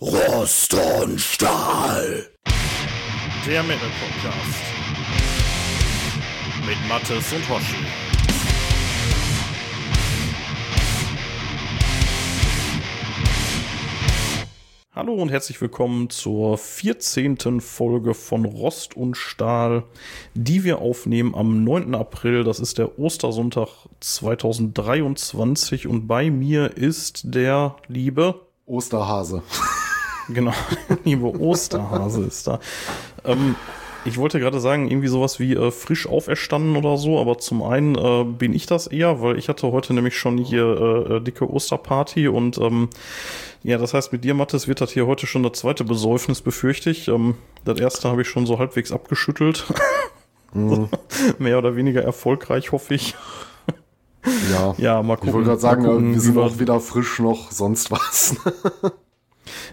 Rost und Stahl. Der Metal Podcast. Mit Mattes und Hoshi. Hallo und herzlich willkommen zur 14. Folge von Rost und Stahl, die wir aufnehmen am 9. April. Das ist der Ostersonntag 2023 und bei mir ist der liebe Osterhase. Genau, liebe Osterhase ist da. Ähm, ich wollte gerade sagen, irgendwie sowas wie äh, frisch auferstanden oder so, aber zum einen äh, bin ich das eher, weil ich hatte heute nämlich schon hier äh, äh, dicke Osterparty und ähm, ja, das heißt, mit dir, Mathis, wird das hier heute schon das zweite Besäufnis, befürchte ich. Ähm, das erste habe ich schon so halbwegs abgeschüttelt. Mhm. Mehr oder weniger erfolgreich, hoffe ich. Ja, ja mal gucken. Ich wollte gerade sagen, wir sind auch weder frisch noch sonst was.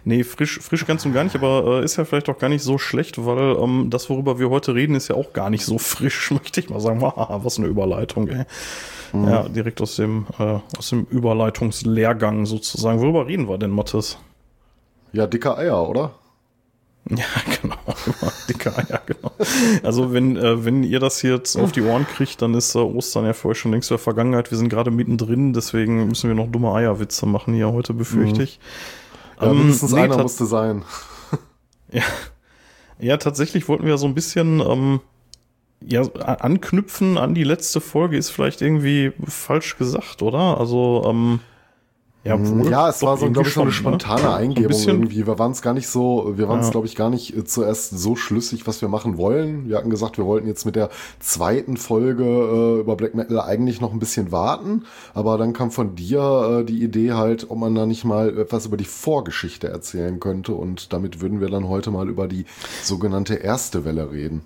Nee, frisch, frisch ganz und gar nicht, aber äh, ist ja vielleicht auch gar nicht so schlecht, weil ähm, das, worüber wir heute reden, ist ja auch gar nicht so frisch, möchte ich mal sagen. Wow, was eine Überleitung, ey. Mhm. Ja, direkt aus dem, äh, aus dem Überleitungslehrgang sozusagen. Worüber reden wir denn, Mathis? Ja, dicke Eier, oder? Ja, genau. Dicke Eier, genau. Also wenn, äh, wenn ihr das jetzt auf die Ohren kriegt, dann ist äh, Ostern ja vorher schon längst der Vergangenheit. Wir sind gerade mittendrin, deswegen müssen wir noch dumme Eierwitze machen hier heute, befürchte mhm. Ja, ähm, mindestens nee, einer musste sein. ja. ja, tatsächlich wollten wir so ein bisschen ähm, ja, anknüpfen an die letzte Folge, ist vielleicht irgendwie falsch gesagt, oder? Also, ähm, ja, mhm. ja, es war so, glaube ich, so eine ne? spontane ne? Eingebung ein irgendwie. Wir waren es gar nicht so, wir waren es, ja. glaube ich, gar nicht äh, zuerst so schlüssig, was wir machen wollen. Wir hatten gesagt, wir wollten jetzt mit der zweiten Folge äh, über Black Metal eigentlich noch ein bisschen warten. Aber dann kam von dir äh, die Idee halt, ob man da nicht mal etwas über die Vorgeschichte erzählen könnte. Und damit würden wir dann heute mal über die sogenannte erste Welle reden.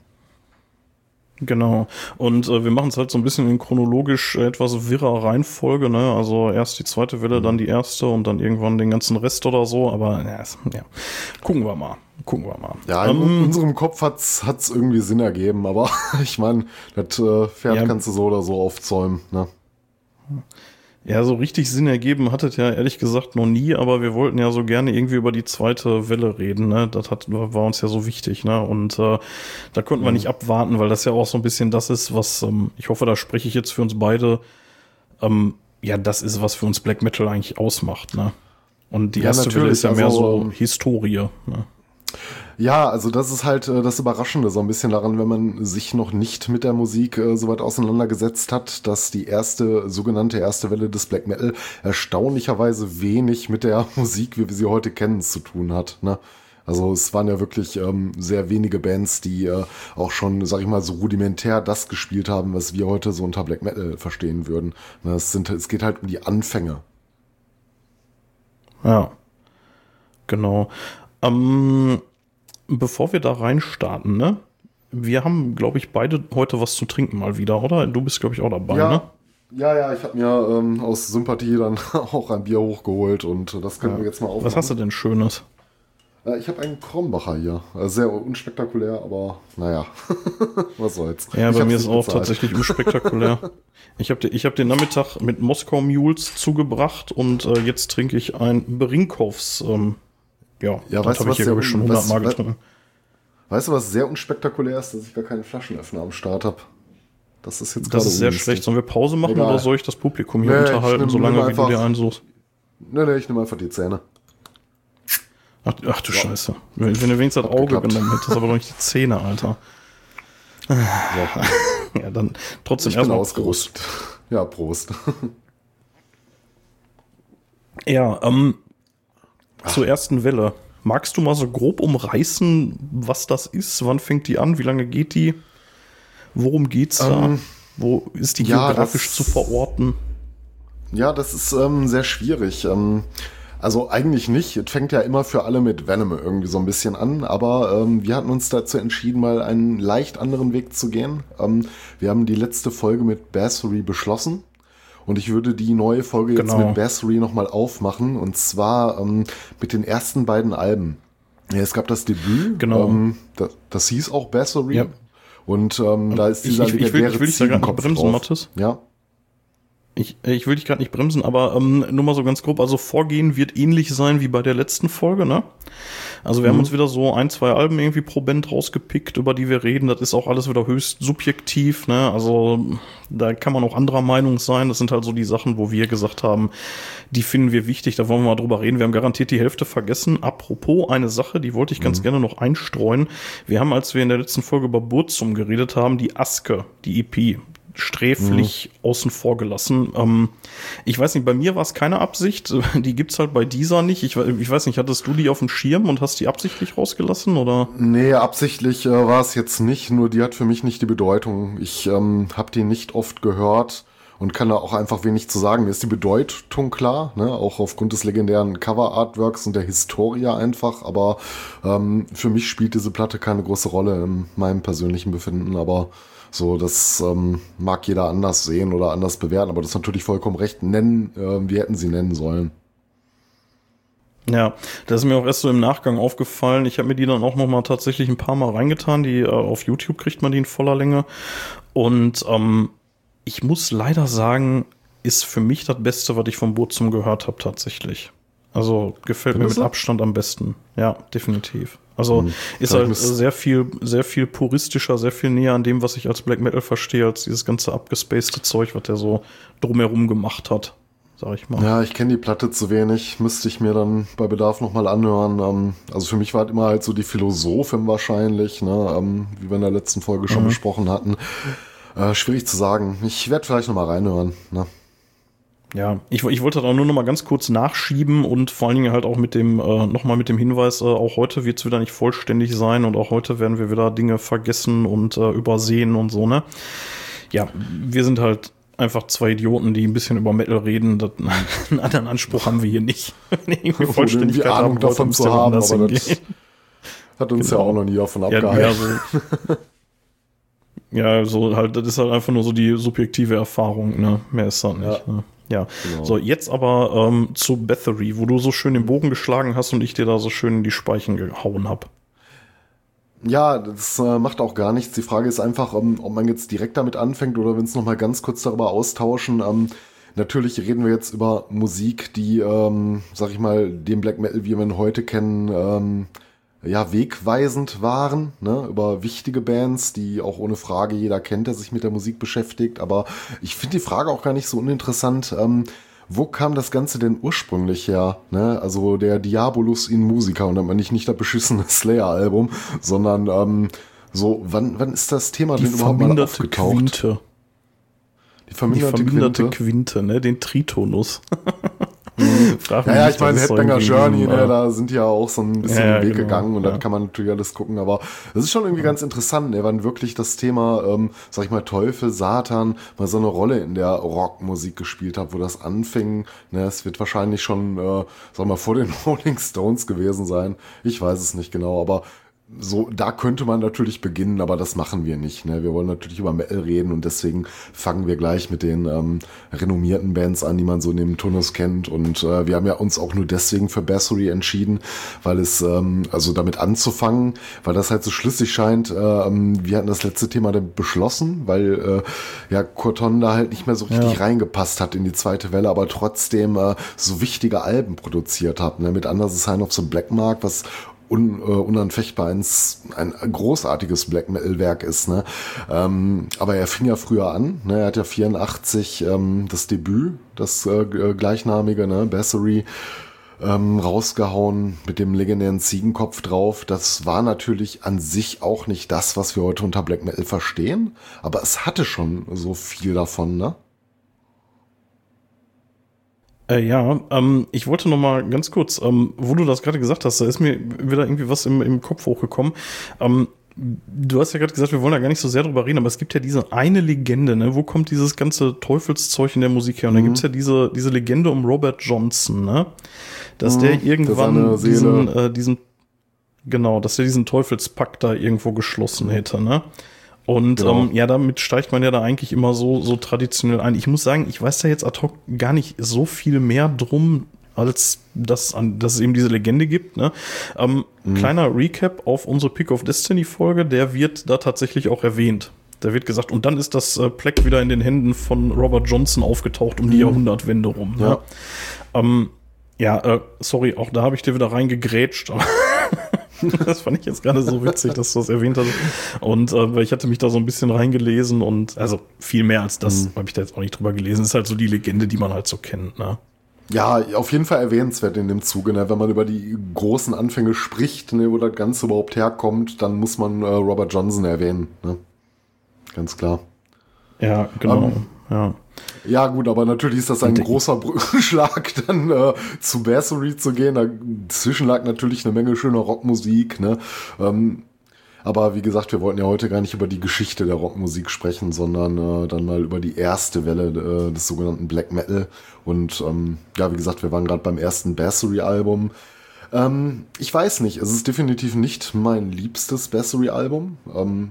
Genau. Und äh, wir machen es halt so ein bisschen in chronologisch etwas wirrer Reihenfolge, ne? Also erst die zweite Welle, dann die erste und dann irgendwann den ganzen Rest oder so. Aber ja, ja. gucken wir mal. Gucken wir mal. Ja, in ähm, unserem Kopf hat's hat's irgendwie Sinn ergeben, aber ich meine, das äh, Pferd ja. kannst du so oder so aufzäumen, ne? Ja, so richtig Sinn ergeben hat es ja ehrlich gesagt noch nie, aber wir wollten ja so gerne irgendwie über die zweite Welle reden, ne? Das hat, war uns ja so wichtig, ne? Und äh, da konnten wir mhm. nicht abwarten, weil das ja auch so ein bisschen das ist, was, ähm, ich hoffe, da spreche ich jetzt für uns beide, ähm, ja, das ist, was für uns Black Metal eigentlich ausmacht, ne? Und die ja, erste Welle ist ja mehr also, so Historie, ne? Ja, also das ist halt äh, das Überraschende so ein bisschen daran, wenn man sich noch nicht mit der Musik äh, so weit auseinandergesetzt hat, dass die erste, sogenannte erste Welle des Black Metal erstaunlicherweise wenig mit der Musik, wie wir sie heute kennen, zu tun hat. Ne? Also es waren ja wirklich ähm, sehr wenige Bands, die äh, auch schon, sag ich mal, so rudimentär das gespielt haben, was wir heute so unter Black Metal verstehen würden. Ne, es, sind, es geht halt um die Anfänge. Ja, genau. Ähm, bevor wir da reinstarten, ne? Wir haben, glaube ich, beide heute was zu trinken mal wieder, oder? Du bist, glaube ich, auch dabei, ja. ne? Ja, ja, ich habe mir ähm, aus Sympathie dann auch ein Bier hochgeholt und das können ja. wir jetzt mal aufmachen. Was hast du denn Schönes? Äh, ich habe einen Krombacher hier. Also sehr unspektakulär, aber naja, was soll's. Ja, ich bei mir ist auch bezahlt. tatsächlich unspektakulär. ich habe ich hab den Nachmittag mit Moskau Mules zugebracht und äh, jetzt trinke ich ein Berinkovs ähm, ja, ja das habe ich hier, glaube ich, schon hundertmal getrunken. Weißt du, was sehr unspektakulär ist, dass ich gar keinen Flaschenöffner am Start habe? Das ist jetzt Das ist sehr schlecht. Sollen wir Pause machen Egal. oder soll ich das Publikum hier nee, unterhalten, nehm, solange wie du dir einsuchst? Nee, nee, ich nehme einfach die Zähne. Ach, ach du ja. Scheiße. Wenn, wenn du wenigstens das Auge geklappt. genommen hättest, aber noch nicht die Zähne, Alter. Ja, ja dann trotzdem erstmal Prost. Ja, Prost. ja, ähm, zur ersten Welle. Magst du mal so grob umreißen, was das ist? Wann fängt die an? Wie lange geht die? Worum geht's da? Ähm, Wo ist die ja, geografisch das, zu verorten? Ja, das ist ähm, sehr schwierig. Ähm, also eigentlich nicht. Es fängt ja immer für alle mit Venom irgendwie so ein bisschen an, aber ähm, wir hatten uns dazu entschieden, mal einen leicht anderen Weg zu gehen. Ähm, wir haben die letzte Folge mit Bassery beschlossen und ich würde die neue Folge genau. jetzt mit Bassery nochmal aufmachen. Und zwar ähm, mit den ersten beiden Alben. Ja, es gab das Debüt. Genau. Ähm, das, das, hieß auch Bassery. Ja. Und ähm, da ist dieser ich, ich, ich will, ich will bremsen, drauf. Mattes. Ja. Ich, ich will dich gerade nicht bremsen, aber ähm, nur mal so ganz grob, also Vorgehen wird ähnlich sein wie bei der letzten Folge, ne? Also wir mhm. haben uns wieder so ein, zwei Alben irgendwie pro Band rausgepickt, über die wir reden. Das ist auch alles wieder höchst subjektiv, ne? Also da kann man auch anderer Meinung sein. Das sind halt so die Sachen, wo wir gesagt haben, die finden wir wichtig, da wollen wir mal drüber reden. Wir haben garantiert die Hälfte vergessen. Apropos eine Sache, die wollte ich ganz mhm. gerne noch einstreuen. Wir haben, als wir in der letzten Folge über Burzum geredet haben, die Aske, die EP, sträflich mhm. außen vor gelassen. Ähm, ich weiß nicht, bei mir war es keine Absicht. Die gibt's halt bei dieser nicht. Ich, ich, weiß nicht, hattest du die auf dem Schirm und hast die absichtlich rausgelassen oder? Nee, absichtlich äh, war es jetzt nicht. Nur die hat für mich nicht die Bedeutung. Ich ähm, habe die nicht oft gehört und kann da auch einfach wenig zu sagen. Mir ist die Bedeutung klar, ne? auch aufgrund des legendären Cover-Artworks und der Historie einfach, aber ähm, für mich spielt diese Platte keine große Rolle in meinem persönlichen Befinden, aber so, das ähm, mag jeder anders sehen oder anders bewerten, aber das ist natürlich vollkommen recht. Nennen, äh, wir hätten sie nennen sollen. Ja, das ist mir auch erst so im Nachgang aufgefallen. Ich habe mir die dann auch noch mal tatsächlich ein paar Mal reingetan. Die äh, auf YouTube kriegt man die in voller Länge. Und ähm, ich muss leider sagen, ist für mich das Beste, was ich vom Burzum gehört habe, tatsächlich. Also gefällt Findest mir mit Abstand am besten. Ja, definitiv. Also hm. ist halt sehr viel, sehr viel puristischer, sehr viel näher an dem, was ich als Black Metal verstehe, als dieses ganze abgespacede Zeug, was der so drumherum gemacht hat, sag ich mal. Ja, ich kenne die Platte zu wenig, müsste ich mir dann bei Bedarf nochmal anhören. Ähm, also für mich war halt immer halt so die Philosophin wahrscheinlich, ne, ähm, wie wir in der letzten Folge schon mhm. besprochen hatten. Äh, schwierig zu sagen. Ich werde vielleicht nochmal reinhören. Ne? Ja, ich, ich wollte da nur noch mal ganz kurz nachschieben und vor allen Dingen halt auch mit dem, äh, noch mal mit dem Hinweis, äh, auch heute wird es wieder nicht vollständig sein und auch heute werden wir wieder Dinge vergessen und äh, übersehen und so, ne? Ja, wir sind halt einfach zwei Idioten, die ein bisschen über Metal reden. Das, einen anderen Anspruch haben wir hier nicht. irgendwie Vollständigkeit Ahnung haben, davon zu haben, aber das hat uns genau. ja auch noch nie davon abgehalten. Ja, so, ja, so halt, das ist halt einfach nur so die subjektive Erfahrung, ne? Mehr ist das nicht. Ja. Ne? Ja, genau. so jetzt aber ähm, zu Bathory, wo du so schön den Bogen geschlagen hast und ich dir da so schön in die Speichen gehauen hab. Ja, das äh, macht auch gar nichts. Die Frage ist einfach, um, ob man jetzt direkt damit anfängt oder wenn es noch mal ganz kurz darüber austauschen. Ähm, natürlich reden wir jetzt über Musik, die, ähm, sag ich mal, den Black Metal, wie wir ihn heute kennen, ähm, ja, wegweisend waren, ne, über wichtige Bands, die auch ohne Frage jeder kennt, der sich mit der Musik beschäftigt. Aber ich finde die Frage auch gar nicht so uninteressant. Ähm, wo kam das Ganze denn ursprünglich her? Ne? Also der Diabolus in Musica und dann meine ich nicht das beschissene Slayer-Album, sondern ähm, so, wann, wann ist das Thema die denn überhaupt mal aufgetaucht? Quinte. Die verminderte, die verminderte Quinte. Quinte, ne? Den Tritonus. Mhm. Frag mich ja, ja, ich meine, Headbanger Journey, ne, da sind ja auch so ein bisschen ja, den Weg genau, gegangen und ja. dann kann man natürlich alles gucken, aber das ist schon irgendwie ganz interessant, ne, wann wirklich das Thema, ähm, sag ich mal, Teufel, Satan mal so eine Rolle in der Rockmusik gespielt hat, wo das anfing. Ne, es wird wahrscheinlich schon, äh, sag mal, vor den Rolling Stones gewesen sein. Ich weiß es nicht genau, aber so, da könnte man natürlich beginnen, aber das machen wir nicht. Ne? Wir wollen natürlich über Metal reden und deswegen fangen wir gleich mit den ähm, renommierten Bands an, die man so neben Tunnus kennt. Und äh, wir haben ja uns auch nur deswegen für Bassery entschieden, weil es, ähm, also damit anzufangen, weil das halt so schlüssig scheint. Äh, ähm, wir hatten das letzte Thema dann beschlossen, weil äh, ja Corton da halt nicht mehr so richtig ja. reingepasst hat in die zweite Welle, aber trotzdem äh, so wichtige Alben produziert hat. Ne? Mit Anders Sign of the Black Mark, was un, äh, unanfechtbar ein, ein großartiges Black Metal Werk ist. Ne? Ähm, aber er fing ja früher an. Ne? Er hat ja 84 ähm, das Debüt, das äh, äh, gleichnamige, ne? Bassery, ähm, rausgehauen mit dem legendären Ziegenkopf drauf. Das war natürlich an sich auch nicht das, was wir heute unter Black Metal verstehen, aber es hatte schon so viel davon, ne? Äh, ja, ähm, ich wollte noch mal ganz kurz, ähm, wo du das gerade gesagt hast, da ist mir wieder irgendwie was im, im Kopf hochgekommen. Ähm, du hast ja gerade gesagt, wir wollen da gar nicht so sehr drüber reden, aber es gibt ja diese eine Legende, ne? Wo kommt dieses ganze Teufelszeug in der Musik her? Und mhm. da gibt's ja diese, diese Legende um Robert Johnson, ne? Dass mhm, der irgendwann diesen, äh, diesen, genau, dass der diesen Teufelspakt da irgendwo geschlossen hätte, ne? Und genau. ähm, ja, damit steigt man ja da eigentlich immer so, so traditionell ein. Ich muss sagen, ich weiß da jetzt ad hoc gar nicht so viel mehr drum, als dass, an, dass es eben diese Legende gibt. Ne? Ähm, mhm. Kleiner Recap auf unsere Pick of Destiny Folge, der wird da tatsächlich auch erwähnt. Da wird gesagt, und dann ist das äh, Pleck wieder in den Händen von Robert Johnson aufgetaucht um die Jahrhundertwende rum. Ne? Ja. Ähm, ja, äh, sorry, auch da habe ich dir wieder reingegrätscht. das fand ich jetzt gerade so witzig, dass du das erwähnt hast. Und äh, ich hatte mich da so ein bisschen reingelesen und also viel mehr als das habe ich da jetzt auch nicht drüber gelesen. ist halt so die Legende, die man halt so kennt. Ne? Ja, auf jeden Fall erwähnenswert in dem Zuge, ne? wenn man über die großen Anfänge spricht, ne, wo das Ganze überhaupt herkommt, dann muss man äh, Robert Johnson erwähnen. Ne? Ganz klar. Ja, genau. Ähm, ja. Ja, gut, aber natürlich ist das ein großer Brückenschlag, dann äh, zu Bassery zu gehen. Dazwischen lag natürlich eine Menge schöner Rockmusik. Ne? Ähm, aber wie gesagt, wir wollten ja heute gar nicht über die Geschichte der Rockmusik sprechen, sondern äh, dann mal über die erste Welle äh, des sogenannten Black Metal. Und ähm, ja, wie gesagt, wir waren gerade beim ersten Bassery-Album. Ähm, ich weiß nicht, es ist definitiv nicht mein liebstes Bassery-Album. Ähm,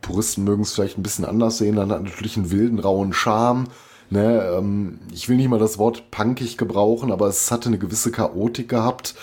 Puristen mögen es vielleicht ein bisschen anders sehen, dann hat natürlich einen wilden, rauen Charme. Ne, ähm, ich will nicht mal das Wort punkig gebrauchen, aber es hatte eine gewisse Chaotik gehabt.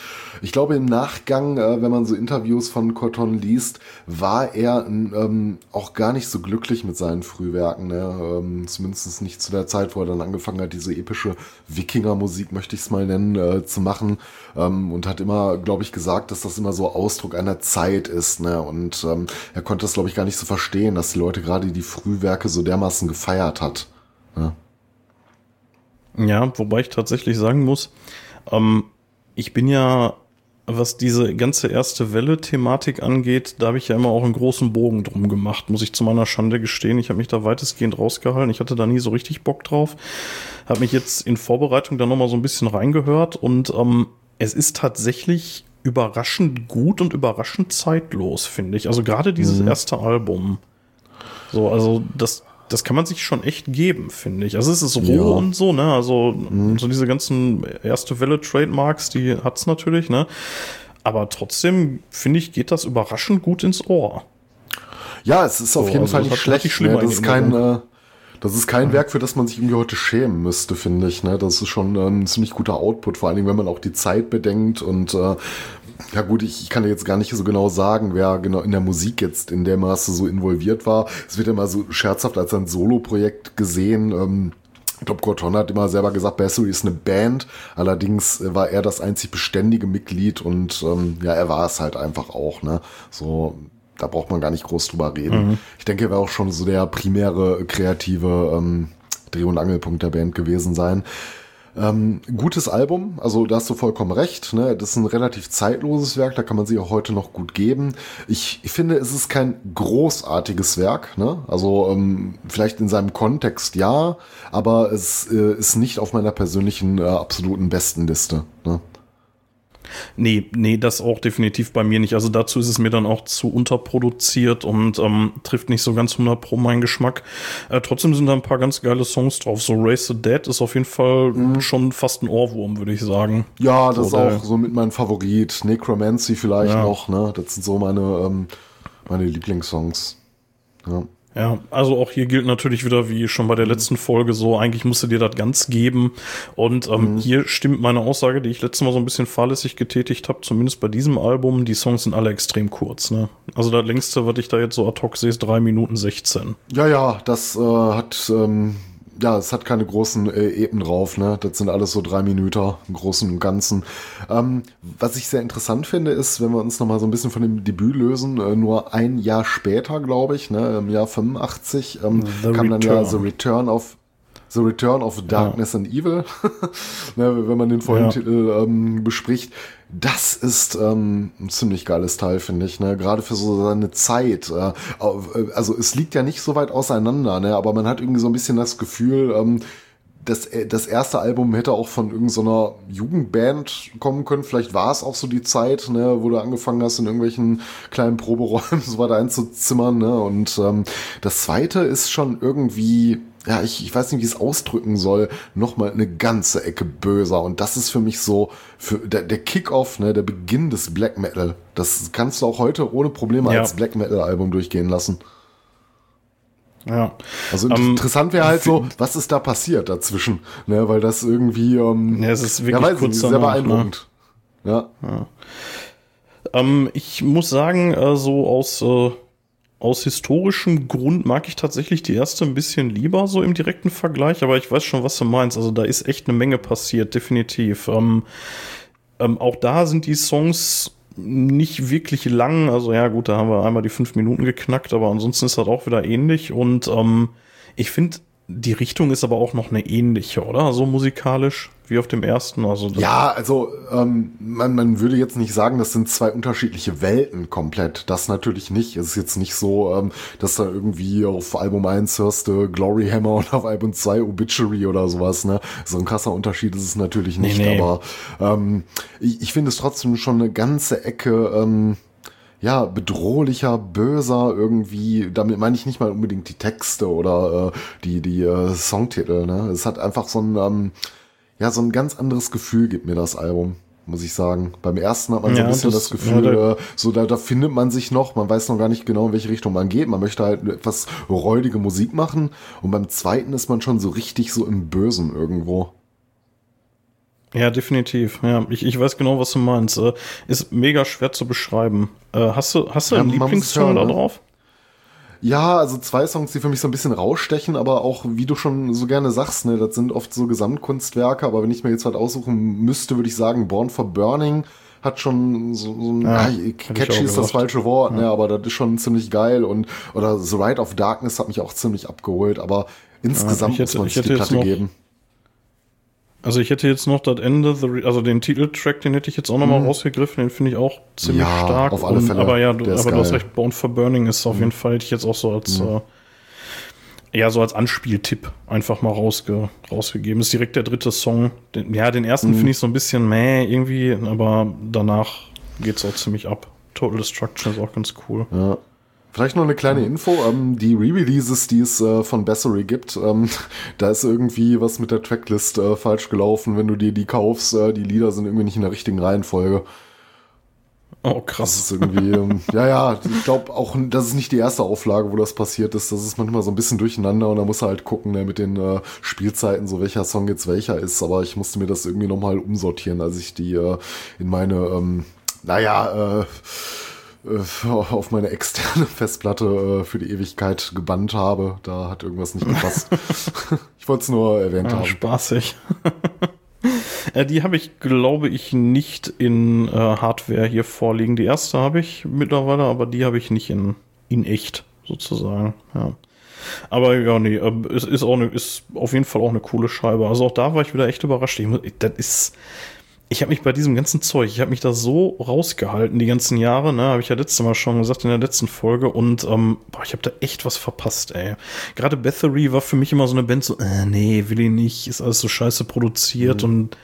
Ich glaube, im Nachgang, äh, wenn man so Interviews von Corton liest, war er ähm, auch gar nicht so glücklich mit seinen Frühwerken. Ne? Ähm, zumindest nicht zu der Zeit, wo er dann angefangen hat, diese epische Wikinger-Musik, möchte ich es mal nennen, äh, zu machen. Ähm, und hat immer, glaube ich, gesagt, dass das immer so Ausdruck einer Zeit ist. Ne? Und ähm, er konnte das, glaube ich, gar nicht so verstehen, dass die Leute gerade die Frühwerke so dermaßen gefeiert hat. Ne? Ja, wobei ich tatsächlich sagen muss, ähm, ich bin ja, was diese ganze erste Welle-Thematik angeht, da habe ich ja immer auch einen großen Bogen drum gemacht, muss ich zu meiner Schande gestehen. Ich habe mich da weitestgehend rausgehalten. Ich hatte da nie so richtig Bock drauf. Habe mich jetzt in Vorbereitung da nochmal so ein bisschen reingehört und ähm, es ist tatsächlich überraschend gut und überraschend zeitlos, finde ich. Also gerade dieses erste Album. So, also das, das kann man sich schon echt geben, finde ich. Also es ist roh Ja. und so, ne? Also so diese ganzen erste Welle Trademarks, die hat's natürlich, ne? Aber trotzdem finde ich, geht das überraschend gut ins Ohr. Ja, es ist auf So, jeden also Fall nicht schlecht. Ne? Das ist kein, Erinnerungen. äh, das ist kein Werk, für das man sich irgendwie heute schämen müsste, finde ich. Ne? Das ist schon äh, ein ziemlich guter Output, vor allen Dingen, wenn man auch die Zeit bedenkt. Und äh, ja gut, ich, ich kann jetzt gar nicht so genau sagen, wer genau in der Musik jetzt in der Maße so involviert war. Es wird immer so scherzhaft als ein Solo-Projekt gesehen. Ähm, ich glaube, Corton hat immer selber gesagt, Bassery ist eine Band. Allerdings äh, war er das einzig beständige Mitglied und ähm, ja, er war es halt einfach auch. Ne? So, da braucht man gar nicht groß drüber reden. Ich denke, er war auch schon so der primäre kreative ähm, Dreh- und Angelpunkt der Band gewesen sein. Ähm, gutes Album, also da hast du vollkommen recht. Ne? Das ist ein relativ zeitloses Werk, da kann man sich auch heute noch gut geben. Ich, ich finde, es ist kein großartiges Werk. Ne? Also ähm, vielleicht in seinem Kontext ja, aber es äh, ist nicht auf meiner persönlichen äh, absoluten besten Liste. Ne? Nee, nee, das auch definitiv bei mir nicht. Also dazu ist es mir dann auch zu unterproduziert und ähm, trifft nicht so ganz 100 pro meinen Geschmack. Äh, trotzdem sind da ein paar ganz geile Songs drauf. So Race the Dead ist auf jeden Fall schon fast ein Ohrwurm, würde ich sagen. Ja, das Oder- ist auch so mit mein Favorit. Necromancy vielleicht Ja. noch. Ne? Das sind so meine, ähm, meine Lieblingssongs. Ja. Ja, also auch hier gilt natürlich wieder wie schon bei der letzten Folge so, eigentlich musst du dir das ganz geben. Und ähm, hier stimmt meine Aussage, die ich letztes Mal so ein bisschen fahrlässig getätigt habe, zumindest bei diesem Album, die Songs sind alle extrem kurz. Ne? Also das längste, was ich da jetzt so ad hoc sehe, ist 3 Minuten 16. Ja, ja, das äh, hat, ähm, ja, es hat keine großen äh, Epen drauf, ne? Das sind alles so drei Minuten im Großen und Ganzen. Ähm, was ich sehr interessant finde, ist, wenn wir uns nochmal so ein bisschen von dem Debüt lösen, äh, nur ein Jahr später, glaube ich, ne, im Jahr 85, ähm, The kam dann ja Return. The Return of The Return of Darkness and Evil, ne, wenn man den vollen Ja. Titel ähm, bespricht. Das ist ähm, ein ziemlich geiles Teil, finde ich. Ne? Gerade für so seine Zeit. Äh, äh, also es liegt ja nicht so weit auseinander, ne? aber man hat irgendwie so ein bisschen das Gefühl, ähm, das, äh, das erste Album hätte auch von irgendeiner Jugendband kommen können. Vielleicht war es auch so die Zeit, ne, wo du angefangen hast, in irgendwelchen kleinen Proberäumen so weiter einzuzimmern. Ne? Und ähm, das zweite ist schon irgendwie, ja, ich, ich weiß nicht, wie ich es ausdrücken soll, nochmal eine ganze Ecke böser. Und das ist für mich so, für der, der Kick-Off, ne, der Beginn des Black Metal. Das kannst du auch heute ohne Probleme Ja. als Black Metal-Album durchgehen lassen. Ja. Also Ähm, interessant wäre halt so, was ist da passiert dazwischen, ne, weil das irgendwie, ähm, Ja, es ist wirklich ja, weiß kurz nicht, sehr ne? beeindruckend. Ja, Ähm, ich muss sagen, äh, so aus äh, aus historischem Grund mag ich tatsächlich die erste ein bisschen lieber so im direkten Vergleich, aber ich weiß schon, was du meinst. Also da ist echt eine Menge passiert, definitiv. Ähm, ähm, auch da sind die Songs nicht wirklich lang. Also ja, gut, da haben wir einmal die fünf Minuten geknackt, aber ansonsten ist das auch wieder ähnlich. Und ähm, ich finde, die Richtung ist aber auch noch eine ähnliche, oder? So musikalisch wie auf dem ersten. Also ja, also ähm, man, man würde jetzt nicht sagen, das sind zwei unterschiedliche Welten komplett. Das natürlich nicht. Es ist jetzt nicht so, ähm, dass da irgendwie auf Album 1 hörst du Glory Hammer und auf Album 2 Obituary oder sowas. Ne? So ein krasser Unterschied ist es natürlich nicht. Nee, nee. Aber ähm, ich, ich finde es trotzdem schon eine ganze Ecke. Ähm, ja, bedrohlicher, böser irgendwie. Damit meine ich nicht mal unbedingt die Texte oder äh, die, die äh, Songtitel. Ne? Es hat einfach so ein, ähm, ja, so ein ganz anderes Gefühl gibt mir das Album muss ich sagen. Beim ersten hat man so ein bisschen das, das Gefühl, ja, äh, so da, da findet man sich noch, man weiß noch gar nicht genau, in welche Richtung man geht. Man möchte halt etwas räudige Musik machen. Und beim zweiten ist man schon so richtig so im Bösen irgendwo. Ja, definitiv. Ja, ich, ich weiß genau, was du meinst. Äh, ist mega schwer zu beschreiben. Äh, hast du, hast du ja, einen Lieblingssong da ne? drauf? Ja, also zwei Songs, die für mich so ein bisschen rausstechen, aber auch, wie du schon so gerne sagst, ne, das sind oft so Gesamtkunstwerke, aber wenn ich mir jetzt halt aussuchen müsste, würde ich sagen, Born for Burning hat schon so, so ein, ja, ja, catchy ist das falsche Wort, ne, ja. ne, aber das ist schon ziemlich geil und, oder The Ride of Darkness hat mich auch ziemlich abgeholt, aber insgesamt ja, hätte, muss man sich die Platte geben. Also ich hätte jetzt noch das Ende, also den Titeltrack, den hätte ich jetzt auch nochmal mhm. rausgegriffen, den finde ich auch ziemlich ja, stark. Auf alle Fälle. Und, aber ja, du, aber du hast recht, Bone for Burning ist auf mhm. jeden Fall, hätte ich jetzt auch so als mhm. äh, ja, so als Anspieltipp einfach mal rausge rausgegeben. Ist direkt der dritte Song. Den, ja, den ersten mhm. finde ich so ein bisschen meh irgendwie, aber danach geht es auch ziemlich ab. Total Destruction ist auch ganz cool. Ja. Vielleicht noch eine kleine Info. Ähm, die Re-Releases, die es äh, von Bessery gibt, ähm, da ist irgendwie was mit der Tracklist äh, falsch gelaufen. Wenn du dir die kaufst, äh, die Lieder sind irgendwie nicht in der richtigen Reihenfolge. Oh, krass. Das ist irgendwie, ähm, ja, ja, ich glaube auch, das ist nicht die erste Auflage, wo das passiert ist. Das ist manchmal so ein bisschen durcheinander und da muss er halt gucken, ne, mit den äh, Spielzeiten, so welcher Song jetzt welcher ist. Aber ich musste mir das irgendwie nochmal umsortieren, als ich die äh, in meine, ähm, naja, äh, äh, auf meine externe Festplatte äh, für die Ewigkeit gebannt habe. Da hat irgendwas nicht gepasst. ich wollte es nur erwähnt ja, haben. Spaßig. Äh, die habe ich, glaube ich, nicht in äh, Hardware hier vorliegen. Die erste habe ich mittlerweile, aber die habe ich nicht in, in echt, sozusagen. Ja. Aber ja, nee, es ist auch eine, ist auf jeden Fall auch eine coole Scheibe. Also auch da war ich wieder echt überrascht. Ich, das ist, ich habe mich bei diesem ganzen Zeug, ich habe mich da so rausgehalten die ganzen Jahre, ne, habe ich ja letztes Mal schon gesagt in der letzten Folge und ähm, boah, ich habe da echt was verpasst, ey. Gerade Bathory war für mich immer so eine Band so, äh, nee, will ich nicht, ist alles so scheiße produziert mhm. und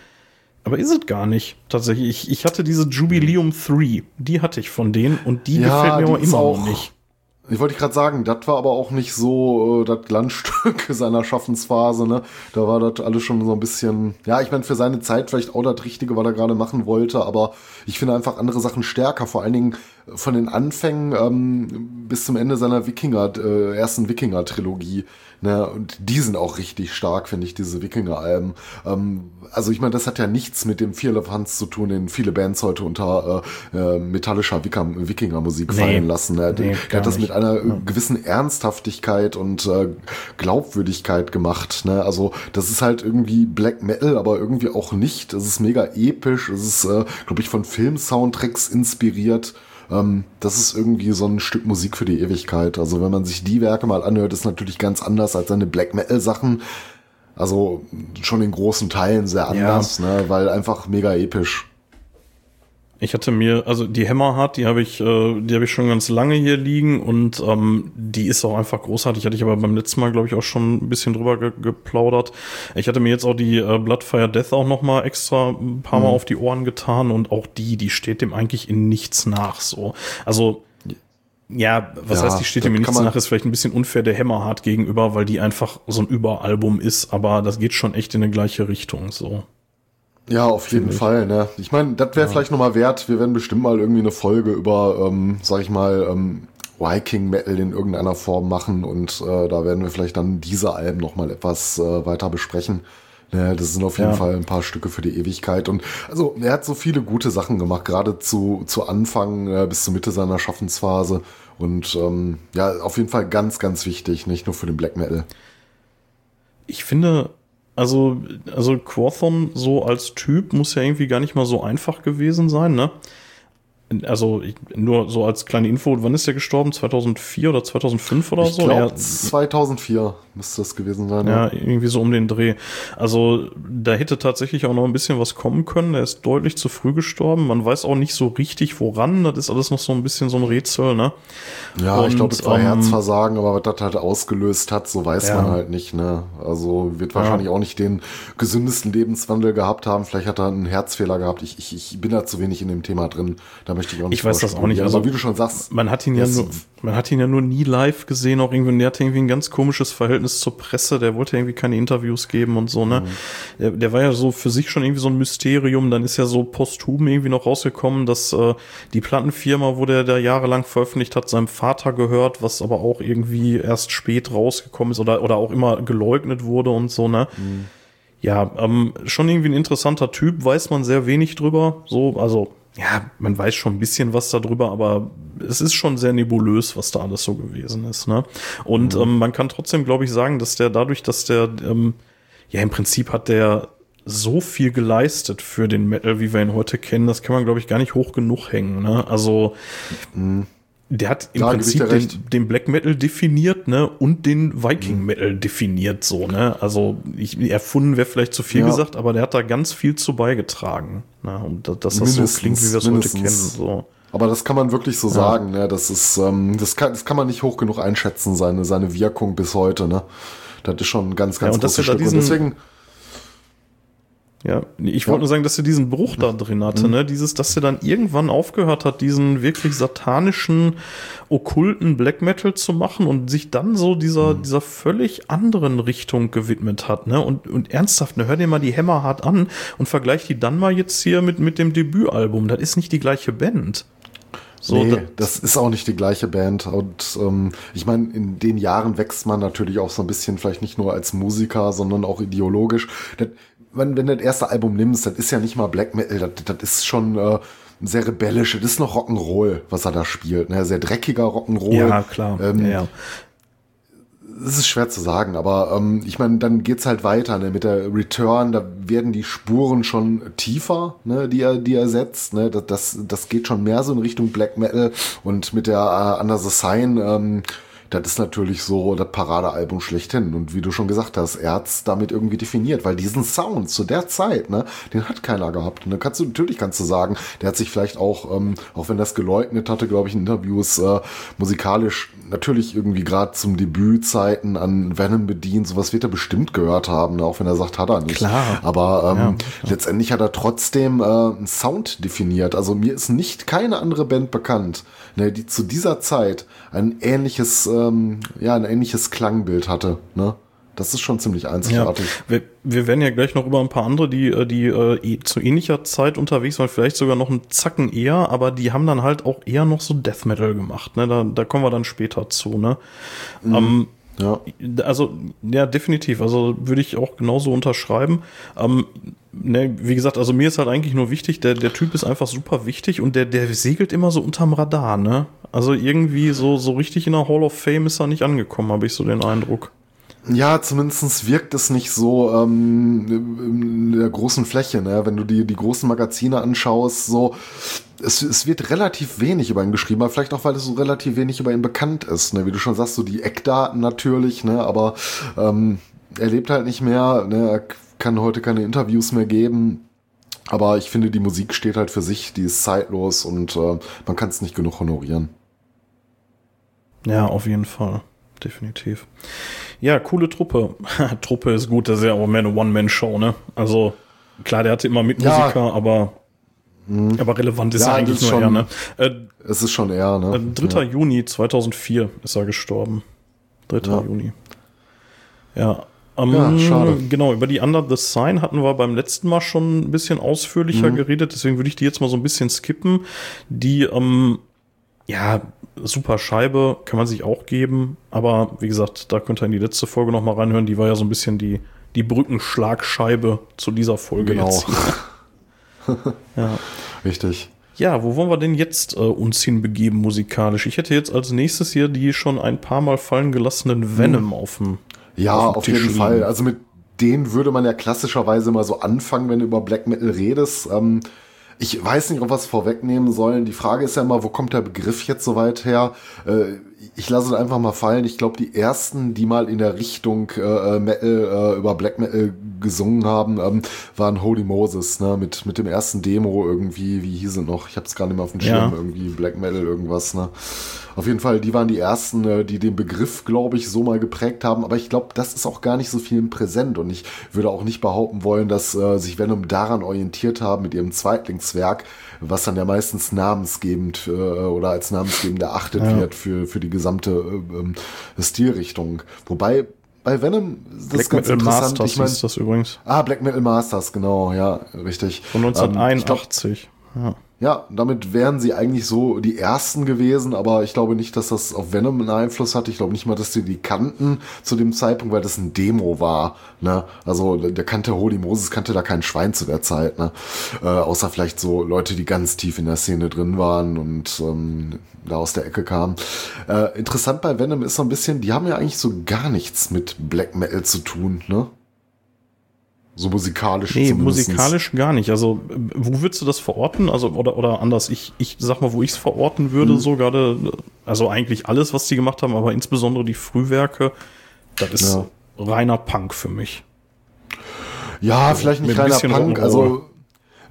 aber ist es gar nicht. Tatsächlich, ich, ich hatte diese Jubileum 3, die hatte ich von denen und die ja, gefällt mir aber immer auch, noch nicht. Ich wollte gerade sagen, das war aber auch nicht so äh, das Glanzstück seiner Schaffensphase, ne? Da war das alles schon so ein bisschen, ja, ich meine, für seine Zeit vielleicht auch das Richtige, was er gerade machen wollte, aber ich finde einfach andere Sachen stärker, vor allen Dingen von den Anfängen ähm, bis zum Ende seiner Wikinger, äh, ersten Wikinger-Trilogie. Ne? Und die sind auch richtig stark, finde ich, diese Wikinger-Alben. Ähm, also ich meine, das hat ja nichts mit dem Fear of Hans zu tun, den viele Bands heute unter äh, äh, metallischer Wikinger-Musik nee, fallen lassen. Ne? Nee, der hat das nicht. mit einer ja. gewissen Ernsthaftigkeit und äh, Glaubwürdigkeit gemacht. Ne? Also das ist halt irgendwie Black Metal, aber irgendwie auch nicht. Es ist mega episch. Es ist, äh, glaube ich, von Film-Soundtracks inspiriert. Ähm, das ist irgendwie so ein Stück Musik für die Ewigkeit. Also wenn man sich die Werke mal anhört, ist natürlich ganz anders als seine Black Metal Sachen. Also schon in großen Teilen sehr anders, ja. ne, weil einfach mega episch. Ich hatte mir, also die Hammerheart, die habe ich, äh, die habe ich schon ganz lange hier liegen und ähm, die ist auch einfach großartig. Hatte ich aber beim letzten Mal, glaube ich, auch schon ein bisschen drüber ge geplaudert. Ich hatte mir jetzt auch die äh, Bloodfire Death auch noch mal extra ein paar Mal mhm. auf die Ohren getan und auch die, die steht dem eigentlich in nichts nach. So, also ja, was ja, heißt, die steht dem in nichts nach, ist vielleicht ein bisschen unfair der Hammerheart gegenüber, weil die einfach so ein Überalbum ist, aber das geht schon echt in eine gleiche Richtung. So. Ja, auf jeden ich. Fall. Ne? Ich meine, das wäre ja. vielleicht nochmal wert. Wir werden bestimmt mal irgendwie eine Folge über, ähm, sag ich mal, ähm, Viking Metal in irgendeiner Form machen und äh, da werden wir vielleicht dann diese Alben nochmal etwas äh, weiter besprechen. Ne, das sind auf jeden Ja. Fall ein paar Stücke für die Ewigkeit. Und also er hat so viele gute Sachen gemacht, gerade zu, zu Anfang äh, bis zur Mitte seiner Schaffensphase. Und ähm, ja, auf jeden Fall ganz, ganz wichtig, nicht nur für den Black Metal. Ich finde, also, also Quorthon so als Typ muss ja irgendwie gar nicht mal so einfach gewesen sein, ne? Also ich, nur so als kleine Info, wann ist der gestorben? 2004 oder 2005 oder Ich so? Ja, 2004 müsste das gewesen sein. Ja, irgendwie so um den Dreh. Also da hätte tatsächlich auch noch ein bisschen was kommen können. Er ist deutlich zu früh gestorben. Man weiß auch nicht so richtig, woran. Das ist alles noch so ein bisschen so ein Rätsel, ne? Ja, ich Und, glaube, es war ähm, Herzversagen, aber was das halt ausgelöst hat, so weiß Ja. man halt nicht. Ne? Also wird wahrscheinlich auch nicht den gesündesten Lebenswandel gehabt haben. Vielleicht hat er einen Herzfehler gehabt. Ich, ich, ich bin da zu wenig in dem Thema drin. Da möchte ich auch nicht. Ich weiß das auch nicht. Also, aber wie du schon sagst, Man hat ihn ja nur, man hat ihn ja nur nie live gesehen, auch irgendwie, der hatte irgendwie ein ganz komisches Verhältnis zur Presse, der wollte irgendwie keine Interviews geben und so, ne? Mhm. Der, der war ja so für sich schon irgendwie so ein Mysterium, dann ist ja so posthum irgendwie noch rausgekommen, dass äh, die Plattenfirma, wo der da jahrelang veröffentlicht hat, seinem Vater gehört, was aber auch irgendwie erst spät rausgekommen ist oder, oder auch immer geleugnet wurde und so, ne? Ja, ähm, schon irgendwie ein interessanter Typ, weiß man sehr wenig drüber. So, also, ja, man weiß schon ein bisschen was darüber, aber es ist schon sehr nebulös, was da alles so gewesen ist. Ne? Und ähm, man kann trotzdem, glaube ich, sagen, dass der dadurch, dass der, ähm, ja, im Prinzip hat der so viel geleistet für den Metal, wie wir ihn heute kennen, das kann man, glaube ich, gar nicht hoch genug hängen. Ne? Also, der hat im Ja, ich Prinzip den, den Black Metal definiert, ne, und den Viking Metal definiert, so, ne. Also ich, erfunden wäre vielleicht zu viel Ja. gesagt, aber der hat da ganz viel zu beigetragen, ne, und da- dass das so Mindestens, klingt, wie wir es heute kennen, mindestens. so. aber das kann man wirklich so sagen. Ne? Das ist, ähm, das kann, das kann man nicht hoch genug einschätzen, seine, seine Wirkung bis heute. Ne? Das ist schon ein ganz, ganz und dass großes da Stück. Und diesen- deswegen, Ja, ich wollte nur sagen, dass er diesen Bruch da drin hatte, ne? Dieses, dass er dann irgendwann aufgehört hat, diesen wirklich satanischen, okkulten Black Metal zu machen und sich dann so dieser, dieser völlig anderen Richtung gewidmet hat, ne? Und, und ernsthaft, ne, hör dir mal die Hammer hart an und vergleich die dann mal jetzt hier mit, mit dem Debütalbum. Das ist nicht die gleiche Band. So, nee, da- das ist auch nicht die gleiche Band. Und ähm, ich meine, in den Jahren wächst man natürlich auch so ein bisschen, vielleicht nicht nur als Musiker, sondern auch ideologisch. Das, wenn, wenn du das erste Album nimmst, das ist ja nicht mal Black Metal, das, das ist schon äh, sehr rebellisch, das ist noch Rock'n'Roll, was er da spielt. Ne? Sehr dreckiger Rock'n'Roll. ja, klar. Ähm, ja, es ist schwer zu sagen, aber ähm, ich meine, dann geht's halt weiter ne? mit der Return. Da werden die Spuren schon tiefer, ne? die er, die er setzt. Ne? Das, das, das geht schon mehr so in Richtung Black Metal und mit der äh, Under the Sign. Ähm, das ist natürlich so das Paradealbum schlechthin. Und wie du schon gesagt hast, er hat's damit irgendwie definiert, weil diesen Sound zu der Zeit, ne, den hat keiner gehabt. Und dann kannst du, natürlich kannst du sagen, der hat sich vielleicht auch, ähm, auch wenn das geleugnet hatte, glaube ich, in Interviews, äh, musikalisch natürlich irgendwie gerade zum Debützeiten an Venom bedient. Sowas wird er bestimmt gehört haben, auch wenn er sagt, hat er nicht. Klar. Aber ähm, Ja, letztendlich hat er trotzdem äh, einen Sound definiert. Also mir ist nicht keine andere Band bekannt, ne, die zu dieser Zeit ein ähnliches, ähm, ja, ein ähnliches Klangbild hatte. Ne? Das ist schon ziemlich Ja, einzigartig. wir, wir werden ja gleich noch über ein paar andere, die, äh, die äh, eh- zu ähnlicher Zeit unterwegs waren, vielleicht sogar noch einen Zacken eher, aber die haben dann halt auch eher noch so Death Metal gemacht. Ne? Da, da kommen wir dann später zu. Ne? Ähm, Ja. also, ja, definitiv. Also würde ich auch genauso unterschreiben. Ähm, ne, wie gesagt, also mir ist halt eigentlich nur wichtig, der, der Typ ist einfach super wichtig und der, der segelt immer so unterm Radar, ne? Also irgendwie so, so richtig in der Hall of Fame ist er nicht angekommen, habe ich so den Eindruck. Ja, zumindest wirkt es nicht so ähm, in der großen Fläche, ne? wenn du die, die großen Magazine anschaust, so es, es wird relativ wenig über ihn geschrieben, aber vielleicht auch, weil es so relativ wenig über ihn bekannt ist, ne? wie du schon sagst, so die Eckdaten natürlich, ne? aber ähm, er lebt halt nicht mehr, ne? er kann heute keine Interviews mehr geben, aber ich finde, die Musik steht halt für sich, die ist zeitlos und äh, man kann es nicht genug honorieren. Ja, auf jeden Fall. Definitiv. Ja, coole Truppe. Truppe ist gut, das ist ja auch mehr eine One-Man-Show, ne? Also, klar, der hatte immer Mitmusiker, Ja. aber, aber relevant ist Ja, ja eigentlich ist nur er, schon- ne? Äh, Es ist schon eher, ne? äh, 3. Juni 2004 ist er gestorben. 3. Ja. Juni. Ja. Ähm, Ja, schade. Genau, über die Under the Sign hatten wir beim letzten Mal schon ein bisschen ausführlicher Mhm. geredet, deswegen würde ich die jetzt mal so ein bisschen skippen. Die, ähm, ja, super Scheibe, kann man sich auch geben, aber wie gesagt, da könnt ihr in die letzte Folge noch mal reinhören, die war ja so ein bisschen die, die Brückenschlagscheibe zu dieser Folge Genau. jetzt. ja. Richtig. Ja, wo wollen wir denn jetzt äh, uns hinbegeben musikalisch? Ich hätte jetzt als nächstes hier die schon ein paar Mal fallen gelassenen Venom auf dem Ja, auf auf, jeden liegen. Fall. Also mit denen würde man ja klassischerweise mal so anfangen, wenn du über Black Metal redest. Ähm, ich weiß nicht, ob wir es vorwegnehmen sollen. Die Frage ist ja immer, wo kommt der Begriff jetzt so weit her? Äh, ich lasse es einfach mal fallen. Ich glaube, die ersten, die mal in der Richtung äh, Metal, äh, über Black Metal gesungen haben, ähm, waren Holy Moses, ne? Mit, mit dem ersten Demo irgendwie, wie hieß es noch? Ich habe es gar nicht mehr auf dem Schirm, Ja. irgendwie Black Metal irgendwas, ne? Auf jeden Fall, die waren die ersten, äh, die den Begriff, glaube ich, so mal geprägt haben. Aber ich glaube, das ist auch gar nicht so vielen präsent. Und ich würde auch nicht behaupten wollen, dass äh, sich Venom daran orientiert haben mit ihrem Zweitlingswerk, was dann ja meistens namensgebend äh, oder als namensgebend erachtet Ja. wird für, für die gesamte äh, ähm, Stilrichtung. Wobei bei Venom, das Black ist ganz Metal interessant. Masters ich mein, das übrigens. ah, Black Metal Masters, genau, ja, richtig. Von Ähm, ich glaub, 1981. ja. Ja, damit wären sie eigentlich so die ersten gewesen, aber ich glaube nicht, dass das auf Venom einen Einfluss hatte. Ich glaube nicht mal, dass die die kannten zu dem Zeitpunkt, weil das ein Demo war. Ne? Also der kannte Holy Moses, kannte da kein Schwein zu der Zeit. Ne? Äh, außer vielleicht so Leute, die ganz tief in der Szene drin waren und ähm, da aus der Ecke kamen. Äh, interessant bei Venom ist so ein bisschen, die haben ja eigentlich so gar nichts mit Black Metal zu tun. Ne? So musikalisch Nee, zumindest. musikalisch gar nicht. Also, wo würdest du das verorten? Also, oder, oder anders, ich, ich sag mal, wo ich es verorten würde, so gerade, also eigentlich alles, was die gemacht haben, aber insbesondere die Frühwerke, das ist Ja. reiner Punk für mich. Ja, vielleicht mit nicht ein reiner Punk. Also,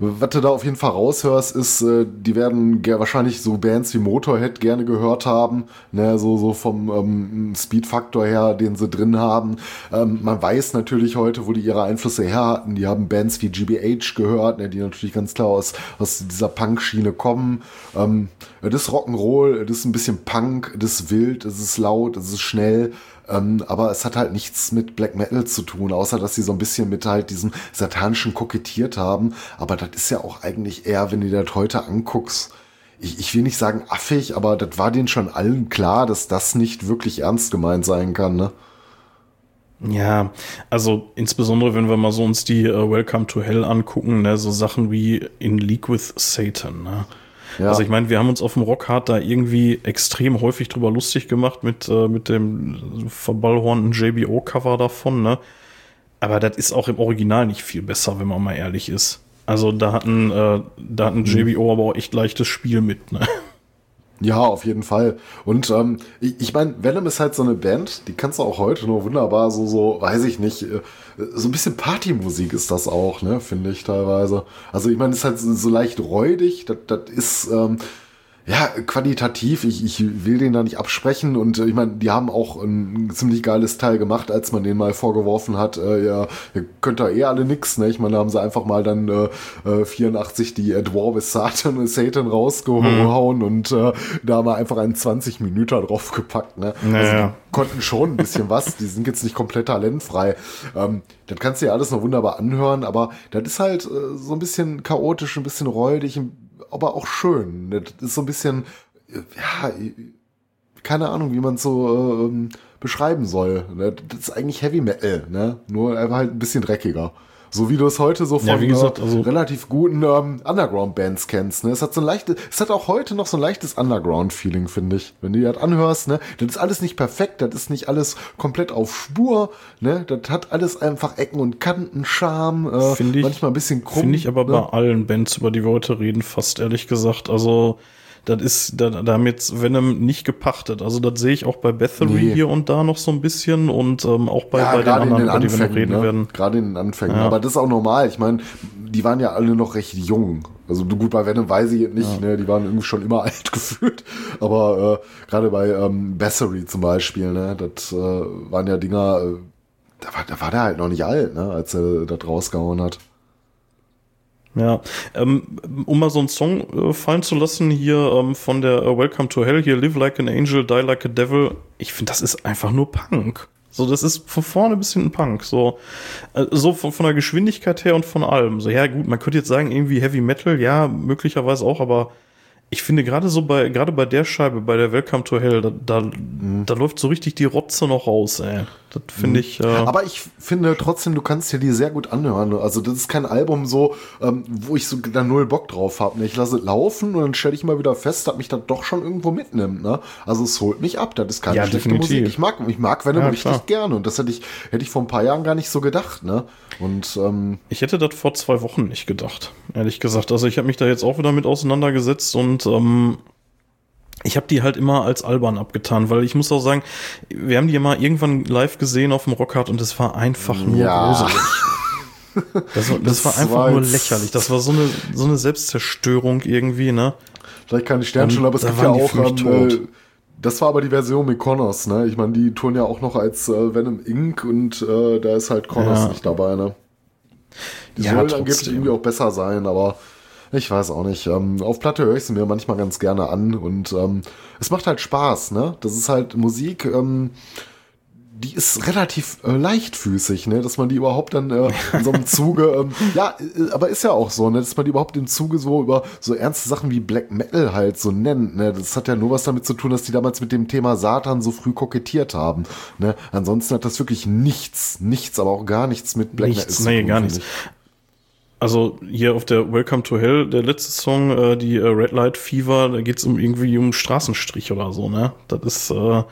was du da auf jeden Fall raushörst, ist, äh, die werden wahrscheinlich so Bands wie Motorhead gerne gehört haben, ne, so, so vom ähm, Speed-Faktor her, den sie drin haben. Ähm, man weiß natürlich heute, wo die ihre Einflüsse her hatten. Die haben Bands wie GBH gehört, ne, die natürlich ganz klar aus, aus dieser Punk-Schiene kommen. Ähm, das ist Rock'n'Roll, das ist ein bisschen Punk, das ist wild, das ist laut, das ist schnell. Ähm, aber es hat halt nichts mit Black Metal zu tun, außer dass sie so ein bisschen mit halt diesem satanischen kokettiert haben. Aber das ist ja auch eigentlich eher, wenn du dir das heute anguckst, ich, ich will nicht sagen affig, aber das war denen schon allen klar, dass das nicht wirklich ernst gemeint sein kann, ne? Ja, also insbesondere wenn wir mal so uns die äh, Welcome to Hell angucken, ne, so Sachen wie In League with Satan, ne? Ja. Also ich meine, wir haben uns auf dem Rockhard da irgendwie extrem häufig drüber lustig gemacht mit, äh, mit dem verballhornten JBO-Cover davon, ne? Aber das ist auch im Original nicht viel besser, wenn man mal ehrlich ist. Also da hatten, äh, da hatten JBO aber auch echt leichtes Spiel mit, ne? Ja, auf jeden Fall. Und ähm, ich, ich meine, Venom ist halt so eine Band, die kannst du auch heute nur wunderbar so, so, weiß ich nicht, äh, so ein bisschen Partymusik ist das auch, ne, finde ich teilweise. Also ich meine, ist halt so, so leicht räudig, das, das ist, ähm, ja, qualitativ, ich, ich will den da nicht absprechen und äh, ich meine, die haben auch ein, ziemlich geiles Teil gemacht, als man denen mal vorgeworfen hat, äh, ja, ihr könnt da eh alle nix, ne? Ich meine, da haben sie einfach mal dann äh, äh, 84 die äh, Dwarves Satan, Satan rausgehauen und äh, da haben wir einfach einen 20 Minuten draufgepackt, ne? Also Naja. die konnten schon ein bisschen was, die sind jetzt nicht komplett talentfrei. Ähm, das kannst du ja alles noch wunderbar anhören, aber das ist halt äh, so ein bisschen chaotisch, ein bisschen räudig, aber auch schön. ne? Das ist so ein bisschen, ja, keine Ahnung, wie man es so ähm, beschreiben soll. Ne? Das ist eigentlich Heavy Metal, ne? Nur einfach halt ein bisschen dreckiger. So wie du es heute so von Ja, wie gesagt, äh, also- relativ guten ähm, Underground-Bands kennst. Ne? Es hat so ein leichtes, es hat auch heute noch so ein leichtes Underground-Feeling, finde ich. Wenn du dir das anhörst, ne, das ist alles nicht perfekt, das ist nicht alles komplett auf Spur, ne? Das hat alles einfach Ecken und Kanten, Charme, äh, Finde ich- manchmal ein bisschen krumm. Finde ich aber ne? bei allen Bands, über die wir heute reden, fast ehrlich gesagt. Also, das ist, da, da haben jetzt Venom nicht gepachtet. Also, das sehe ich auch bei Bathory Nee. hier und da noch so ein bisschen und ähm, auch bei, ja, bei den anderen, den über die wir noch reden ne? werden. Gerade in den Anfängen. Ja. Aber das ist auch normal. Ich meine, die waren ja alle noch recht jung. Also gut, bei Venom weiß ich jetzt nicht, ne? Die waren irgendwie schon immer alt gefühlt. Aber äh, gerade bei ähm, Bassery zum Beispiel, ne, das äh, waren ja Dinger, äh, da war, da war der halt noch nicht alt, ne, als er das rausgehauen hat. Ja, ähm, um mal so einen Song äh, fallen zu lassen hier ähm, von der äh, Welcome to Hell hier, Live Like an Angel, Die Like a Devil. Ich finde, das ist einfach nur Punk. So, das ist von vorne bis hinten Punk. So, äh, so von, von der Geschwindigkeit her und von allem. So, ja gut, man könnte jetzt sagen irgendwie Heavy Metal, ja möglicherweise auch, aber ich finde gerade so bei gerade bei der Scheibe, bei der Welcome to Hell, da, da, Mhm. da läuft so richtig die Rotze noch raus. Ey. Das finde ich. Äh, Aber ich finde trotzdem, du kannst dir die sehr gut anhören. Also das ist kein Album so, ähm, wo ich so da null Bock drauf habe. Ne? Ich lasse es laufen und dann stelle ich mal wieder fest, dass mich das doch schon irgendwo mitnimmt. Ne? Also es holt mich ab. Das ist keine Ja, schlechte definitiv. Musik. Ich mag, ich mag Venom Ja, richtig klar. gerne und das hätte ich, hätte ich vor ein paar Jahren gar nicht so gedacht. Ne? Und ähm, Ich hätte das vor zwei Wochen nicht gedacht, ehrlich gesagt. Also ich habe mich da jetzt auch wieder mit auseinandergesetzt und ähm, ich habe die halt immer als albern abgetan, weil ich muss auch sagen, wir haben die ja mal irgendwann live gesehen auf dem Rockhard und es war einfach nur Ja. gruselig. Das, war- das, Das war einfach nur lächerlich. Das war so eine, so eine Selbstzerstörung irgendwie, ne? vielleicht keine Sternschule, aber es gibt ja auch. mich Ähm, tot. äh, das war aber die Version mit Connors, ne? Ich meine, die touren ja auch noch als äh, Venom Inc. und äh, da ist halt Connors Ja. nicht dabei, ne? Die Ja, sollen angeblich irgendwie auch besser sein, aber ich weiß auch nicht. Ähm, auf Platte höre ich sie mir manchmal ganz gerne an und ähm, es macht halt Spaß, ne? Das ist halt Musik, ähm, die ist relativ äh, leichtfüßig, ne? Dass man die überhaupt dann äh, in so einem Zuge, ähm, ja, äh, aber ist ja auch so, ne? Dass man die überhaupt im Zuge so über so ernste Sachen wie Black Metal halt so nennt, ne? Das hat ja nur was damit zu tun, dass die damals mit dem Thema Satan so früh kokettiert haben, ne? Ansonsten hat das wirklich nichts, nichts, aber auch gar nichts mit Black Nichts, Metal nee, tun, gar finde nichts. Also hier auf der Welcome to Hell, der letzte Song, äh, die äh, Red Light Fever, da geht's um irgendwie um Straßenstrich oder so, ne? Das ist, äh,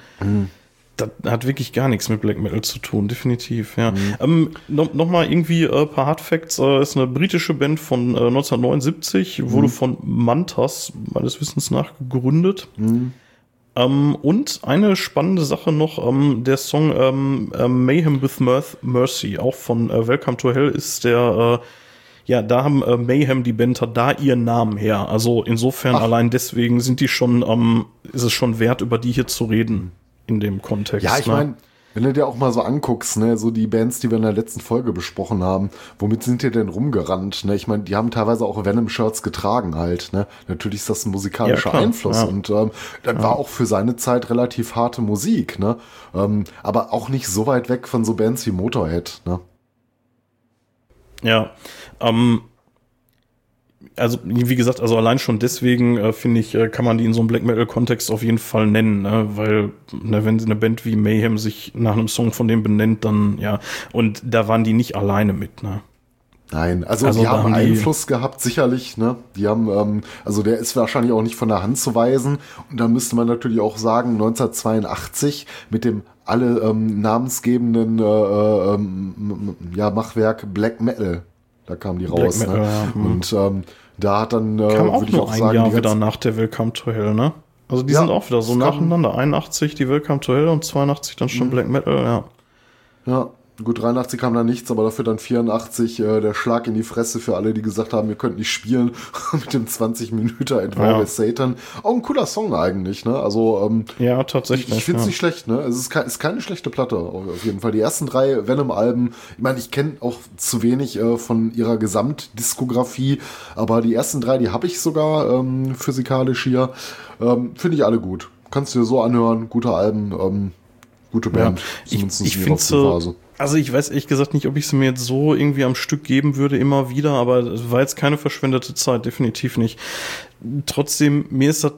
das hat wirklich gar nichts mit Black Metal zu tun, definitiv, ja. Ähm, no, Nochmal irgendwie äh, paar Hard Facts, äh, ist eine britische Band von äh, 1979, wurde von Mantas meines Wissens nach gegründet. Ähm, und eine spannende Sache noch, ähm, der Song ähm, ähm, Mayhem with Mirth, Mercy, auch von äh, Welcome to Hell, ist der, äh, ja, da haben äh, Mayhem, die Band, hat da ihren Namen her. Also insofern allein deswegen sind die schon, ähm, ist es schon wert, über die hier zu reden in dem Kontext. Ja, ich ne? meine, wenn du dir auch mal so anguckst, ne, so die Bands, die wir in der letzten Folge besprochen haben, womit sind die denn rumgerannt? Ne? Ich meine, die haben teilweise auch Venom-Shirts getragen halt. Ne? Natürlich ist das ein musikalischer Ja, Einfluss ja. und ähm, das war auch für seine Zeit relativ harte Musik, ne? Ähm, aber auch nicht so weit weg von so Bands wie Motorhead, ne? Ja, ähm, also wie gesagt, also allein schon deswegen äh, finde ich, äh, kann man die in so einem Black Metal Kontext auf jeden Fall nennen, ne? weil ne, wenn eine Band wie Mayhem sich nach einem Song von dem benennt, dann ja, und da waren die nicht alleine mit, ne? Nein, also, Also die haben haben die- Einfluss gehabt, sicherlich, ne? Die haben, ähm, also der ist wahrscheinlich auch nicht von der Hand zu weisen. Und da müsste man natürlich auch sagen, 1982 mit dem alle ähm, namensgebenden äh, äh, ähm, ja, Machwerk Black Metal. Da kamen die raus. Metal, ne? ja, hm. Und ähm, da hat dann, äh, Kam auch nur ein sagen, Jahr wieder nach der Welcome to Hell, ne? Also die Ja, sind auch wieder so nacheinander. 81 die Welcome to Hell und 82 dann schon Black Metal, ja. Ja, gut, 83 kam da nichts, aber dafür dann 84 äh, der Schlag in die Fresse für alle, die gesagt haben, ihr könnt nicht spielen mit dem 20 Minuten War Ja. Satan. Auch ein cooler Song eigentlich, ne? Also ähm, Ja, ich, tatsächlich. ich finde es ja. nicht schlecht, ne? Es ist, ke ist keine schlechte Platte auf, jeden Fall. Die ersten drei Venom-Alben, ich meine, ich kenne auch zu wenig äh, von ihrer Gesamtdiskografie, aber die ersten drei, die habe ich sogar ähm, physikalisch hier. Ähm, finde ich alle gut. Kannst du dir so anhören, gute Alben, ähm, gute Band. Ja, ich, ich finde so. Also ich weiß ehrlich gesagt nicht, ob ich sie mir jetzt so irgendwie am Stück geben würde, immer wieder, aber es war jetzt keine verschwendete Zeit, definitiv nicht. Trotzdem, mir ist das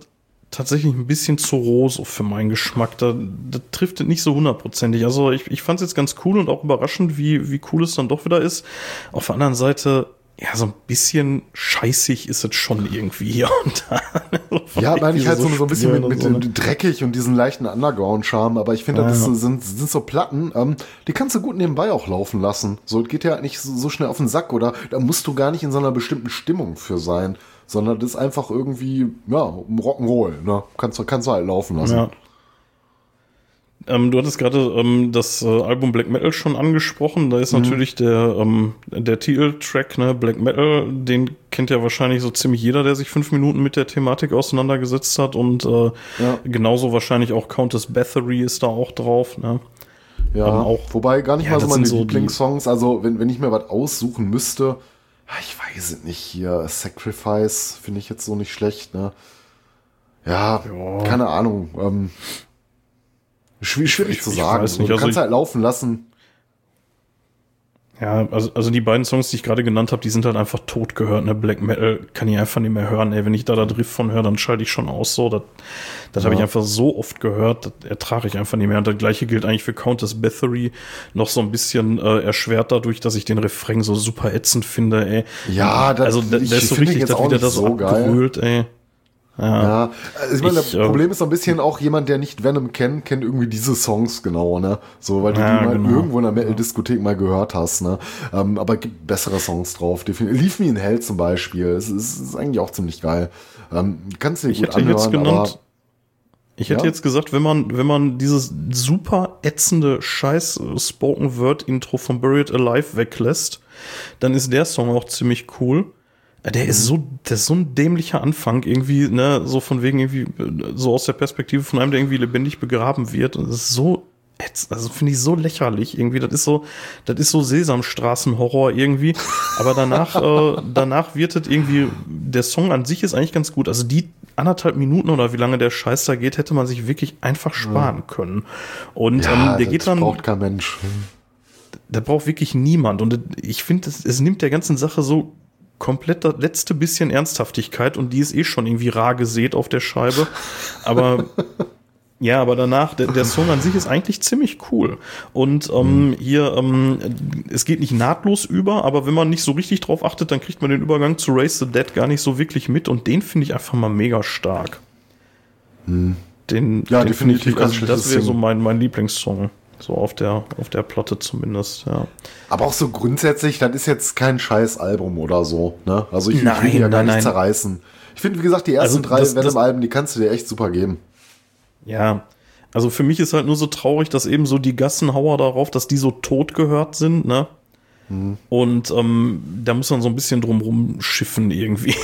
tatsächlich ein bisschen zu roh für meinen Geschmack. Da, das trifft es nicht so hundertprozentig. Also ich, ich fand es jetzt ganz cool und auch überraschend, wie, wie cool es dann doch wieder ist. Auf der anderen Seite, ja, so ein bisschen scheißig ist es schon irgendwie hier und da. Ja, meine ich halt so, so ein bisschen mit, mit so, dem dreckig und diesen leichten Underground-Charme, aber ich finde, Ja, das ja. sind, sind so Platten, ähm, die kannst du gut nebenbei auch laufen lassen. So, geht ja nicht so, so schnell auf den Sack oder da musst du gar nicht in so einer bestimmten Stimmung für sein, sondern das ist einfach irgendwie, ja, Rock'n'Roll, ne? Kannst du, kannst du halt laufen lassen. Ja. Ähm, du hattest gerade ähm, das äh, Album Black Metal schon angesprochen. Da Mhm. ist natürlich der, ähm, der Titeltrack, ne, Black Metal, den kennt ja wahrscheinlich so ziemlich jeder, der sich fünf Minuten mit der Thematik auseinandergesetzt hat. Und äh, Ja. genauso wahrscheinlich auch Countess Bathory ist da auch drauf. Ne? Ja, Ähm, auch- wobei gar nicht Ja, mal so meine so Lieblingssongs. Also, wenn, wenn ich mir was aussuchen müsste, ah, ich weiß es nicht hier, Sacrifice finde ich jetzt so nicht schlecht, ne? Ja, Ja. keine Ahnung. Ähm, schwierig, schwierig Ich- zu ich sagen. nicht, du also kannst ich- halt laufen lassen. Ja, also, also die beiden Songs, die ich gerade genannt habe, die sind halt einfach tot gehört. Ne? Black Metal kann ich einfach nicht mehr hören. Ey, wenn ich da da Drift von höre, dann schalte ich schon aus. So, das, das ja. habe ich einfach so oft gehört, das ertrage ich einfach nicht mehr. Und das gleiche gilt eigentlich für Countess Bathory. Noch so ein bisschen äh, erschwert dadurch, dass ich den Refrain so super ätzend finde. Ey. Ja, das, also der, der ist so richtig, dass wieder das so abgerühlt, ey. Ja, ja. Also ich meine, das äh, Problem ist so ein bisschen auch jemand, der nicht Venom kennt, kennt irgendwie diese Songs genau, ne? So, weil du ja, die mal genau. irgendwo in der Metal-Diskothek mal gehört hast, ne? Ähm, aber gibt bessere Songs drauf. Leave Me in Hell zum Beispiel. Es ist, ist eigentlich auch ziemlich geil. Ähm, kannst du dir ich gut anhören, genannt, aber ich hätte ja? jetzt gesagt, wenn man, wenn man dieses super ätzende Scheiß Spoken Word Intro von Buried Alive weglässt, dann ist der Song auch ziemlich cool. Der ist so, der ist so ein dämlicher Anfang irgendwie, ne, so von wegen irgendwie, so aus der Perspektive von einem, der irgendwie lebendig begraben wird. Und das ist so, also finde ich so lächerlich irgendwie. Das ist so, das ist so Sesamstraßenhorror irgendwie. Aber danach, äh, danach wird es irgendwie, der Song an sich ist eigentlich ganz gut. Also die anderthalb Minuten oder wie lange der Scheiß da geht, hätte man sich wirklich einfach sparen können. Und ja, ähm, der geht dann. braucht kein Mensch. Der braucht wirklich niemand. Und ich finde, es, es nimmt der ganzen Sache so komplett das letzte bisschen Ernsthaftigkeit und die ist eh schon irgendwie rar gesät auf der Scheibe. Aber ja, aber danach, der, der Song an sich ist eigentlich ziemlich cool. Und ähm, mhm. hier, ähm, es geht nicht nahtlos über, aber wenn man nicht so richtig drauf achtet, dann kriegt man den Übergang zu Race the Dead gar nicht so wirklich mit und den finde ich einfach mal mega stark. Mhm. Den, ja, den definitiv. Ich, also das wäre so mein, mein Lieblingssong. So auf der, auf der Platte zumindest, ja. Aber auch so grundsätzlich, das ist jetzt kein scheiß Album oder so, ne? Also ich, nein, ich will ja gar nein, nicht nein. zerreißen. Ich finde, wie gesagt, die ersten also drei Venom-Alben, die kannst du dir echt super geben. Ja, also für mich ist halt nur so traurig, dass eben so die Gassenhauer darauf, dass die so tot gehört sind, ne? Hm. Und ähm, da muss man so ein bisschen drumrum schiffen irgendwie.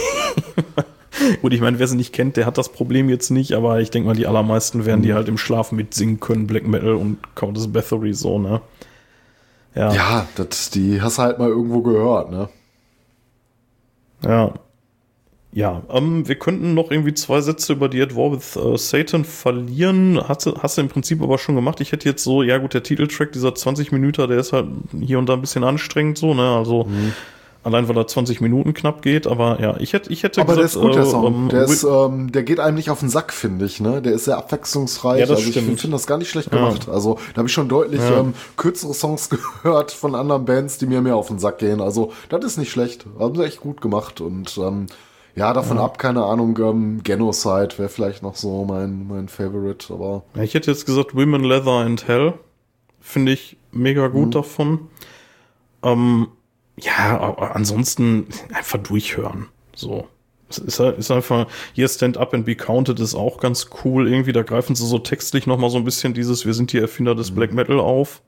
Gut, ich meine, wer sie nicht kennt, der hat das Problem jetzt nicht, aber ich denke mal, die allermeisten werden die mhm. halt im Schlaf mitsingen können, Black Metal und Countess Bathory so, ne? Ja, ja das, die hast du halt mal irgendwo gehört, ne? Ja. Ja, ähm, wir könnten noch irgendwie zwei Sätze über die At War with uh, Satan verlieren. Hast du, hast du im Prinzip aber schon gemacht. Ich hätte jetzt so, ja gut, der Titeltrack, dieser 20 Minuten, der ist halt hier und da ein bisschen anstrengend so, ne? Also mhm. Allein weil er 20 Minuten knapp geht, aber ja, ich hätte, ich hätte aber gesagt, der ist gut, der äh, Song. Ähm, der, ist, ähm, der geht einem nicht auf den Sack, finde ich, ne? Der ist sehr abwechslungsreich. Ja, das also ich finde das gar nicht schlecht gemacht. Ja. Also da habe ich schon deutlich ja. ähm, kürzere Songs gehört von anderen Bands, die mir mehr auf den Sack gehen. Also das ist nicht schlecht. Haben sie echt gut gemacht und ähm, ja, davon ja. ab, keine Ahnung, ähm, Genocide wäre vielleicht noch so mein, mein Favorite, aber. Ja, ich hätte jetzt gesagt Women, Leather and Hell. Finde ich mega gut mhm. davon. Ähm, ja, ansonsten einfach durchhören. So. Es ist, halt, ist einfach, hier Stand Up and Be Counted ist auch ganz cool. Irgendwie, da greifen sie so textlich nochmal so ein bisschen dieses, wir sind die Erfinder des mhm. Black Metal auf.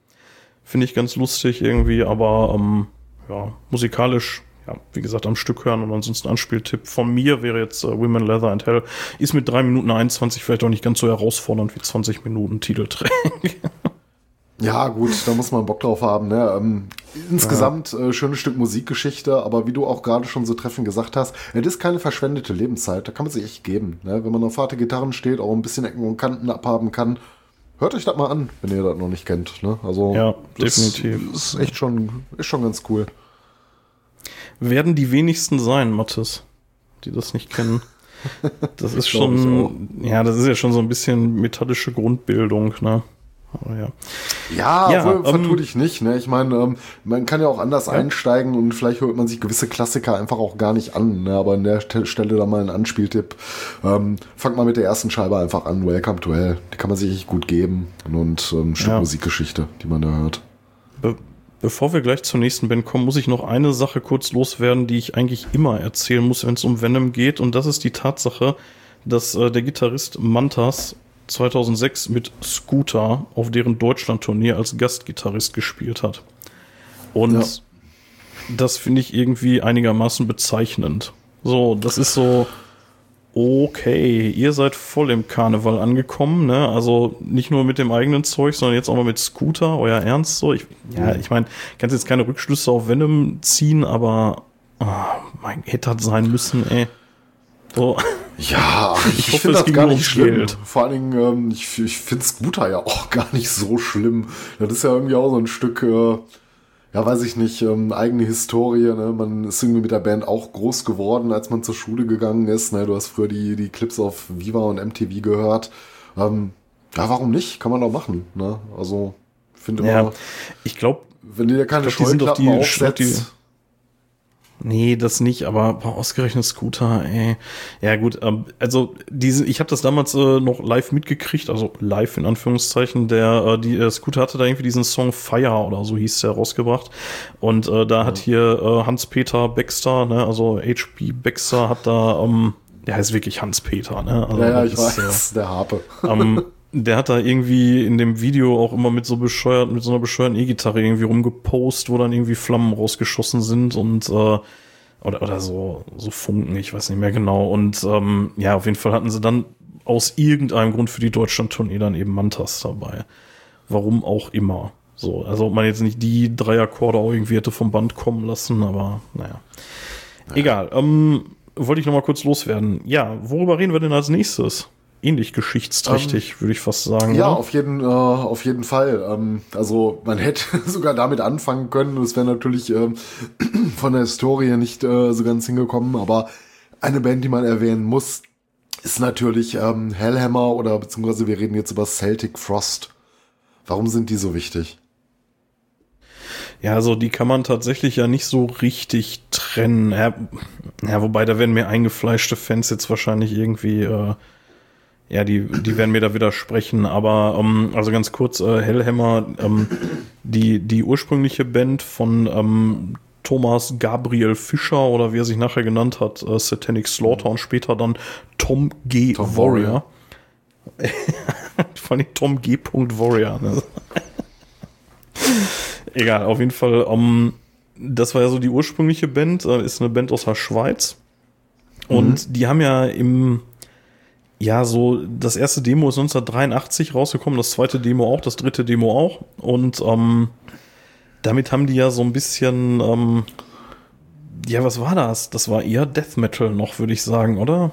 Finde ich ganz lustig irgendwie, aber ähm, ja, musikalisch, ja, wie gesagt, am Stück hören und ansonsten Anspieltipp von mir wäre jetzt äh, Women, Leather and Hell. Ist mit drei Minuten 21 vielleicht auch nicht ganz so herausfordernd wie 20 Minuten Titeltrack. Ja, gut, da muss man Bock drauf haben. Ne? Ähm, insgesamt ja. äh, schönes Stück Musikgeschichte, aber wie du auch gerade schon so treffend gesagt hast, es ist keine verschwendete Lebenszeit. Da kann man sich echt geben. Ne? Wenn man auf harte Gitarren steht, auch ein bisschen Ecken und Kanten abhaben kann, hört euch das mal an, wenn ihr das noch nicht kennt. Ne? Also ja, definitiv. Ist, ist echt schon, ist schon ganz cool. Werden die wenigsten sein, Mattes, die das nicht kennen. Das ist schon, ja, das ist ja schon so ein bisschen metallische Grundbildung, ne? Oh, ja, ja, ja ähm, vertue dich nicht. Ne? Ich meine, ähm, man kann ja auch anders ja. einsteigen und vielleicht hört man sich gewisse Klassiker einfach auch gar nicht an. Ne? Aber an der Stelle da mal ein Anspieltipp. Ähm, fangt mal mit der ersten Scheibe einfach an. Welcome to Hell. Die kann man sich echt gut geben. Und ähm, Stück ja. Musikgeschichte, die man da hört. Be bevor wir gleich zur nächsten Band kommen, muss ich noch eine Sache kurz loswerden, die ich eigentlich immer erzählen muss, wenn es um Venom geht. Und das ist die Tatsache, dass äh, der Gitarrist Mantas 2006 mit Scooter auf deren Deutschland-Tournee als Gastgitarrist gespielt hat. Und ja. das finde ich irgendwie einigermaßen bezeichnend. So, das ist so, okay, ihr seid voll im Karneval angekommen, ne? Also nicht nur mit dem eigenen Zeug, sondern jetzt auch mal mit Scooter, euer Ernst so. Ich, ja, ich meine, kannst jetzt keine Rückschlüsse auf Venom ziehen, aber oh, mein hätte das sein müssen, ey. So. Ja, ich, ich finde das gar nicht schlimm. Geld. Vor allen Dingen, ähm, ich, ich finde Scooter ja auch gar nicht so schlimm. Das ist ja irgendwie auch so ein Stück, äh, ja, weiß ich nicht, ähm, eigene Historie, ne? Man ist irgendwie mit der Band auch groß geworden, als man zur Schule gegangen ist. Ne? Du hast früher die, die Clips auf Viva und MTV gehört. Ähm, ja, warum nicht? Kann man doch machen. Ne? Also, finde Ja, immer, ich glaube, wenn du dir keine glaub, Scheuklappen aufsetzt, die- Nee, das nicht, aber boah, ausgerechnet Scooter, ey. Ja gut, ähm, also diese, ich habe das damals äh, noch live mitgekriegt, also live in Anführungszeichen. Der äh, die äh, Scooter hatte da irgendwie diesen Song Fire oder so hieß der rausgebracht und äh, da hat hier äh, Hans-Peter Baxter, ne, also HP Baxter hat da, ähm, der heißt wirklich Hans-Peter, ne? Also, ja, ja, ich ist, äh, weiß, der Harpe. ähm, der hat da irgendwie in dem Video auch immer mit so bescheuert, mit so einer bescheuerten E-Gitarre irgendwie rumgepost, wo dann irgendwie Flammen rausgeschossen sind und äh, oder, oder so, so Funken, ich weiß nicht mehr genau. Und ähm, ja, auf jeden Fall hatten sie dann aus irgendeinem Grund für die Deutschland-Tournee dann eben Mantas dabei. Warum auch immer. So, also ob man jetzt nicht die drei Akkorde auch irgendwie hätte vom Band kommen lassen, aber naja. Egal. Ähm, wollte ich noch mal kurz loswerden. Ja, worüber reden wir denn als nächstes? Ähnlich geschichtsträchtig, würde ich fast sagen. Ja, oder? auf jeden, äh, auf jeden Fall. Ähm, also man hätte sogar damit anfangen können. Das wäre natürlich ähm, von der Historie nicht äh, so ganz hingekommen. Aber eine Band, die man erwähnen muss, ist natürlich ähm, Hellhammer oder beziehungsweise wir reden jetzt über Celtic Frost. Warum sind die so wichtig? Ja, also die kann man tatsächlich ja nicht so richtig trennen. Ja, ja wobei da werden mir eingefleischte Fans jetzt wahrscheinlich irgendwie, äh, ja, die, die werden mir da widersprechen. Aber ähm, also ganz kurz, äh, Hellhammer, ähm, die, die ursprüngliche Band von ähm, Thomas Gabriel Fischer oder wie er sich nachher genannt hat, äh, Satanic Slaughter und später dann Tom G. Tom Warrior. Vor allem Tom G. Warrior. Ne? Egal, auf jeden Fall. Ähm, das war ja so die ursprüngliche Band, äh, ist eine Band aus der Schweiz. Und die haben ja im, ja, so, das erste Demo ist 1983 rausgekommen, das zweite Demo auch, das dritte Demo auch. Und ähm, damit haben die ja so ein bisschen, ähm, ja, was war das? Das war eher Death Metal noch, würde ich sagen, oder?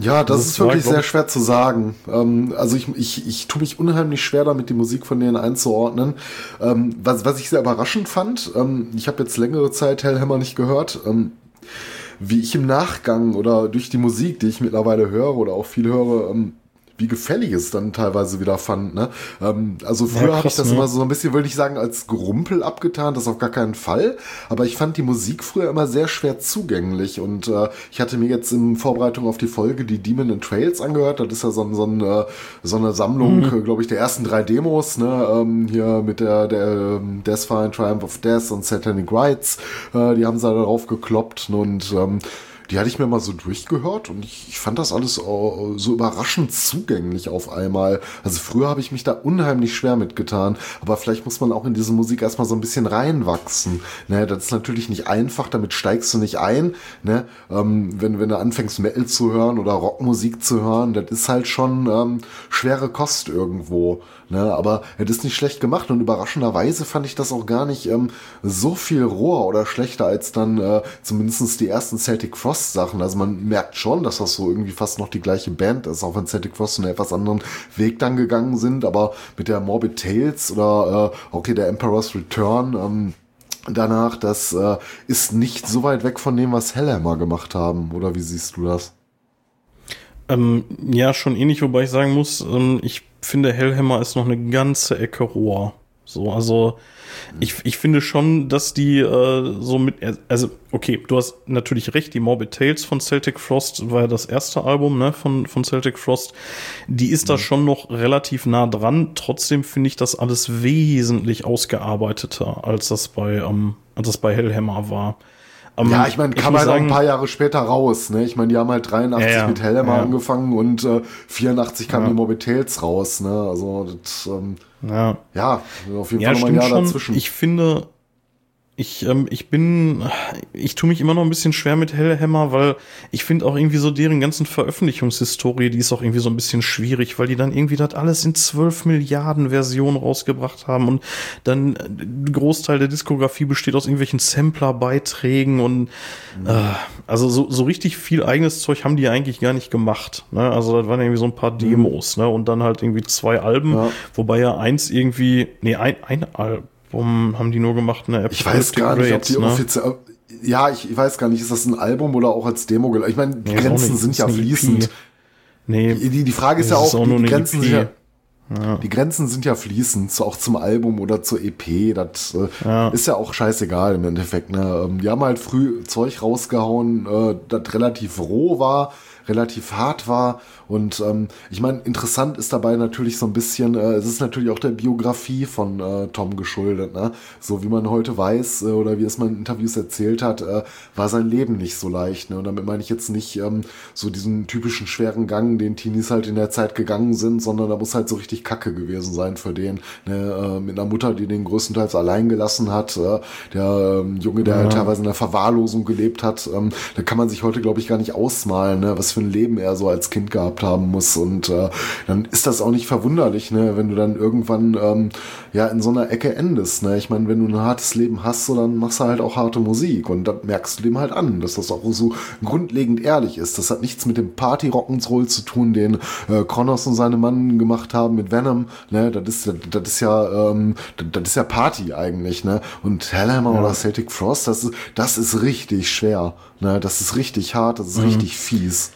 Ja, das, Das ist war, wirklich sehr schwer zu sagen. Ähm, also ich, ich, ich tue mich unheimlich schwer damit, die Musik von denen einzuordnen. Ähm, was, was ich sehr überraschend fand, ähm, ich habe jetzt längere Zeit Hellhammer nicht gehört, ähm, wie ich im Nachgang oder durch die Musik, die ich mittlerweile höre oder auch viel höre, ähm, wie gefällig es dann teilweise wieder fand. Ne? Ähm, also früher Ja, habe ich das ne? immer so ein bisschen, würde ich sagen, als Gerumpel abgetan, das auf gar keinen Fall. Aber ich fand die Musik früher immer sehr schwer zugänglich und äh, ich hatte mir jetzt in Vorbereitung auf die Folge die Demon and Trails angehört. Das ist ja so, ein, so, ein, äh, so eine Sammlung, Mhm. äh, glaube ich, der ersten drei Demos, ne? ähm, hier mit der, der ähm, Deathfire Triumph of Death und Satanic Rites. Äh, die haben sie da drauf gekloppt und ähm, die hatte ich mir mal so durchgehört und ich, ich fand das alles äh, so überraschend zugänglich auf einmal. Also früher habe ich mich da unheimlich schwer mitgetan, aber vielleicht muss man auch in diese Musik erstmal so ein bisschen reinwachsen. Ne, das ist natürlich nicht einfach, damit steigst du nicht ein. Ne? Ähm, wenn, wenn du anfängst Metal zu hören oder Rockmusik zu hören, das ist halt schon ähm, schwere Kost irgendwo. Ne? Aber es ist nicht schlecht gemacht und überraschenderweise fand ich das auch gar nicht ähm, so viel roher oder schlechter als dann äh, zumindest die ersten Celtic Frost Sachen. Also man merkt schon, dass das so irgendwie fast noch die gleiche Band ist, auch wenn Celtic Frost einen etwas anderen Weg dann gegangen sind. Aber mit der Morbid Tales oder äh, okay, der Emperor's Return, ähm, danach, das äh, ist nicht so weit weg von dem, was Hellhammer gemacht haben. Oder wie siehst du das? Ähm, ja, schon ähnlich, wobei ich sagen muss, ähm, ich finde Hellhammer ist noch eine ganze Ecke roher. So, also ich, ich finde schon, dass die äh, so mit, also okay, du hast natürlich recht, die Morbid Tales von Celtic Frost war ja das erste Album ne, von, von Celtic Frost. Die ist da schon noch relativ nah dran. Trotzdem finde ich das alles wesentlich ausgearbeiteter, als das bei, ähm, als das bei Hellhammer war. Ähm, Ja, ich meine, kam muss halt auch ein sagen- paar Jahre später raus. Ne? Ich meine, die haben halt 83 Ja, mit Hellhammer Ja. angefangen und äh, 84 kam Ja. die Morbid Tales raus. Ne? Also das, ähm, Ja. ja, auf jeden Fall nochmal ein Jahr schon. dazwischen. Ich finde, ich, ähm, ich bin, ich tue mich immer noch ein bisschen schwer mit Hellhammer, weil ich finde auch irgendwie so deren ganzen Veröffentlichungshistorie, die ist auch irgendwie so ein bisschen schwierig, weil die dann irgendwie das alles in 12 Milliarden Versionen rausgebracht haben und dann äh, ein Großteil der Diskografie besteht aus irgendwelchen Sampler-Beiträgen und äh, also so, so richtig viel eigenes Zeug haben die eigentlich gar nicht gemacht. Ne? Also das waren irgendwie so ein paar Demos, ne? Und dann halt irgendwie zwei Alben, Ja. wobei ja eins irgendwie, nee, ein, ein Al- Warum haben die nur gemacht eine App? Ich weiß gar nicht, ob die ne? offiziell. Ja, ich, ich, weiß gar nicht, ist das ein Album oder auch als Demo? Ich meine, die nee, Grenzen nicht, sind ja fließend. EP. Nee. Die, die Frage ist ja auch, auch die, die Grenzen sind ja, ja. Die Grenzen sind ja fließend, auch zum Album oder zur EP. Das äh, ja. ist ja auch scheißegal im Endeffekt. Ne? Ähm, die haben halt früh Zeug rausgehauen, äh, das relativ roh war, relativ hart war und ähm, ich meine, interessant ist dabei natürlich so ein bisschen, äh, es ist natürlich auch der Biografie von äh, Tom geschuldet. Ne? So wie man heute weiß äh, oder wie es man in Interviews erzählt hat, äh, war sein Leben nicht so leicht. Ne? Und damit meine ich jetzt nicht ähm, so diesen typischen schweren Gang, den Teenies halt in der Zeit gegangen sind, sondern da muss halt so richtig Kacke gewesen sein für den. Ne? Äh, mit einer Mutter, die den größtenteils allein gelassen hat, äh, der ähm, Junge, der ja. halt teilweise in der Verwahrlosung gelebt hat, ähm, da kann man sich heute, glaube ich, gar nicht ausmalen, ne? was für ein Leben er so als Kind gehabt gehabt haben muss. Und äh, dann ist das auch nicht verwunderlich, ne, wenn du dann irgendwann ähm, ja in so einer Ecke endest. Ne? Ich meine, wenn du ein hartes Leben hast, so, dann machst du halt auch harte Musik. Und dann merkst du dem halt an, dass das auch so grundlegend ehrlich ist. Das hat nichts mit dem Party-Rock'n'Roll zu tun, den äh, Connors und seine Mann gemacht haben mit Venom. Ne? Das, ist, das, das ist ja ähm, das, das ist ja Party eigentlich. Ne? Und Hellhammer ja. oder Celtic Frost, das ist, das ist richtig schwer. Ne? Das ist richtig hart, das ist mhm. richtig fies.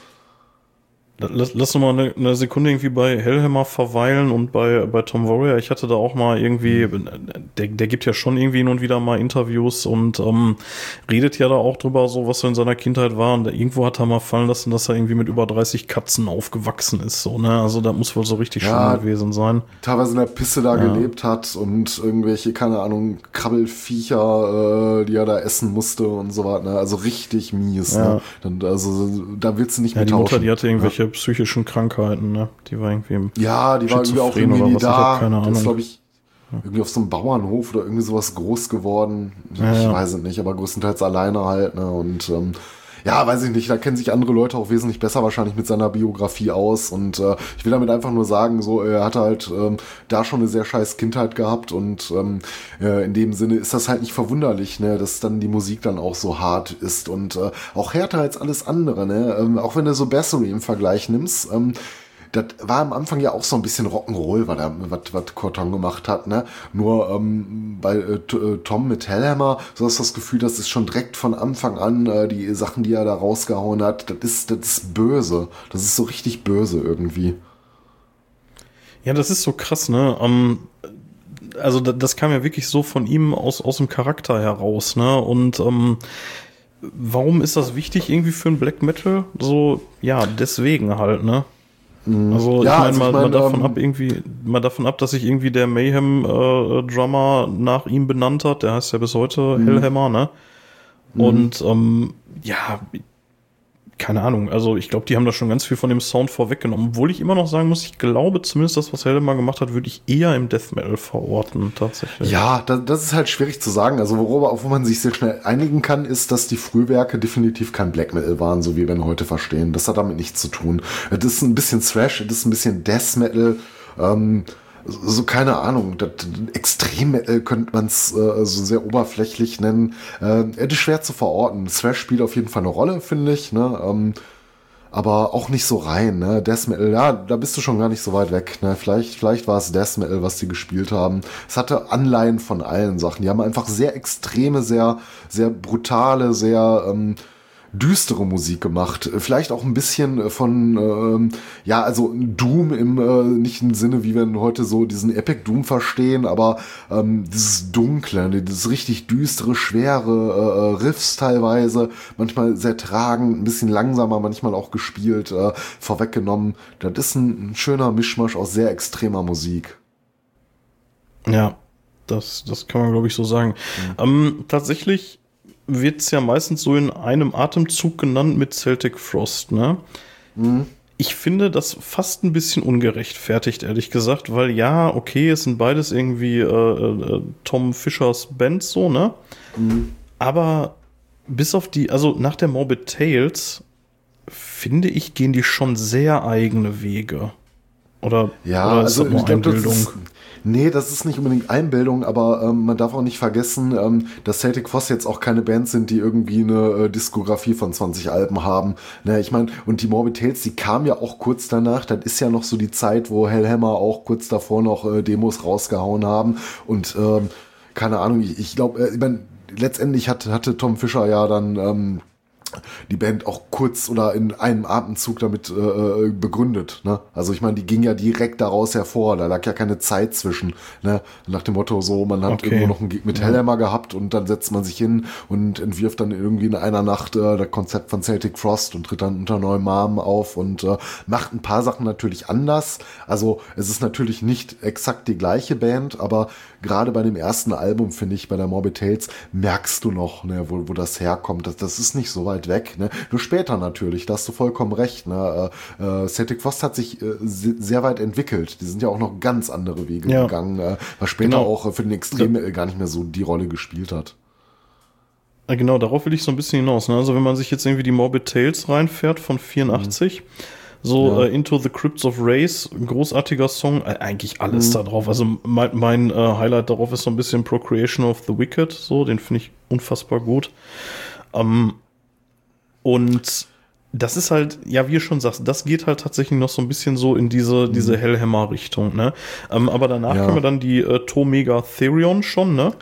Lass, lass noch mal eine, eine, Sekunde irgendwie bei Hellhammer verweilen und bei, bei Tom Warrior. Ich hatte da auch mal irgendwie, mhm. der, der gibt ja schon irgendwie hin und wieder mal Interviews und ähm, redet ja da auch drüber, so was so in seiner Kindheit war. Und irgendwo hat er mal fallen lassen, dass er irgendwie mit über 30 Katzen aufgewachsen ist. So, ne? Also da muss wohl so richtig ja, schön gewesen sein. Teilweise in der Pisse da ja. gelebt hat und irgendwelche, keine Ahnung, Krabbelfiecher, äh, die er da essen musste und so weiter. Ne? Also richtig mies. Ja. Ne? Dann, also da willst du nicht ja, mit die Mutter, die hatte irgendwelche psychischen Krankheiten, ne? Die war irgendwie im Ja, die war irgendwie auch irgendwie nie da. Ich keine Ahnung. Das ist, glaube ich, irgendwie auf so einem Bauernhof oder irgendwie sowas groß geworden. Ja, ich ja. weiß es nicht, aber größtenteils alleine halt, ne? Und ähm, ja, weiß ich nicht, da kennen sich andere Leute auch wesentlich besser wahrscheinlich mit seiner Biografie aus. Und äh, ich will damit einfach nur sagen, so, er hatte halt ähm, da schon eine sehr scheiß Kindheit gehabt und ähm, äh, in dem Sinne ist das halt nicht verwunderlich, ne, dass dann die Musik dann auch so hart ist und äh, auch härter als alles andere, ne? Ähm, auch wenn du so Bassery im Vergleich nimmst, ähm, das war am Anfang ja auch so ein bisschen Rock'n'Roll, was, was, was Corton gemacht hat, ne? Nur ähm, bei äh, äh, Tom mit Hellhammer, so hast du das Gefühl, das ist schon direkt von Anfang an äh, die Sachen, die er da rausgehauen hat, das ist, das ist böse. Das ist so richtig böse irgendwie. Ja, das ist so krass, ne? Um, also das kam ja wirklich so von ihm aus, aus dem Charakter heraus, ne? Und ähm, warum ist das wichtig irgendwie für ein Black Metal? So, ja, deswegen halt, ne? Mhm. Also ja, ich meine also mal, ich mein, mal davon ähm, ab irgendwie, mal davon ab, dass sich irgendwie der Mayhem äh, nach ihm benannt hat. Der heißt ja bis heute mhm. Hellhammer, ne? Mhm. Und ähm, ja, keine Ahnung. Also ich glaube, die haben da schon ganz viel von dem Sound vorweggenommen. Obwohl ich immer noch sagen muss, ich glaube zumindest das, was Heldemann gemacht hat, würde ich eher im Death Metal verorten, tatsächlich. Ja, das, das ist halt schwierig zu sagen. Also worüber, auf wo man sich sehr schnell einigen kann, ist, dass die Frühwerke definitiv kein Black Metal waren, so wie wir ihn heute verstehen. Das hat damit nichts zu tun. Es ist ein bisschen Thrash, es ist ein bisschen Death Metal. Ähm, so keine Ahnung, das, extrem äh, könnte man es äh, so sehr oberflächlich nennen. Äh, ist schwer zu verorten. Thrash spielt auf jeden Fall eine Rolle, finde ich. Ne? Ähm, aber auch nicht so rein. Ne? Death Metal, ja, da bist du schon gar nicht so weit weg. Ne? Vielleicht, vielleicht war es Death Metal, was die gespielt haben. Es hatte Anleihen von allen Sachen. Die haben einfach sehr extreme, sehr, sehr brutale, sehr ähm, düstere Musik gemacht. Vielleicht auch ein bisschen von, ähm, ja, also Doom im äh, nicht im Sinne, wie wir heute so diesen Epic Doom verstehen, aber ähm, dieses Dunkle, ne, dieses richtig düstere, schwere äh, Riffs teilweise, manchmal sehr tragend, ein bisschen langsamer, manchmal auch gespielt, äh, vorweggenommen. Das ist ein, ein schöner Mischmasch aus sehr extremer Musik. Ja, das, das kann man, glaube ich, so sagen. Mhm. Ähm, tatsächlich wird es ja meistens so in einem Atemzug genannt mit Celtic Frost, ne? Mhm. Ich finde das fast ein bisschen ungerechtfertigt, ehrlich gesagt, weil ja, okay, es sind beides irgendwie äh, äh, Tom Fischers Bands so, ne? Mhm. Aber bis auf die, also nach der Morbid Tales, finde ich, gehen die schon sehr eigene Wege. Oder, ja, oder ist also das nur Einbildung? Das Nee, das ist nicht unbedingt Einbildung, aber ähm, man darf auch nicht vergessen, ähm, dass Celtic Frost jetzt auch keine Band sind, die irgendwie eine äh, Diskografie von 20 Alben haben. Ne, ich meine, und die Morbid Tales, die kam ja auch kurz danach. Das ist ja noch so die Zeit, wo Hellhammer auch kurz davor noch äh, Demos rausgehauen haben. Und ähm, keine Ahnung, ich, ich glaube, äh, ich mein, letztendlich hat, hatte Tom Fischer ja dann ähm, die Band auch kurz oder in einem Atemzug damit äh, äh, begründet. Ne? Also ich meine, die ging ja direkt daraus hervor, da lag ja keine Zeit zwischen. Ne? Nach dem Motto so, man hat okay. irgendwo noch einen Gig mit. Hellhammer gehabt und dann setzt man sich hin und entwirft dann irgendwie in einer Nacht äh, das Konzept von Celtic Frost und tritt dann unter neuem Namen auf und äh, macht ein paar Sachen natürlich anders. Also es ist natürlich nicht exakt die gleiche Band, aber gerade bei dem ersten Album, finde ich, bei der Morbid Tales, merkst du noch, ne, wo, wo das herkommt. Das, das ist nicht so weit weg. Ne? Nur später natürlich, da hast du vollkommen recht. Ne? Äh, äh, Celtic Frost hat sich äh, sehr weit entwickelt. Die sind ja auch noch ganz andere Wege ja. gegangen, äh, was später genau. auch für den Extrem ja. gar nicht mehr so die Rolle gespielt hat. Genau, darauf will ich so ein bisschen hinaus. Ne? Also wenn man sich jetzt irgendwie die Morbid Tales reinfährt von 84, mhm so ja. äh, Into the Crypts of Race, ein großartiger Song, äh, eigentlich alles mhm. da drauf. Also mein, mein äh, Highlight darauf ist so ein bisschen Procreation of the Wicked, so, den finde ich unfassbar gut. Ähm, und das ist halt, ja, wie du schon sagst, das geht halt tatsächlich noch so ein bisschen so in diese, mhm. diese Hellhammer-Richtung, ne? Ähm, aber danach ja. können wir dann die äh, Tomega Therion schon, ne?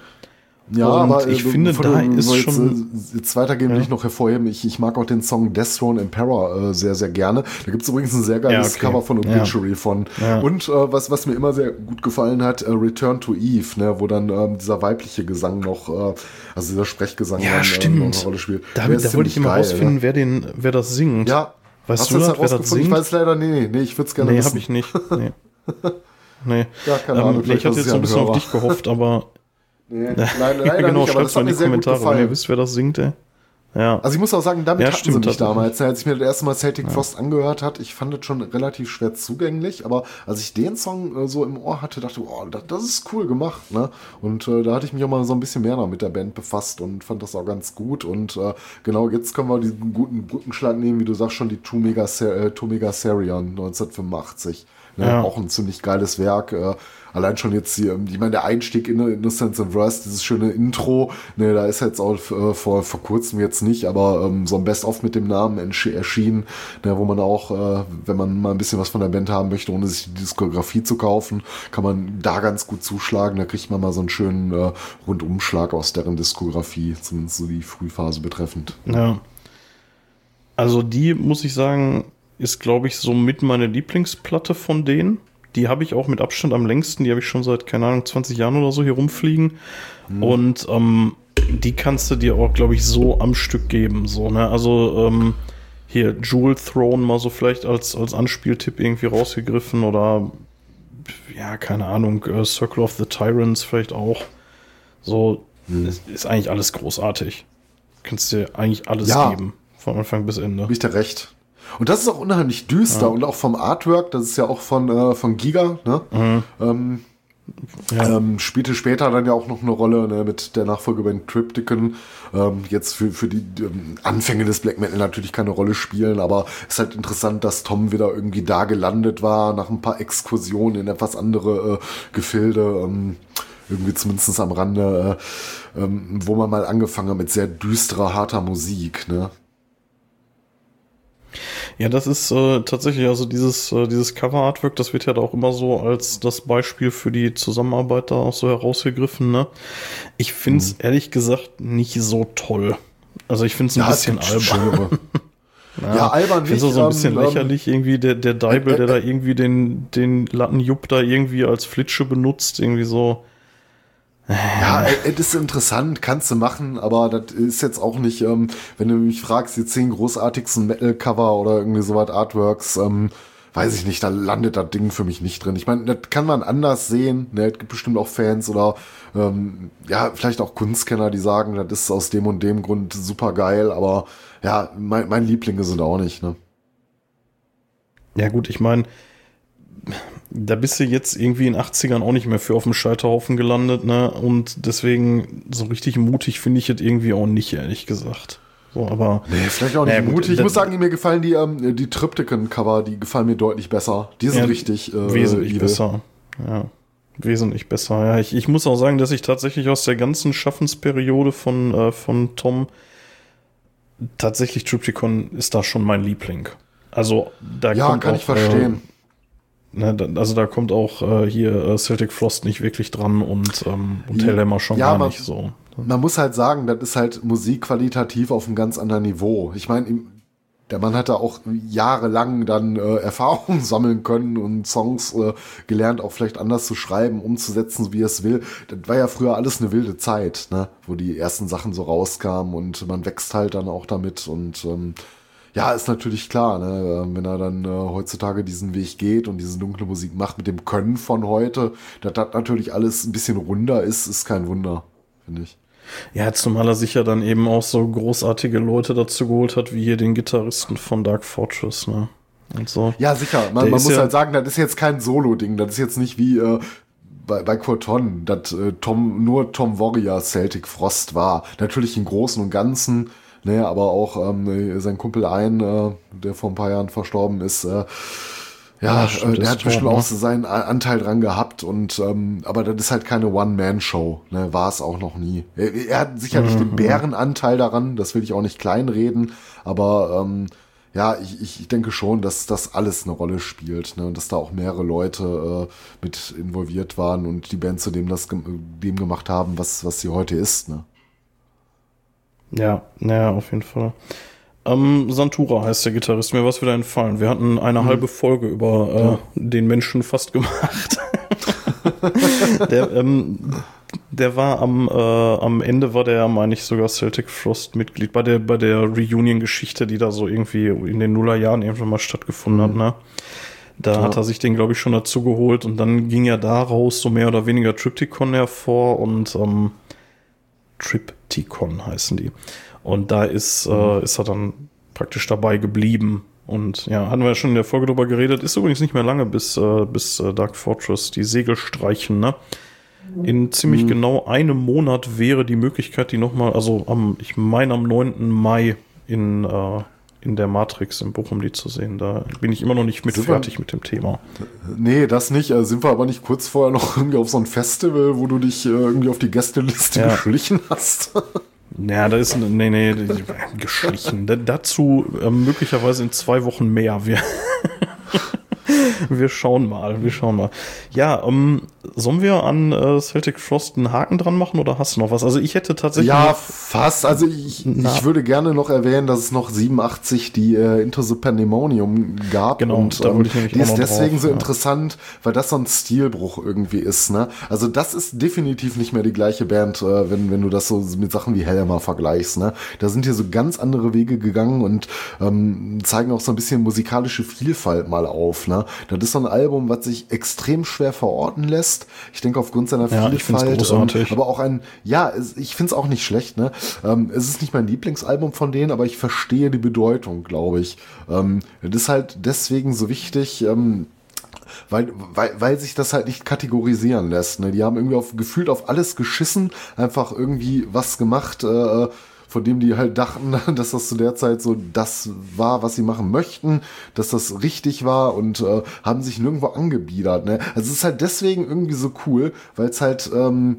Ja, und aber ich äh, finde, da ist jetzt, schon. Äh, jetzt weitergehen ja. will ich noch hervorheben. Ich, ich mag auch den Song Death Throne Emperor äh, sehr, sehr gerne. Da gibt's übrigens ein sehr geiles ja, okay. Cover von Obituary ja. von. Und äh, was, was mir immer sehr gut gefallen hat, äh, Return to Eve, ne, wo dann ähm, dieser weibliche Gesang noch, äh, also dieser Sprechgesang ja, dann, stimmt. noch eine Rolle spielt. Da, da wollte ich immer rausfinden, wer den, wer das singt. Ja. Weißt Hast du das, wer das singt? Ich weiß leider, nee, nee, ich würde es gerne nee, wissen. Nee, hab ich nicht. Nee. nee. Ja, keine Ahnung. Ähm, nee, ich hatte jetzt so ein bisschen auf dich gehofft, aber Nee, leider, leider genau, nicht, aber das hat mir sehr Kommentare, gut gefallen. Wenn ihr wisst, wer das singt, ey. Ja. Also ich muss auch sagen, damit ja, hatten sie mich damals. Als ich mir das erste Mal Celtic ja. Frost angehört hat, ich fand das schon relativ schwer zugänglich, aber als ich den Song äh, so im Ohr hatte, dachte ich, oh, das, das ist cool gemacht, ne? Und äh, da hatte ich mich auch mal so ein bisschen mehr noch mit der Band befasst und fand das auch ganz gut. Und äh, genau, jetzt können wir diesen guten Brückenschlag nehmen, wie du sagst schon, die Tomega, äh, Tomega Serion 1985. Ne? Ja. Auch ein ziemlich geiles Werk. Äh, allein schon jetzt hier, ich meine, der Einstieg in Innocence and Rust, dieses schöne Intro, ne, da ist jetzt auch äh, vor, vor kurzem jetzt nicht, aber ähm, so ein Best-of mit dem Namen erschienen, ne, wo man auch, äh, wenn man mal ein bisschen was von der Band haben möchte, ohne sich die Diskografie zu kaufen, kann man da ganz gut zuschlagen, da kriegt man mal so einen schönen äh, Rundumschlag aus deren Diskografie, zumindest so die Frühphase betreffend. Ja. Also die, muss ich sagen, ist, glaube ich, so mit meine Lieblingsplatte von denen. Die habe ich auch mit Abstand am längsten. Die habe ich schon seit, keine Ahnung, 20 Jahren oder so hier rumfliegen. Mhm. Und ähm, die kannst du dir auch, glaube ich, so am Stück geben. So, ne? Also ähm, hier Jewel Throne mal so vielleicht als, als Anspieltipp irgendwie rausgegriffen oder ja, keine Ahnung, äh, Circle of the Tyrants vielleicht auch. So, mhm. ist, eigentlich alles großartig. Kannst dir eigentlich alles ja. geben. Von Anfang bis Ende. Ich dir recht. Und das ist auch unheimlich düster ja. und auch vom Artwork, das ist ja auch von, äh, von Giga, ne? Mhm. Ähm, ja. Ähm, spielte später dann ja auch noch eine Rolle ne, mit der Nachfolgeband Triptychon. Ähm, jetzt für, für die ähm, Anfänge des Black Metal natürlich keine Rolle spielen, aber es ist halt interessant, dass Tom wieder irgendwie da gelandet war, nach ein paar Exkursionen in etwas andere äh, Gefilde. Ähm, irgendwie zumindest am Rande, äh, ähm, wo man mal angefangen hat mit sehr düsterer, harter Musik, ne? Ja, das ist äh, tatsächlich, also dieses, äh, dieses Cover-Artwork, das wird ja da auch immer so als das Beispiel für die Zusammenarbeit da auch so herausgegriffen, ne? Ich find's mhm. ehrlich gesagt nicht so toll. Also ich find's ein ja, bisschen albern. Ja, ja, albern nicht. so, so ein bisschen ähm, lächerlich irgendwie, der, der Deibel, äh, der da irgendwie den, den Lattenjupp da irgendwie als Flitsche benutzt, irgendwie so. Ja, es ist interessant, kannst du machen, aber das ist jetzt auch nicht, ähm, wenn du mich fragst, die zehn großartigsten Metal-Cover oder irgendwie sowas Artworks, ähm, weiß ich nicht, da landet das Ding für mich nicht drin. Ich meine, das kann man anders sehen. Ne? Es gibt bestimmt auch Fans oder ähm, ja, vielleicht auch Kunstkenner, die sagen, das ist aus dem und dem Grund super geil, aber ja, mein, mein Lieblinge sind auch nicht, ne? Ja, gut, ich meine, da bist du jetzt irgendwie in den 80ern auch nicht mehr für auf dem Scheiterhaufen gelandet, ne? Und deswegen so richtig mutig finde ich es irgendwie auch nicht, ehrlich gesagt. So, aber. Nee, vielleicht auch nicht naja, mutig. ich muss sagen, mir gefallen die, ähm, die Triptychon-Cover, die gefallen mir deutlich besser. Die sind ja, richtig äh, wesentlich evil. besser. Ja. Wesentlich besser. Ja, ich, ich muss auch sagen, dass ich tatsächlich aus der ganzen Schaffensperiode von, äh, von Tom tatsächlich Triptychon ist da schon mein Liebling. Also da ja, kommt kann auch, ich verstehen. Ne, also da kommt auch äh, hier äh, Celtic Frost nicht wirklich dran und, ähm, und Hellhammer schon ja, gar man, nicht so. Man muss halt sagen, das ist halt Musik qualitativ auf einem ganz anderen Niveau. Ich meine, der Mann hat da auch jahrelang dann äh, Erfahrungen sammeln können und Songs äh, gelernt, auch vielleicht anders zu schreiben, umzusetzen, wie er es will. Das war ja früher alles eine wilde Zeit, ne? wo die ersten Sachen so rauskamen und man wächst halt dann auch damit und ähm, ja, ist natürlich klar, ne? Ähm, wenn er dann äh, heutzutage diesen Weg geht und diese dunkle Musik macht mit dem Können von heute, dass das natürlich alles ein bisschen runder ist, ist kein Wunder, finde ich. Ja, zumal er sich ja dann eben auch so großartige Leute dazu geholt hat, wie hier den Gitarristen von Dark Fortress, ne? Und so. Ja, sicher. Man, man muss ja halt sagen, das ist jetzt kein Solo-Ding. Das ist jetzt nicht wie äh, bei, bei Corton, dass äh, Tom, nur Tom Warrior Celtic Frost war. Natürlich im Großen und Ganzen, ne, aber auch ähm, sein Kumpel ein, äh, der vor ein paar Jahren verstorben ist, äh, ja, ja äh, der hat bestimmt auch so seinen Anteil dran gehabt und ähm, aber das ist halt keine One-Man-Show, ne, war es auch noch nie. Er, er hat sicherlich mhm. den Bärenanteil daran, das will ich auch nicht kleinreden, aber ähm, ja, ich, ich denke schon, dass das alles eine Rolle spielt, ne, und dass da auch mehrere Leute äh, mit involviert waren und die Band zu dem das dem gemacht haben, was was sie heute ist, ne. Ja, naja, auf jeden Fall. Ähm, Santura heißt der Gitarrist. Mir was wieder entfallen. Wir hatten eine hm. halbe Folge über äh, den Menschen fast gemacht. der, ähm, der war am, äh, am Ende war der, meine ich, sogar Celtic Frost Mitglied bei der, bei der Reunion-Geschichte, die da so irgendwie in den Nullerjahren irgendwann mal stattgefunden mhm. hat, ne? Da ja. hat er sich den, glaube ich, schon dazu geholt und dann ging ja daraus so mehr oder weniger Triptychon hervor und ähm, Triptychon heißen die. Und da ist, mhm. äh, ist er dann praktisch dabei geblieben. Und ja, hatten wir ja schon in der Folge drüber geredet. Ist übrigens nicht mehr lange bis, äh, bis äh, Dark Fortress die Segel streichen, ne? In ziemlich mhm. genau einem Monat wäre die Möglichkeit, die nochmal, also am, ich meine am 9. Mai in, äh, in der Matrix in Bochum die zu sehen. Da bin ich immer noch nicht mit sind fertig wir, mit dem Thema. Nee, das nicht. Also sind wir aber nicht kurz vorher noch irgendwie auf so ein Festival, wo du dich äh, irgendwie auf die Gästeliste ja. geschlichen hast? Ja, da ist, nee, nee, geschlichen. Da, dazu äh, möglicherweise in zwei Wochen mehr. Wir, wir schauen mal, wir schauen mal. Ja, ähm, sollen wir an äh, Celtic Frost einen Haken dran machen oder hast du noch was? Also ich hätte tatsächlich. Ja, fast. Also ich, ich würde gerne noch erwähnen, dass es noch 87 die äh, Into the Pandemonium gab. Genau, und da ähm, ich die ist deswegen drauf, so ja. interessant, weil das so ein Stilbruch irgendwie ist. Ne? Also das ist definitiv nicht mehr die gleiche Band, äh, wenn, wenn du das so mit Sachen wie Helmer vergleichst. Ne? Da sind hier so ganz andere Wege gegangen und ähm, zeigen auch so ein bisschen musikalische Vielfalt mal auf. Ne? Das ist so ein Album, was sich extrem schwer verorten lässt. Ich denke aufgrund seiner ja, Vielfalt. Ähm, aber auch ein, ja, ich finde es auch nicht schlecht. Ne? Ähm, es ist nicht mein Lieblingsalbum von denen, aber ich verstehe die Bedeutung, glaube ich. Ähm, das ist halt deswegen so wichtig. Ähm, weil, weil, weil sich das halt nicht kategorisieren lässt. Ne? Die haben irgendwie auf, gefühlt auf alles geschissen, einfach irgendwie was gemacht, äh, von dem die halt dachten, dass das zu der Zeit so das war, was sie machen möchten, dass das richtig war und äh, haben sich nirgendwo angebiedert. Ne? Also es ist halt deswegen irgendwie so cool, weil es halt ähm,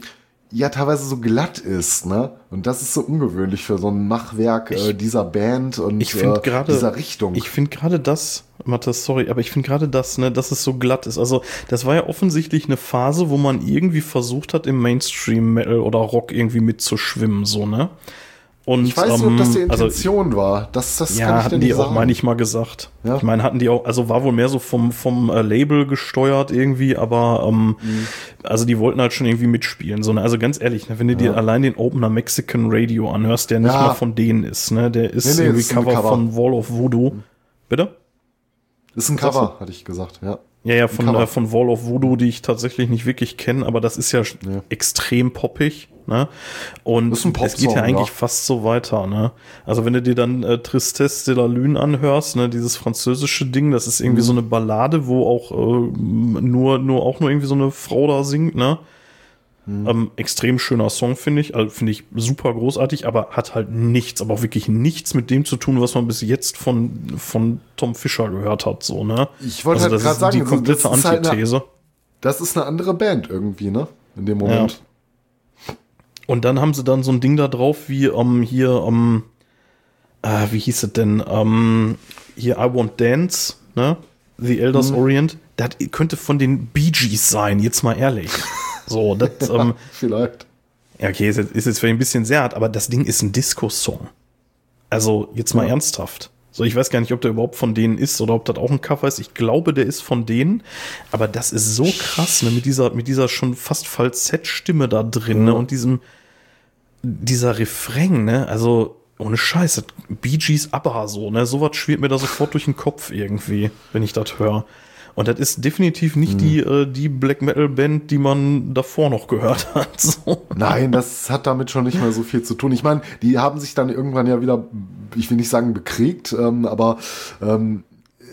ja teilweise so glatt ist, ne? Und das ist so ungewöhnlich für so ein Machwerk ich, äh, dieser Band und ich äh, grade, dieser Richtung. Ich finde gerade das, Matthias, sorry, aber ich finde gerade das, ne, dass es so glatt ist. Also das war ja offensichtlich eine Phase, wo man irgendwie versucht hat, im Mainstream Metal oder Rock irgendwie mitzuschwimmen, so ne? Und, ich weiß nicht, ob das die ähm, also Intention also, war. Das, das ja, kann ich hatten die sagen. auch, meine ich mal gesagt. Ja? Ich meine, hatten die auch, also war wohl mehr so vom, vom äh, Label gesteuert irgendwie, aber ähm, mhm. also die wollten halt schon irgendwie mitspielen. So, ne? Also ganz ehrlich, ne, wenn du ja. dir allein den Opener Mexican Radio anhörst, der nicht ja. mal von denen ist, ne? Der ist nee, nee, irgendwie ist Cover, Cover, von Wall of Voodoo. Mhm. Bitte? Ist ein Cover, hatte ich gesagt, ja. Ja, ja, von, äh, von Wall of Voodoo, die ich tatsächlich nicht wirklich kenne, aber das ist ja. extrem poppig. Ne? Und es geht ja eigentlich ja. fast so weiter. Ne? Also wenn du dir dann äh, Tristesse de la Lune anhörst, ne, dieses französische Ding, das ist irgendwie mhm. so eine Ballade, wo auch äh, nur, nur auch nur irgendwie so eine Frau da singt, ne? Mhm. Ähm, extrem schöner Song, finde ich. Also, finde ich super großartig, aber hat halt nichts, aber auch wirklich nichts mit dem zu tun, was man bis jetzt von, von Tom Fischer gehört hat. So, ne? Ich wollte also, halt gerade sagen, die komplette das Antithese. Halt eine, das ist eine andere Band irgendwie, ne? In dem Moment. Ja. Und dann haben sie dann so ein Ding da drauf, wie um, ähm, hier, um, ähm, äh, wie hieß es denn? Um, hier I Want Dance, ne? The Elders mhm. Orient das könnte von den Bee Gees sein, jetzt mal ehrlich. So, das, ähm, Vielleicht. ja, okay, ist jetzt, ist jetzt vielleicht ein bisschen sehr hart, aber das Ding ist ein Disco-Song. Also, jetzt mal Ja. ernsthaft. So, ich weiß gar nicht, ob der überhaupt von denen ist oder ob das auch ein Cover ist. Ich glaube, der ist von denen. Aber das ist so krass, ne, mit dieser, mit dieser schon fast Falsettstimme da drin, ne, und diesem, dieser Refrain, ne, also, ohne Scheiß, das Bee Gees ABBA so, ne, sowas schwirrt mir da sofort durch den Kopf irgendwie, wenn ich das höre. Und das ist definitiv nicht die, äh, die Black Metal Band, die man davor noch gehört hat, so. Nein, das hat damit schon nicht mehr so viel zu tun. Ich meine, die haben sich dann irgendwann ja wieder, ich will nicht sagen bekriegt, ähm, aber ähm,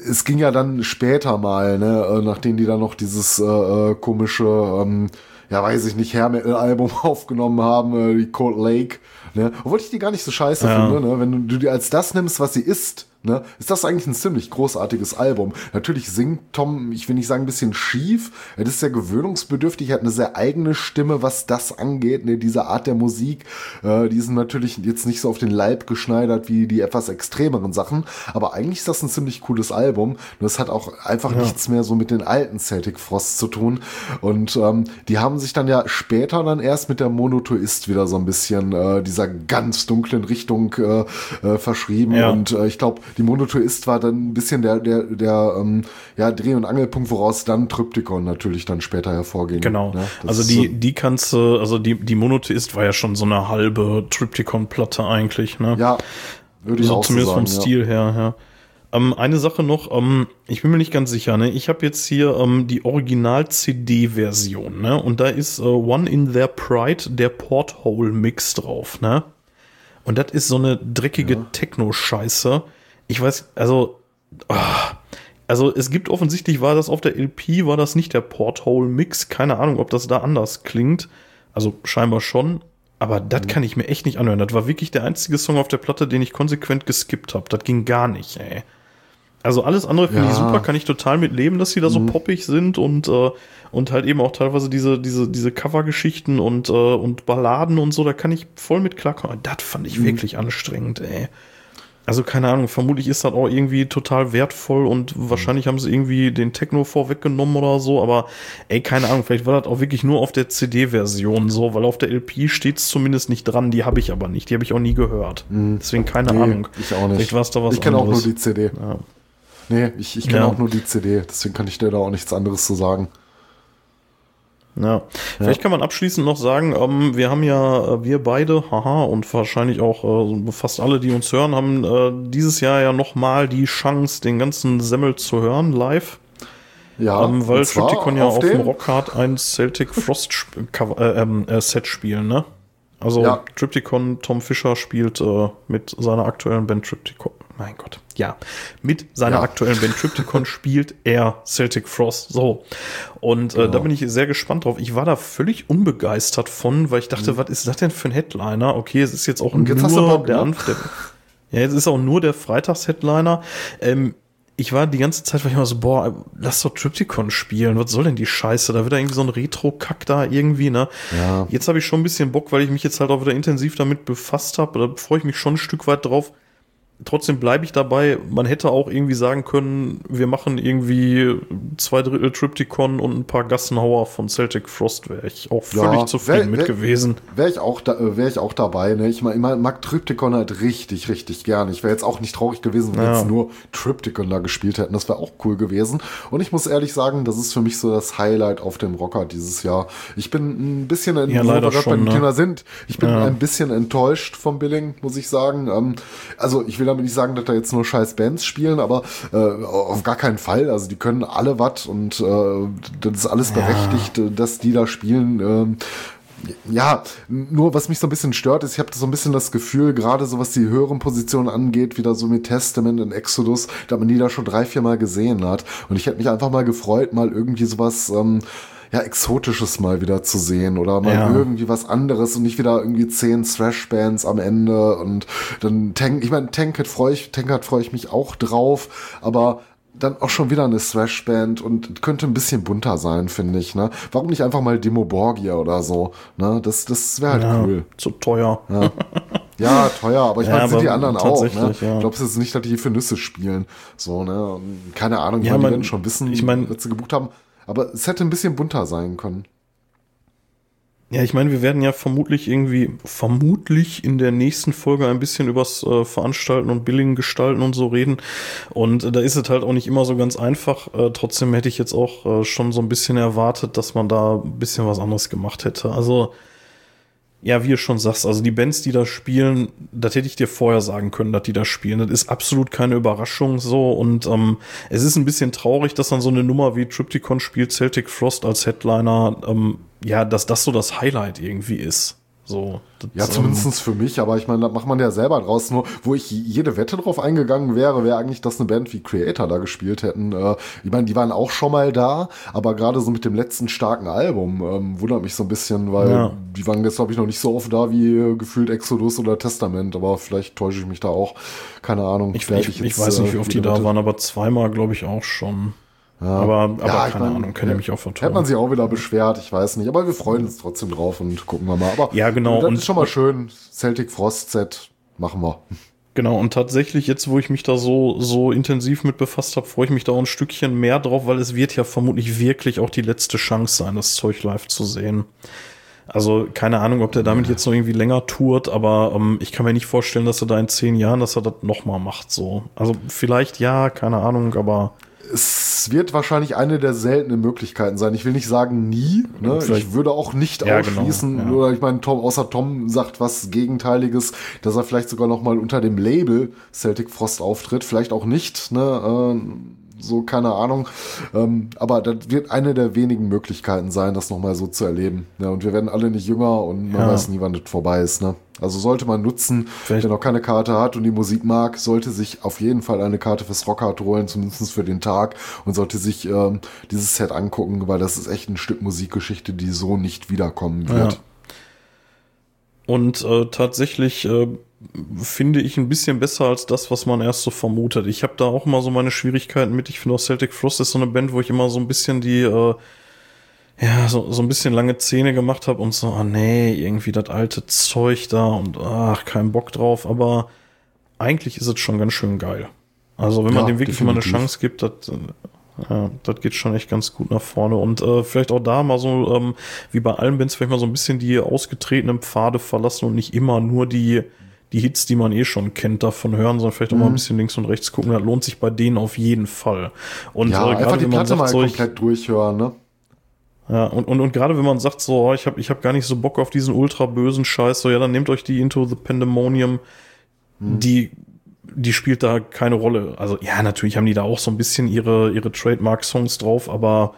es ging ja dann später mal, ne, äh, nachdem die dann noch dieses äh, äh, komische, ähm, ja weiß ich nicht, Hair Metal Album aufgenommen haben, äh, die Cold Lake, ne, obwohl ich die gar nicht so scheiße Ja. finde, ne, wenn du, du die als das nimmst, was sie ist, ne, ist das eigentlich ein ziemlich großartiges Album. Natürlich singt Tom, ich will nicht sagen ein bisschen schief, er ist sehr gewöhnungsbedürftig, er hat eine sehr eigene Stimme, was das angeht, ne, diese Art der Musik, äh, die sind natürlich jetzt nicht so auf den Leib geschneidert wie die etwas extremeren Sachen, aber eigentlich ist das ein ziemlich cooles Album. Das hat auch einfach nichts mehr so mit den alten Celtic Frost zu tun. Und ähm, die haben sich dann ja später dann erst mit der Monotoist wieder so ein bisschen äh, dieser ganz dunklen Richtung äh, äh, verschrieben. Ja. Und äh, ich glaube, die Monotoist war dann ein bisschen der, der, der ähm, ja, Dreh- und Angelpunkt, woraus dann Tryptychon natürlich dann später hervorging. Genau. Ne? Also ist die, so- die kannst du, also die, die Monotheist war ja schon so eine halbe Triptychon-Platte eigentlich, ne? ja, würde ich so auch so zumindest sagen. vom ja. Stil her, ja. Ähm, eine Sache noch, ähm, ich bin mir nicht ganz sicher, ne? Ich habe jetzt hier ähm, die Original-CD-Version, ne? Und da ist äh, One in Their Pride der Porthole-Mix drauf, ne? Und das ist so eine dreckige Techno-Scheiße. Ich weiß, also, ah, also es gibt offensichtlich, war das auf der LP, war das nicht der Porthole-Mix. Keine Ahnung, ob das da anders klingt. Also scheinbar schon. Aber das kann ich mir echt nicht anhören. Das war wirklich der einzige Song auf der Platte, den ich konsequent geskippt habe. Das ging gar nicht, ey. Also alles andere finde ich Ja. super, kann ich total mit leben, dass die da so poppig sind und, äh, und halt eben auch teilweise diese, diese, diese Covergeschichten und, äh, und Balladen und so, da kann ich voll mit klarkommen. Das fand ich wirklich anstrengend, ey. Also keine Ahnung, vermutlich ist das auch irgendwie total wertvoll und wahrscheinlich haben sie irgendwie den Techno vorweggenommen oder so, aber ey, keine Ahnung, vielleicht war das auch wirklich nur auf der CD-Version so, weil auf der LP steht es zumindest nicht dran, die habe ich aber nicht, die habe ich auch nie gehört. Deswegen keine Nee, Ahnung. Ich auch nicht. Vielleicht da was ich kenne auch nur die CD. Ja. Nee, ich, ich kenne Ja. auch nur die CD, deswegen kann ich dir da auch nichts anderes zu sagen. Ja. Vielleicht kann man abschließend noch sagen, ähm, wir haben ja, äh, wir beide, haha, und wahrscheinlich auch äh, fast alle, die uns hören, haben äh, dieses Jahr ja nochmal die Chance, den ganzen Semmel zu hören, live. Ja, ähm, weil Triptychon ja auf, dem Rockhard ein Celtic Frost Sp- äh, ähm, äh, Set spielen, ne? Also Ja. Triptychon, Tom Fischer spielt mit seiner aktuellen Band Triptychon. Mein Gott. Ja. Mit seiner Ja. aktuellen Band Triptychon spielt er Celtic Frost. So. Und äh, Genau. da bin ich sehr gespannt drauf. Ich war da völlig unbegeistert von, weil ich dachte, was ist das denn für ein Headliner? Okay, es ist jetzt auch Mhm. Und jetzt nur der? Anf- der ja, jetzt ist auch nur der Freitags-Headliner. Ähm, ich war die ganze Zeit war ich immer so, boah, lass doch Triptychon spielen. Was soll denn die Scheiße? Da wird da irgendwie so ein Retro-Kack da irgendwie, ne? Ja. Jetzt habe ich schon ein bisschen Bock, weil ich mich jetzt halt auch wieder intensiv damit befasst habe. Da freue ich mich schon ein Stück weit drauf. Trotzdem bleibe ich dabei. Man hätte auch irgendwie sagen können, wir machen irgendwie zwei Drittel Triptychon und ein paar Gassenhauer von Celtic Frost. Wäre ich auch Ja, völlig zufrieden wär- mit wär- gewesen. Wäre ich auch da, äh, wäre ich auch dabei. Ne? Ich, mein, ich mag Triptychon halt richtig, richtig gern. Ich wäre jetzt auch nicht traurig gewesen, wenn wir Ja. jetzt nur Triptychon da gespielt hätten. Das wäre auch cool gewesen. Und ich muss ehrlich sagen, das ist für mich so das Highlight auf dem Rocker dieses Jahr. Ich bin ein bisschen, in, Ja, leider schon, beim ne? Thema sind. Ich bin Ja. ein bisschen enttäuscht vom Billing, muss ich sagen. Ähm, also ich will damit nicht sagen, dass da jetzt nur scheiß Bands spielen, aber äh, auf gar keinen Fall. Also die können alle was und äh, das ist alles berechtigt, äh, dass die da spielen. Ähm, ja, nur was mich so ein bisschen stört, ist, ich habe so ein bisschen das Gefühl, gerade so was die höheren Positionen angeht, wieder so mit Testament und Exodus, da man die da schon drei, vier Mal gesehen hat. Und ich hätte mich einfach mal gefreut, mal irgendwie sowas, ähm, ja, Exotisches mal wieder zu sehen oder mal Ja. irgendwie was anderes und nicht wieder irgendwie zehn Thrash-Bands am Ende und dann Tank, ich meine, Tankard freue ich, Tankard freue ich mich auch drauf, aber dann auch schon wieder eine Thrash-Band und könnte ein bisschen bunter sein, finde ich, ne? Warum nicht einfach mal Demo Borgia oder so, ne? Das, das wäre halt Ja, cool. Zu teuer. Ja, teuer, aber ich Ja, meine, sind die anderen auch, ne? ja. Ich glaube, es ist nicht, dass die für Nüsse spielen. So, ne? Keine Ahnung, Ja, ja, die man- werden schon wissen, ich mein- was sie gebucht haben. Aber es hätte ein bisschen bunter sein können. Ja, ich meine, wir werden ja vermutlich irgendwie, vermutlich in der nächsten Folge ein bisschen übers äh, Veranstalten und Billigen gestalten und so reden. Und äh, da ist es halt auch nicht immer so ganz einfach. Äh, trotzdem hätte ich jetzt auch äh, schon so ein bisschen erwartet, dass man da ein bisschen was anderes gemacht hätte. Also, ja, wie du schon sagst, also die Bands, die da spielen, das hätte ich dir vorher sagen können, dass die da spielen. Das ist absolut keine Überraschung so. Und ähm, es ist ein bisschen traurig, dass dann so eine Nummer wie Triptychon spielt, Celtic Frost als Headliner, ähm, ja, dass das so das Highlight irgendwie ist. So. Das, Ja, ähm, zumindest für mich, aber ich meine, da macht man ja selber draus. Nur, wo ich jede Wette drauf eingegangen wäre, wäre eigentlich, dass eine Band wie Creator da gespielt hätten. Äh, ich meine, die waren auch schon mal da, aber gerade so mit dem letzten starken Album ähm, wundert mich so ein bisschen, weil Ja. die waren jetzt, glaube ich, noch nicht so oft da wie äh, gefühlt Exodus oder Testament, aber vielleicht täusche ich mich da auch. Keine Ahnung. ich, ich, ich jetzt, weiß nicht, äh, wie oft die da Wette- waren, aber zweimal, glaube ich, auch schon. Aber, aber Ja, keine mein, Ahnung, kann ich mich auch Hätte man vertrauen. sich auch wieder beschwert, ich weiß nicht. Aber wir freuen uns trotzdem drauf und gucken wir mal. Aber Ja, genau, Das und- ist schon mal schön. Celtic Frost Set machen wir. Genau, und tatsächlich, jetzt, wo ich mich da so, so intensiv mit befasst habe, freue ich mich da auch ein Stückchen mehr drauf, weil es wird ja vermutlich wirklich auch die letzte Chance sein, das Zeug live zu sehen. Also, keine Ahnung, ob der damit jetzt noch irgendwie länger tourt, aber ähm, ich kann mir nicht vorstellen, dass er da in zehn Jahren, dass er das nochmal macht, so. Also, vielleicht ja, keine Ahnung, aber Es wird wahrscheinlich eine der seltenen Möglichkeiten sein. Ich will nicht sagen nie. Ne? Ich würde auch nicht Ja, genau, ausschließen, ja. oder ich meine, Tom, außer Tom sagt was Gegenteiliges, dass er vielleicht sogar noch mal unter dem Label Celtic Frost auftritt. Vielleicht auch nicht. Ne? Ähm, so, keine Ahnung. Ähm, aber das wird eine der wenigen Möglichkeiten sein, das noch mal so zu erleben. Ja, und wir werden alle nicht jünger und man weiß nie, wann das vorbei ist. Ne? Also sollte man nutzen, Vielleicht- wer noch keine Karte hat und die Musik mag, sollte sich auf jeden Fall eine Karte fürs Rockhard holen, zumindest für den Tag und sollte sich ähm, dieses Set angucken, weil das ist echt ein Stück Musikgeschichte, die so nicht wiederkommen wird. Ja. Und äh, tatsächlich äh, finde ich ein bisschen besser als das, was man erst so vermutet. Ich habe da auch immer so meine Schwierigkeiten mit. Ich finde auch Celtic Frost ist so eine Band, wo ich immer so ein bisschen die, äh, ja, so, so ein bisschen lange Zähne gemacht habe und so, ah nee, irgendwie das alte Zeug da und ach, kein Bock drauf. Aber eigentlich ist es schon ganz schön geil. Also wenn man Ja, dem wirklich mal eine. Chance gibt, das, äh, ja, das geht schon echt ganz gut nach vorne. Und äh, vielleicht auch da mal so, ähm, wie bei allen Bands, vielleicht mal so ein bisschen die ausgetretenen Pfade verlassen und nicht immer nur die, die Hits, die man eh schon kennt, davon hören, sondern vielleicht auch mal Mhm. ein bisschen links und rechts gucken. Das lohnt sich bei denen auf jeden Fall. Und Ja, äh, einfach gerade die wenn man Platte sagt, mal komplett durchhören, ne? Ja, und, und, und gerade wenn man sagt, so, oh, ich habe ich hab gar nicht so Bock auf diesen ultra bösen Scheiß, so, ja, dann nehmt euch die Into the Pandemonium, Hm. die, die spielt da keine Rolle. Also, ja, natürlich haben die da auch so ein bisschen ihre, ihre Trademark-Songs drauf, aber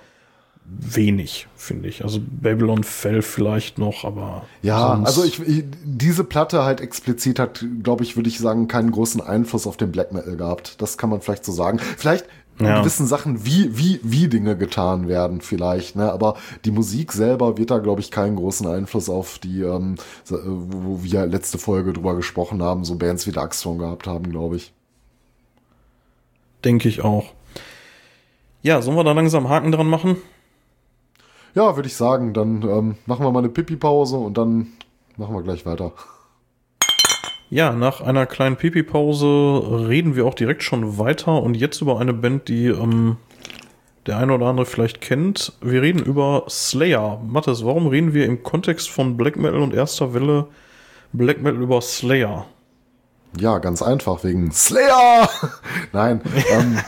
wenig, finde ich. Also, Babylon Fell vielleicht noch, aber. Ja, also ich, ich diese Platte halt explizit hat, glaube ich, würde ich sagen, keinen großen Einfluss auf den Black Metal gehabt. Das kann man vielleicht so sagen. Vielleicht Ja. gewissen Sachen, wie, wie, wie Dinge getan werden, vielleicht, ne? Aber die Musik selber wird da, glaube ich, keinen großen Einfluss auf die, ähm, äh, wo wir letzte Folge drüber gesprochen haben, so Bands wie Darkstone gehabt haben, glaube ich. Denke ich auch. Ja, sollen wir da langsam Haken dran machen? Ja, würde ich sagen, dann ähm, machen wir mal eine Pipi-Pause und dann machen wir gleich weiter. Ja, nach einer kleinen Pipi-Pause reden wir auch direkt schon weiter und jetzt über eine Band, die ähm, der eine oder andere vielleicht kennt. Wir reden über Slayer. Mathis, warum reden wir im Kontext von Black Metal und erster Welle Black Metal über Slayer? Ja, ganz einfach, wegen Slayer! Nein, ähm,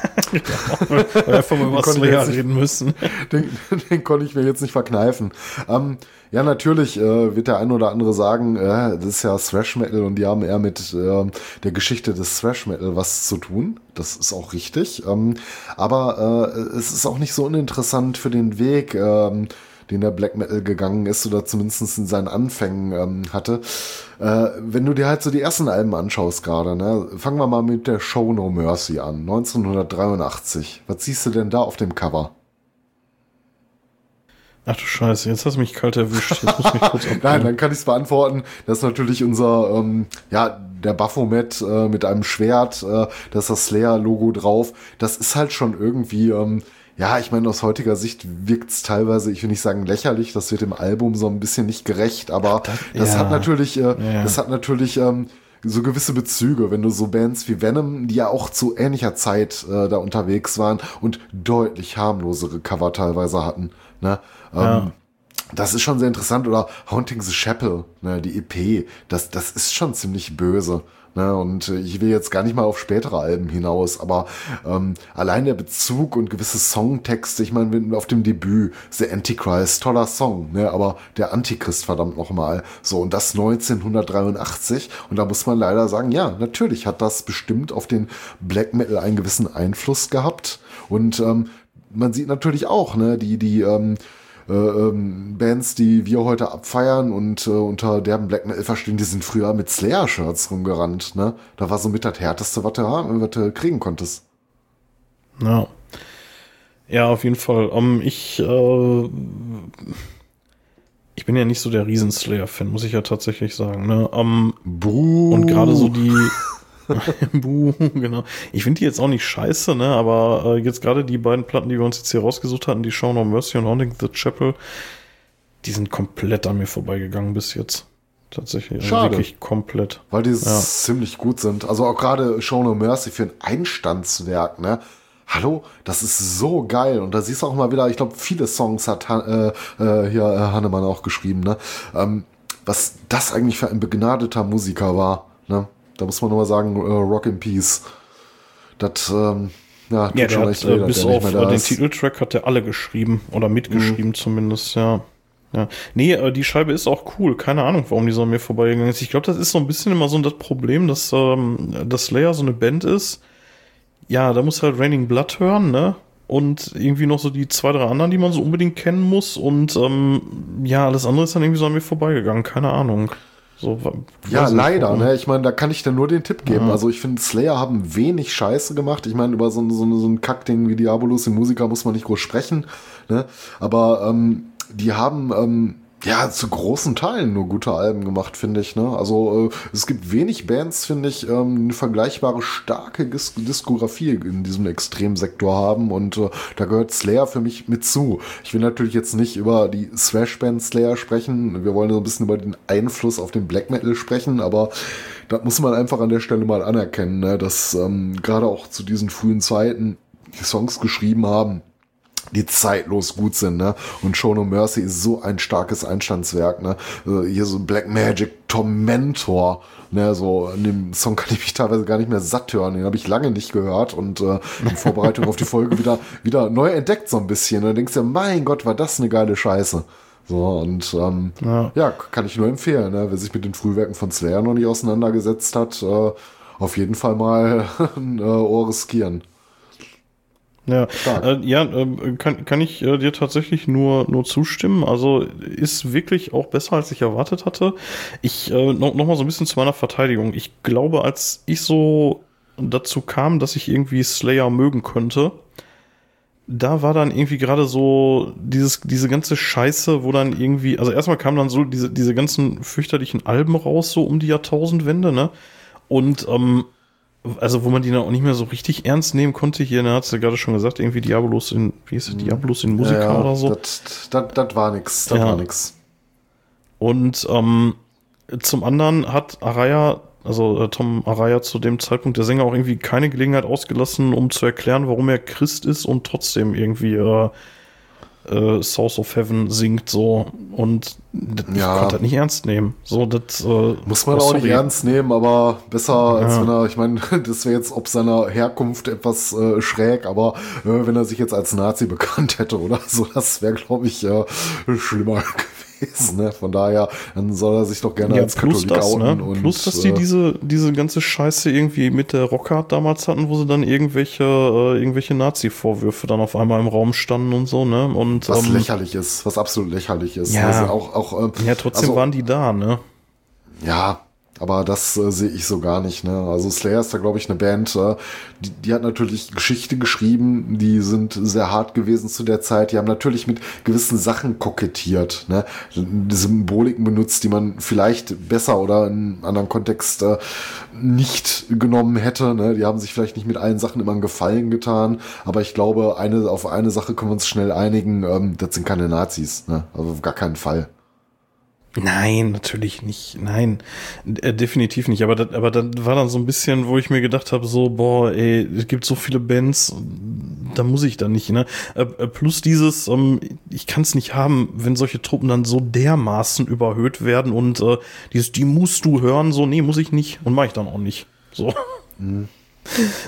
einfach mal über Slayer jetzt nicht- reden müssen. den, den konnte ich mir jetzt nicht verkneifen. Ähm, ja, natürlich äh, wird der ein oder andere sagen, äh, das ist ja Thrash Metal und die haben eher mit ähm, der Geschichte des Thrash Metal was zu tun. Das ist auch richtig. Ähm, aber äh, es ist auch nicht so uninteressant für den Weg, ähm, den der Black Metal gegangen ist oder zumindest in seinen Anfängen ähm, hatte. Äh, wenn du dir halt so die ersten Alben anschaust gerade, ne, fangen wir mal mit der Show No Mercy an, 1983. Was siehst du denn da auf dem Cover? Ach du Scheiße, jetzt hast du mich kalt erwischt. Jetzt muss ich mich kurz Nein, dann kann ich es beantworten. Das ist natürlich unser, ähm, ja, der Baphomet äh, mit einem Schwert, äh, da ist das Slayer-Logo drauf. Das ist halt schon irgendwie, ähm, ja, ich meine, aus heutiger Sicht wirkt es teilweise, ich will nicht sagen lächerlich, das wird dem Album so ein bisschen nicht gerecht, aber das, ja. hat natürlich, äh, Ja. das hat natürlich, ähm, so gewisse Bezüge, wenn du so Bands wie Venom, die ja auch zu ähnlicher Zeit äh, da unterwegs waren und deutlich harmlosere Cover teilweise hatten. Ne? Ja. Ähm, das ist schon sehr interessant. Oder Haunting the Chapel, ne, die EP, das, das ist schon ziemlich böse. Ne, und ich will jetzt gar nicht mal auf spätere Alben hinaus, aber ähm, allein der Bezug und gewisse Songtexte, ich meine, auf dem Debüt, The Antichrist, toller Song, ne, aber der Antichrist, verdammt nochmal. So, und das 1983. Und da muss man leider sagen, ja, natürlich hat das bestimmt auf den Black Metal einen gewissen Einfluss gehabt. Und ähm, man sieht natürlich auch, ne, die, die, ähm, äh, ähm, Bands, die wir heute abfeiern und äh, unter derben Black Metal verstehen, die sind früher mit Slayer-Shirts rumgerannt. Ne? Da war so mit das Härteste, was du, was du kriegen konntest. Ja. Ja, auf jeden Fall. Um, ähm, ich, äh, ich bin ja nicht so der Riesen-Slayer-Fan, muss ich ja tatsächlich sagen. Ne? Um, Buh. Und gerade so die, Buh, genau. Ich finde die jetzt auch nicht scheiße, ne? Aber äh, jetzt gerade die beiden Platten, die wir uns jetzt hier rausgesucht hatten, die Show No Mercy und Haunting the Chapel, die sind komplett an mir vorbeigegangen bis jetzt. Tatsächlich. Also Schade. Wirklich komplett. Weil die ja. ziemlich gut sind. Also auch gerade Show No Mercy für ein Einstandswerk, ne? Hallo, das ist so geil. Und da siehst du auch mal wieder, ich glaube, viele Songs hat äh, äh, hier äh, Hannemann auch geschrieben, ne? Ähm, was das eigentlich für ein begnadeter Musiker war, ne? Da muss man nochmal sagen, äh, Rock in Peace. Das, ähm, ja, tut ja, schon recht weh, bis auf äh, den Titeltrack hat er alle geschrieben oder mitgeschrieben mhm. zumindest, ja. Ja. Nee, äh, die Scheibe ist auch cool. Keine Ahnung, warum die so an mir vorbeigegangen ist. Ich glaube, das ist so ein bisschen immer so das Problem, dass ähm, das Slayer so eine Band ist. Ja, da muss halt Raining Blood hören, ne? Und irgendwie noch so die zwei, drei anderen, die man so unbedingt kennen muss. Und ähm, ja, alles andere ist dann irgendwie so an mir vorbeigegangen. Keine Ahnung. So, ja, leider. Ne? Ich meine, da kann ich dir nur den Tipp geben. Ja. Also ich finde, Slayer haben wenig Scheiße gemacht. Ich meine, über so, so, so ein Kackding wie Diabolus in Musiker muss man nicht groß sprechen. Ne? Aber ähm, die haben ähm, ja, zu großen Teilen nur gute Alben gemacht, finde ich. Ne? Also äh, es gibt wenig Bands, finde ich, ähm, eine vergleichbare starke Dis Diskografie in diesem Extremsektor haben und äh, da gehört Slayer für mich mit zu. Ich will natürlich jetzt nicht über die Thrash-Band Slayer sprechen, wir wollen so ein bisschen über den Einfluss auf den Black Metal sprechen, aber da muss man einfach an der Stelle mal anerkennen, ne? dass ähm, gerade auch zu diesen frühen Zeiten die Songs geschrieben haben, die zeitlos gut sind, ne? Und Show No Mercy ist so ein starkes Einstandswerk, ne? Also hier so Black Magic Tormentor, ne? So in dem Song kann ich mich teilweise gar nicht mehr satt hören, den habe ich lange nicht gehört und äh, in Vorbereitung auf die Folge wieder wieder neu entdeckt so ein bisschen. Und dann denkst du, mein Gott, war das eine geile Scheiße. So, und ähm, ja. ja. kann ich nur empfehlen, ne? wer sich mit den Frühwerken von Slayer noch nicht auseinandergesetzt hat, äh, auf jeden Fall mal ein äh, Ohr riskieren. Ja, äh, ja äh, kann, kann ich äh, dir tatsächlich nur, nur zustimmen. Also ist wirklich auch besser, als ich erwartet hatte. Ich äh, noch, noch mal so ein bisschen zu meiner Verteidigung. Ich glaube, als ich so dazu kam, dass ich irgendwie Slayer mögen könnte, da war dann irgendwie gerade so dieses, diese ganze Scheiße, wo dann irgendwie, also erstmal kamen dann so diese, diese ganzen fürchterlichen Alben raus, so um die Jahrtausendwende, ne? Und ähm, also wo man die dann auch nicht mehr so richtig ernst nehmen konnte, hier, da hat sie gerade schon gesagt, irgendwie Diabolos in, wie ist es, Diabolos in Musiker ja, ja, oder so. Das, war nix, das ja. war nix. Und ähm, zum anderen hat Araya, also äh, Tom Araya zu dem Zeitpunkt der Sänger auch irgendwie keine Gelegenheit ausgelassen, um zu erklären, warum er Christ ist und trotzdem irgendwie äh, äh, Source of Heaven singt so und ich ja. konnte das nicht ernst nehmen. So, das äh, muss man oh, auch nicht ernst nehmen, aber besser als wenn er, ich meine, das wäre jetzt ob seiner Herkunft etwas äh, schräg, aber äh, wenn er sich jetzt als Nazi bekannt hätte oder so, das wäre glaube ich äh, schlimmer gewesen. Ne? Von daher, dann soll er sich doch gerne ja, als Katholik das. Ne? Und, plus, dass die äh, diese, diese ganze Scheiße irgendwie mit der Rockhard damals hatten, wo sie dann irgendwelche, äh, irgendwelche Nazi-Vorwürfe dann auf einmal im Raum standen und so, ne? Und, was ähm, lächerlich ist, was absolut lächerlich ist. Ja, also auch, auch, äh, ja trotzdem also, waren die da, ne? Ja, aber das äh, sehe ich so gar nicht. Ne? Also Slayer ist da, glaube ich, eine Band, äh, die, die hat natürlich Geschichte geschrieben, die sind sehr hart gewesen zu der Zeit. Die haben natürlich mit gewissen Sachen kokettiert, ne? die Symboliken benutzt, die man vielleicht besser oder in einem anderen Kontext äh, nicht genommen hätte. Ne? Die haben sich vielleicht nicht mit allen Sachen immer einen Gefallen getan, aber ich glaube, eine, auf eine Sache können wir uns schnell einigen, ähm, das sind keine Nazis. Ne? Also auf gar keinen Fall. Nein, natürlich nicht. Nein, äh, definitiv nicht. Aber das, aber das war dann so ein bisschen, wo ich mir gedacht habe, so, boah, ey, es gibt so viele Bands, da muss ich dann nicht, ne? Äh, äh plus dieses, ähm, ich kann es nicht haben, wenn solche Truppen dann so dermaßen überhöht werden und äh, dieses, die musst du hören, so, nee, muss ich nicht und mache ich dann auch nicht. So. Mhm.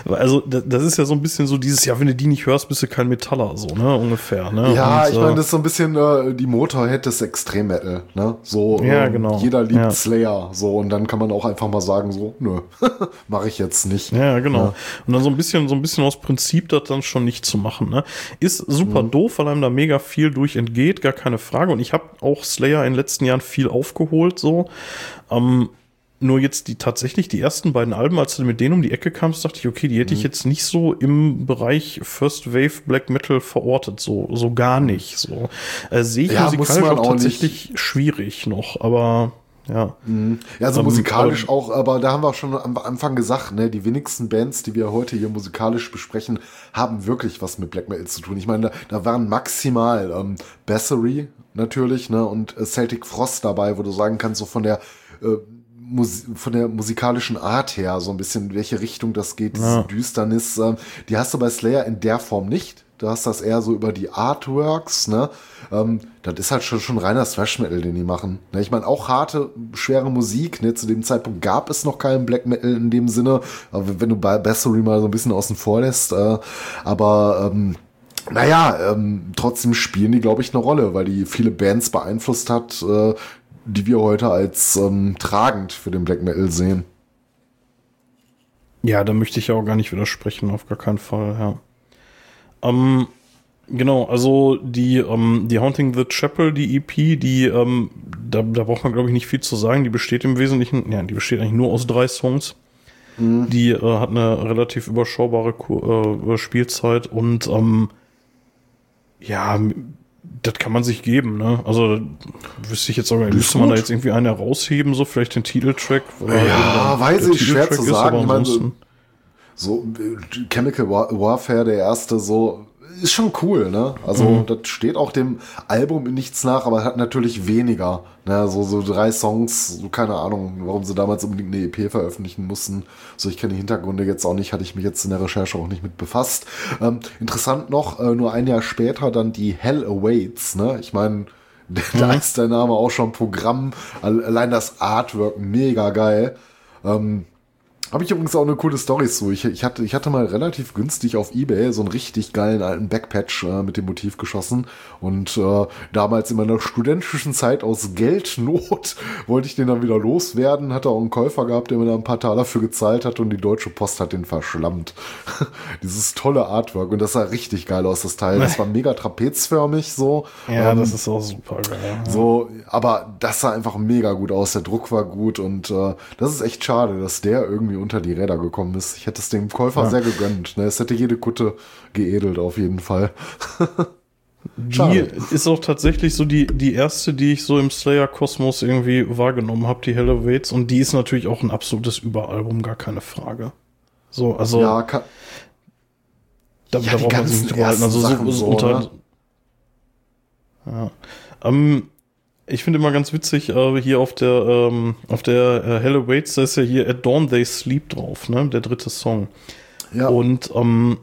Also, das ist ja so ein bisschen so dieses, ja, wenn du die nicht hörst, bist du kein Metaller, so, ne, ungefähr, ne? Ja, Und, ich meine, äh, das ist so ein bisschen äh, die Motorhead des Extrem-Metal, ne? So, ja, ähm, genau. jeder liebt ja. Slayer, so, und dann kann man auch einfach mal sagen, so, nö, mache ich jetzt nicht. Ja, genau. Ja. Und dann so ein bisschen, so ein bisschen aus Prinzip das dann schon nicht zu machen, ne? Ist super mhm. doof, weil einem da mega viel durch entgeht, gar keine Frage. Und ich habe auch Slayer in den letzten Jahren viel aufgeholt, so. Ähm, nur jetzt die tatsächlich die ersten beiden Alben, als du mit denen um die Ecke kamst, dachte ich, okay, die hätte mhm. ich jetzt nicht so im Bereich First Wave Black Metal verortet, so so gar nicht. So äh, sehe ich ja, musikalisch auch, auch tatsächlich nicht. schwierig noch, aber ja. Mhm. Ja, also um, musikalisch auch, aber da haben wir auch schon am Anfang gesagt, ne, die wenigsten Bands, die wir heute hier musikalisch besprechen, haben wirklich was mit Black Metal zu tun. Ich meine, da, da waren maximal ähm, Bassery natürlich, ne, und äh, Celtic Frost dabei, wo du sagen kannst, so von der äh, von der musikalischen Art her, so ein bisschen in welche Richtung das geht, diese ja. Düsternis, äh, die hast du bei Slayer in der Form nicht. Du hast das eher so über die Artworks, ne? Ähm, das ist halt schon, schon reiner Thrash Metal, den die machen. Ne? Ich meine, auch harte, schwere Musik, ne? Zu dem Zeitpunkt gab es noch keinen Black Metal in dem Sinne, aber wenn du bei Bassery mal so ein bisschen außen vor lässt, äh, aber ähm, naja, ähm, trotzdem spielen die, glaube ich, eine Rolle, weil die viele Bands beeinflusst hat, äh, die wir heute als ähm, tragend für den Black Metal sehen. Ja, da möchte ich ja auch gar nicht widersprechen, auf gar keinen Fall, ja. Ähm, genau, also die, ähm, die Haunting the Chapel, die EP, die, ähm, da, da braucht man, glaube ich, nicht viel zu sagen. Die besteht im Wesentlichen, ja, die besteht eigentlich nur aus drei Songs. Mhm. Die äh, hat eine relativ überschaubare äh, Spielzeit und ähm, ja, das kann man sich geben, ne? Also wüsste ich jetzt auch gar nicht, müsste man da jetzt irgendwie einen herausheben, so vielleicht den Titeltrack? Ja, weiß ich, schwer zu sagen. Ich meine, so, so Chemical Warfare, der erste, so ist schon cool, ne? Also mhm. das steht auch dem Album in nichts nach, aber hat natürlich weniger. Ne? So, so drei Songs, so keine Ahnung, warum sie damals unbedingt eine EP veröffentlichen mussten. So, ich kenne die Hintergründe jetzt auch nicht, hatte ich mich jetzt in der Recherche auch nicht mit befasst. Ähm, interessant noch, äh, nur ein Jahr später dann die Hell Awaits, ne? Ich meine, da mhm. ist der Name auch schon Programm, allein das Artwork mega geil. Ähm, habe ich übrigens auch eine coole Story zu. Ich, ich, hatte, ich hatte mal relativ günstig auf Ebay so einen richtig geilen alten Backpatch äh, mit dem Motiv geschossen. Und äh, damals in meiner studentischen Zeit aus Geldnot wollte ich den dann wieder loswerden. Hatte auch einen Käufer gehabt, der mir da ein paar Taler dafür gezahlt hat und die Deutsche Post hat den verschlammt. Dieses tolle Artwork und das sah richtig geil aus, das Teil. Das war mega trapezförmig so. Ja, ähm, das ist auch super geil. So, aber das sah einfach mega gut aus. Der Druck war gut und äh, das ist echt schade, dass der irgendwie unter die Räder gekommen ist. Ich hätte es dem Käufer ja. sehr gegönnt. Ne? Es hätte jede Kutte geedelt auf jeden Fall. die ist auch tatsächlich so die, die erste, die ich so im Slayer-Kosmos irgendwie wahrgenommen habe, die Hell Waits. Und die ist natürlich auch ein absolutes Überalbum, gar keine Frage. So, also. Ja, kann, da, ja, da braucht man sich nicht. Also so, so unter. Ne? Ja. Ähm, ich finde immer ganz witzig, äh, hier auf der, ähm, auf der äh, Hello Waits, da ist ja hier At Dawn They Sleep drauf, ne? Der dritte Song. Ja. Und ähm,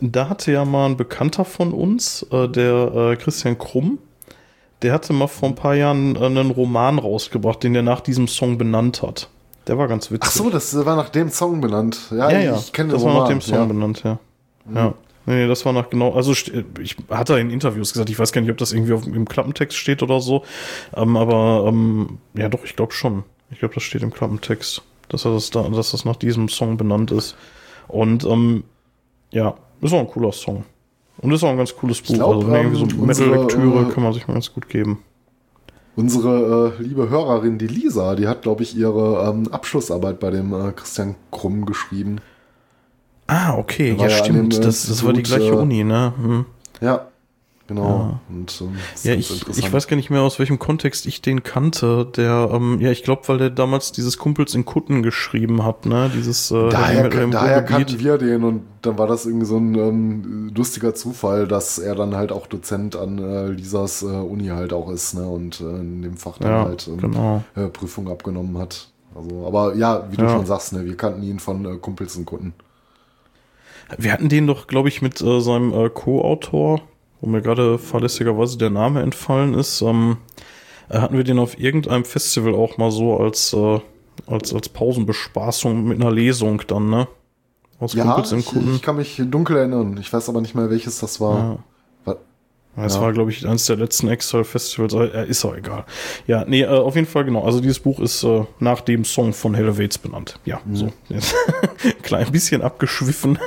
da hatte ja mal ein Bekannter von uns, äh, der äh, Christian Krumm, der hatte mal vor ein paar Jahren äh, einen Roman rausgebracht, den er nach diesem Song benannt hat. Der war ganz witzig. Ach so, das war nach dem Song benannt. Ja, ja, ja. ich kenne den Das Roman. war nach dem Song ja. benannt, ja. Mhm. Ja. Nee, das war nach genau, also ich hatte in Interviews gesagt, ich weiß gar nicht, ob das irgendwie auf, im Klappentext steht oder so, ähm, aber ähm, ja doch, ich glaube schon. Ich glaube, das steht im Klappentext, dass das da, dass das nach diesem Song benannt ist. Und ähm, ja, ist auch ein cooler Song. Und ist auch ein ganz cooles Buch. Glaub, also irgendwie so ähm, Metal-Lektüre äh, kann man sich mal ganz gut geben. Unsere äh, liebe Hörerin, die Lisa, die hat, glaube ich, ihre ähm, Abschlussarbeit bei dem äh, Christian Krumm geschrieben. Ah, okay, ja, stimmt. Dem, das, das war die gleiche äh, Uni, ne? Hm. Ja, genau. Ja. Und, ähm, Ja, ich, ich weiß gar nicht mehr, aus welchem Kontext ich den kannte. Der, ähm, ja, ich glaube, weil der damals dieses Kumpels in Kutten geschrieben hat, ne? Dieses äh, Daher, Metal im daher kannten wir den und dann war das irgendwie so ein ähm, lustiger Zufall, dass er dann halt auch Dozent an äh, Lisas äh, Uni halt auch ist, ne? Und äh, in dem Fach dann Ja, halt ähm, genau. äh, Prüfung abgenommen hat. Also, aber ja, wie du Ja. schon sagst, ne, wir kannten ihn von äh, Kumpels und Kunden. Wir hatten den doch, glaube ich, mit äh, seinem äh, Co-Autor, wo mir gerade fahrlässigerweise der Name entfallen ist, ähm, äh, hatten wir den auf irgendeinem Festival auch mal so als, äh, als, als Pausenbespaßung mit einer Lesung dann, ne? Aus Ja, Kumpels ich, Kutten. ich kann mich dunkel erinnern. Ich weiß aber nicht mehr, welches das war. Ja. Das Ja. war, glaube ich, eines der letzten Exile-Festivals. Äh, ist auch egal. Ja, nee, äh, auf jeden Fall genau. Also dieses Buch ist äh, nach dem Song von Elevates benannt. Ja, Mhm. so. Klein bisschen abgeschwiffen.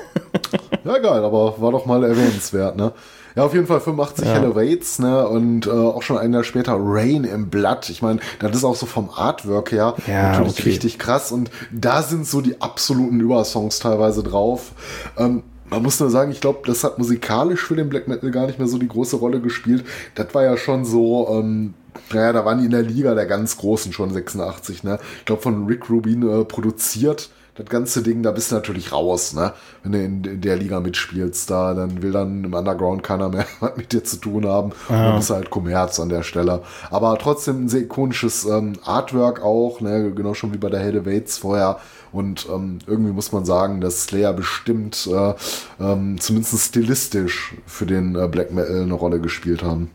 Ja, geil, aber war doch mal erwähnenswert, ne? Ja, auf jeden Fall 85 Ja. Elevates, ne? Und äh, auch schon ein Jahr später Rain im Blatt. Ich meine, das ist auch so vom Artwork her Ja, natürlich okay. richtig krass. Und da sind so die absoluten Übersongs teilweise drauf. Ähm, man muss nur sagen, ich glaube, das hat musikalisch für den Black Metal gar nicht mehr so die große Rolle gespielt. Das war ja schon so, ähm, naja, da waren die in der Liga der ganz Großen schon 86, ne? Ich glaube, von Rick Rubin äh, produziert das ganze Ding, da bist du natürlich raus, ne? Wenn du in, in der Liga mitspielst, da, dann will dann im Underground keiner mehr was mit dir zu tun haben. Und dann bist du halt Kommerz an der Stelle. Aber trotzdem ein sehr ikonisches ähm, Artwork auch, ne? Genau schon wie bei der Helle Waits vorher. Und ähm, irgendwie muss man sagen, dass Slayer bestimmt äh, ähm, zumindest stilistisch für den äh, Black Metal eine Rolle gespielt haben.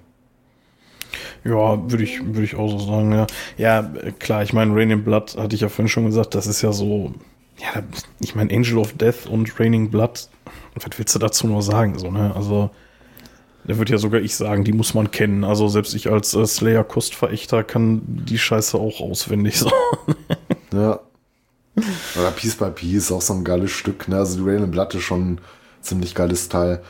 Ja, würde ich, würde ich auch so sagen, ja. Ja, klar, ich meine, Raining Blood hatte ich ja vorhin schon gesagt, das ist ja so, ja, ich meine, Angel of Death und Raining Blood, was willst du dazu nur sagen, so, ne? Also, da würde ja sogar ich sagen, die muss man kennen. Also, selbst ich als äh, Slayer-Kostverächter kann die Scheiße auch auswendig, so. Ja. Oder Piece by Piece, auch so ein geiles Stück. Ne? Also die Rain and Blood ist schon ein ziemlich geiles Teil.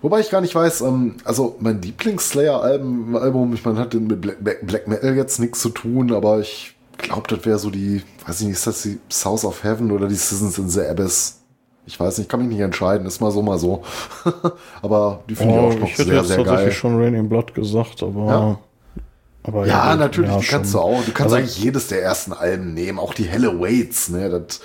Wobei ich gar nicht weiß, ähm, also mein Lieblings-Slayer-Album, Album, ich meine, hat mit Black, Black Metal jetzt nichts zu tun, aber ich glaube, das wäre so die, weiß ich nicht, ist das die South of Heaven oder die Seasons in the Abyss? Ich weiß nicht, kann mich nicht entscheiden, ist mal so, mal so. aber die finde ich auch noch Oh, ich hätte sehr, jetzt sehr tatsächlich geil. schon Raining Blood gesagt, aber. Ja. aber Ja, gut, natürlich, ja, die kannst schon. du auch. Du kannst Also- eigentlich jedes der ersten Alben nehmen, auch die Helle Waits, ne? Das,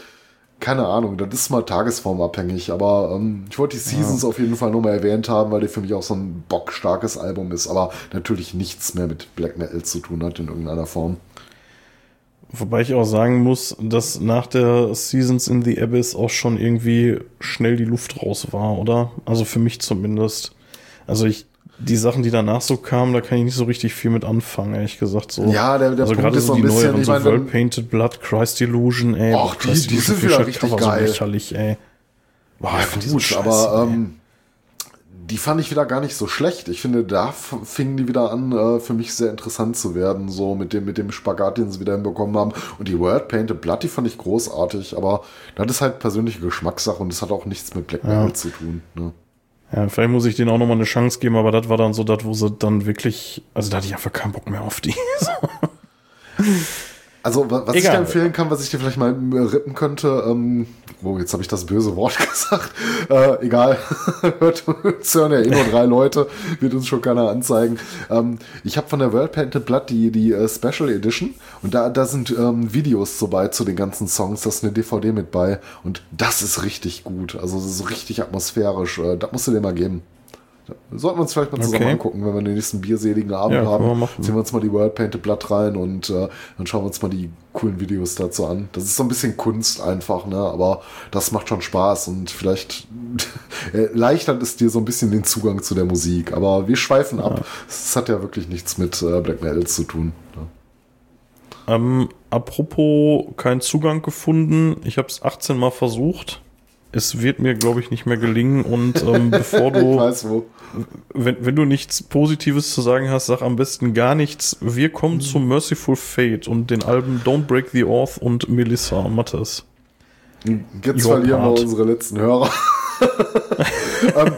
keine Ahnung, das ist mal tagesformabhängig, aber ähm, ich wollte die Seasons auf jeden Fall nur mal erwähnt haben, weil die für mich auch so ein bockstarkes Album ist, aber natürlich nichts mehr mit Black Metal zu tun hat in irgendeiner Form. Wobei ich auch sagen muss, dass nach der Seasons in the Abyss auch schon irgendwie schnell die Luft raus war, oder? Also für mich zumindest. Also ich, die Sachen, die danach so kamen, da kann ich nicht so richtig viel mit anfangen, ehrlich gesagt. So. Ja, der- der also Punkt gerade ist so ein die bisschen, neueren, so meine, World Painted Blood, Christ Illusion, ey. Och, die- die sind wieder richtig geil. So lächerlich, ey. Boah, ich diese Gut, aber ähm, die fand ich wieder gar nicht so schlecht. Ich finde, da fingen die wieder an, äh, für mich sehr interessant zu werden, so mit dem, mit dem Spagat, den sie wieder hinbekommen haben. Und die World Painted Blood, die fand ich großartig, aber das ist halt persönliche Geschmackssache und das hat auch nichts mit Black Metal zu tun. Ne? Ja, vielleicht muss ich denen auch nochmal eine Chance geben, aber das war dann so das, wo sie dann wirklich, also da hatte ich einfach keinen Bock mehr auf die. Also, wa- was ich Egal. dir empfehlen kann, was ich dir vielleicht mal äh, rippen könnte, ähm, oh, jetzt habe ich das böse Wort gesagt. Äh, egal, hört uns hören ja eh nur drei Leute, wird uns schon keiner anzeigen. Ähm, ich habe von der World Painted Blood die, die äh, Special Edition und da, da sind ähm, Videos so bei zu den ganzen Songs, da ist eine DVD mit bei und das ist richtig gut. Also, das ist richtig atmosphärisch. Äh, das musst du dir mal geben. Sollten wir uns vielleicht mal zusammen Okay. angucken, wenn wir den nächsten bierseligen Abend Ja, haben. wir. Ziehen wir uns mal die World Painted Blood rein und äh, dann schauen wir uns mal die coolen Videos dazu an. Das ist so ein bisschen Kunst einfach, ne? Aber das macht schon Spaß und vielleicht erleichtert es dir so ein bisschen den Zugang zu der Musik. Aber wir schweifen ab. Es hat ja wirklich nichts mit äh, Black Metal zu tun. Ne? Ähm, apropos keinen Zugang gefunden. Ich habe es 18 Mal versucht. Es wird mir, glaube ich, nicht mehr gelingen. Und ähm, bevor Ich du, weiß wo. wenn, wenn du nichts Positives zu sagen hast, sag am besten gar nichts. Wir Mhm. kommen zu Merciful Fate und den Alben Don't Break the Oath und Melissa Mattes. Jetzt Your verlieren part. wir unsere letzten Hörer. ähm,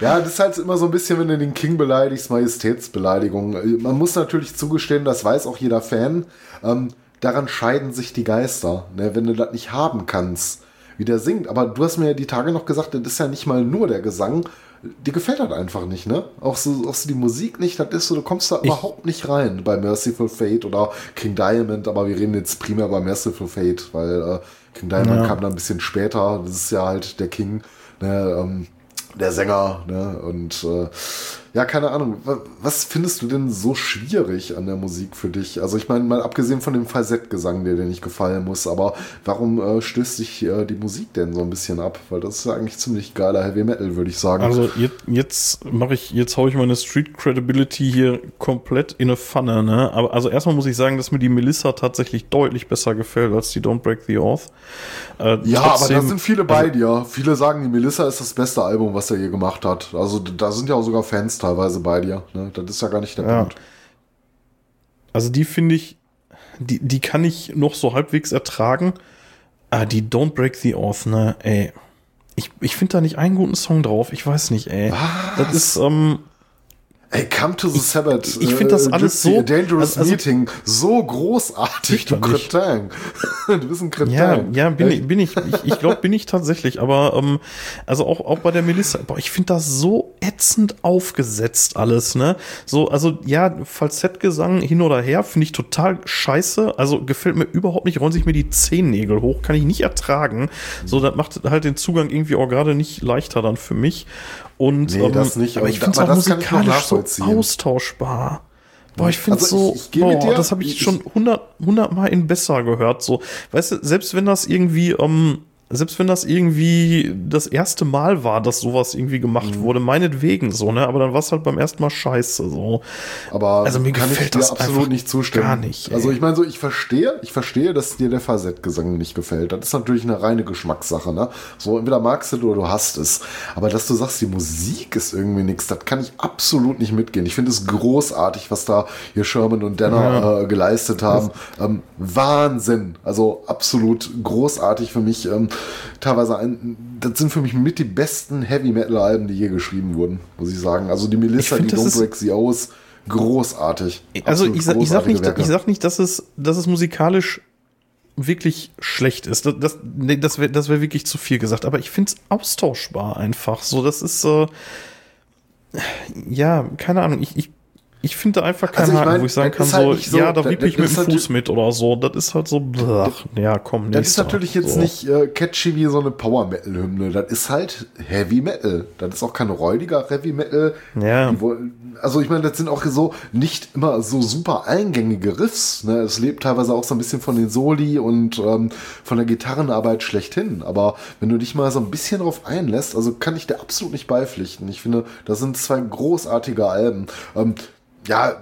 ja, das ist halt immer so ein bisschen, wenn du den King beleidigst, Majestätsbeleidigung. Man muss natürlich zugestehen, das weiß auch jeder Fan. Ähm, daran scheiden sich die Geister, ne? wenn du das nicht haben kannst, wie der singt. Aber du hast mir ja die Tage noch gesagt, das ist ja nicht mal nur der Gesang. dir gefällt das einfach nicht, ne? Auch so, auch so die Musik nicht, das ist so, du kommst da ich überhaupt nicht rein bei Merciful Fate oder King Diamond, aber wir reden jetzt primär bei Merciful Fate, weil äh, King Diamond ja. kam dann ein bisschen später, das ist ja halt der King, ne, ähm, der Sänger, ne? Und äh, ja, keine Ahnung. Was findest du denn so schwierig an der Musik für dich? Also ich meine, mal abgesehen von dem Falsettgesang, der dir nicht gefallen muss, aber warum äh, stößt sich äh, die Musik denn so ein bisschen ab? Weil das ist ja eigentlich ziemlich geiler Heavy Metal, würde ich sagen. Also jetzt, jetzt mache ich, jetzt haue ich meine Street Credibility hier komplett in eine Pfanne, ne? Aber also erstmal muss ich sagen, dass mir die Melissa tatsächlich deutlich besser gefällt als die Don't Break the Oath. Äh, ja, trotzdem, aber da sind viele bei also, dir. Viele sagen, die Melissa ist das beste Album, was er je gemacht hat. Also da sind ja auch sogar Fans teilweise bei dir. Ne? Das ist ja gar nicht der ja. Punkt. Also die finde ich, die, die kann ich noch so halbwegs ertragen. Ah, die Don't Break the Oath, ne, ey. Ich, ich finde da nicht einen guten Song drauf. Ich weiß nicht, ey. Was? Das ist, ähm, Ey, Come to the Sabbath. Ich, ich finde das äh, alles so. Dangerous also, Meeting. So großartig, du Kretin. du bist ein Kretin. Ja, ja, bin ich, bin ich. Ich, ich glaube, bin ich tatsächlich. Aber, ähm, also auch, auch bei der Melissa. Boah, ich finde das so ätzend aufgesetzt alles, ne? So, also, ja, Falsettgesang hin oder her finde ich total scheiße. Also, gefällt mir überhaupt nicht. Rollen sich mir die Zehennägel hoch. Kann ich nicht ertragen. So, das macht halt den Zugang irgendwie auch gerade nicht leichter dann für mich. Und, nee, das nicht. Aber ich finde es auch musikalisch so austauschbar. Boah, ich finde also so, ich, ich boah, das habe ich, ich, schon hundert, hundert Mal in besser gehört. So, weißt du, selbst wenn das irgendwie ähm, selbst wenn das irgendwie das erste Mal war, dass sowas irgendwie gemacht mhm. wurde, meinetwegen so, ne? Aber dann war es halt beim ersten Mal scheiße, so. Aber also mir kann gefällt ich dir das absolut nicht zustimmen. Gar nicht. Ey. Also ich meine so, ich verstehe, ich verstehe, dass dir der Fasettgesang nicht gefällt. Das ist natürlich eine reine Geschmackssache, ne? So entweder magst du es oder du hast es. Aber dass du sagst, die Musik ist irgendwie nichts, das kann ich absolut nicht mitgehen. Ich finde es großartig, was da hier Sherman und Denner ja. äh, geleistet haben. Ähm, Wahnsinn. Also absolut großartig für mich. Ähm, teilweise ein, das sind für mich mit die besten Heavy Metal Alben, die je geschrieben wurden, muss ich sagen. Also die Melissa, find, die Don't Break the Aus, großartig. Also ich, ich, sag nicht, ich sag nicht, dass es, dass es musikalisch wirklich schlecht ist. Das, das, nee, das wäre das wär wirklich zu viel gesagt. Aber ich finde es austauschbar einfach. So, das ist äh, ja, keine Ahnung. Ich, ich ich finde einfach keinen also Haken, mein, wo ich sagen kann, halt so, so, ja, da wippe ich mit dem Fuß mit oder so. Das ist halt so, blach, ja, komm, nicht. Das ist natürlich jetzt so. nicht äh, catchy wie so eine Power-Metal-Hymne. Das ist halt Heavy Metal. Das ist auch kein räudiger Heavy Metal. Ja. Also ich meine, das sind auch so nicht immer so super eingängige Riffs. Ne? Es lebt teilweise auch so ein bisschen von den Soli und ähm, von der Gitarrenarbeit schlechthin. Aber wenn du dich mal so ein bisschen drauf einlässt, also kann ich dir absolut nicht beipflichten. Ich finde, das sind zwei großartige Alben. Ähm, ja,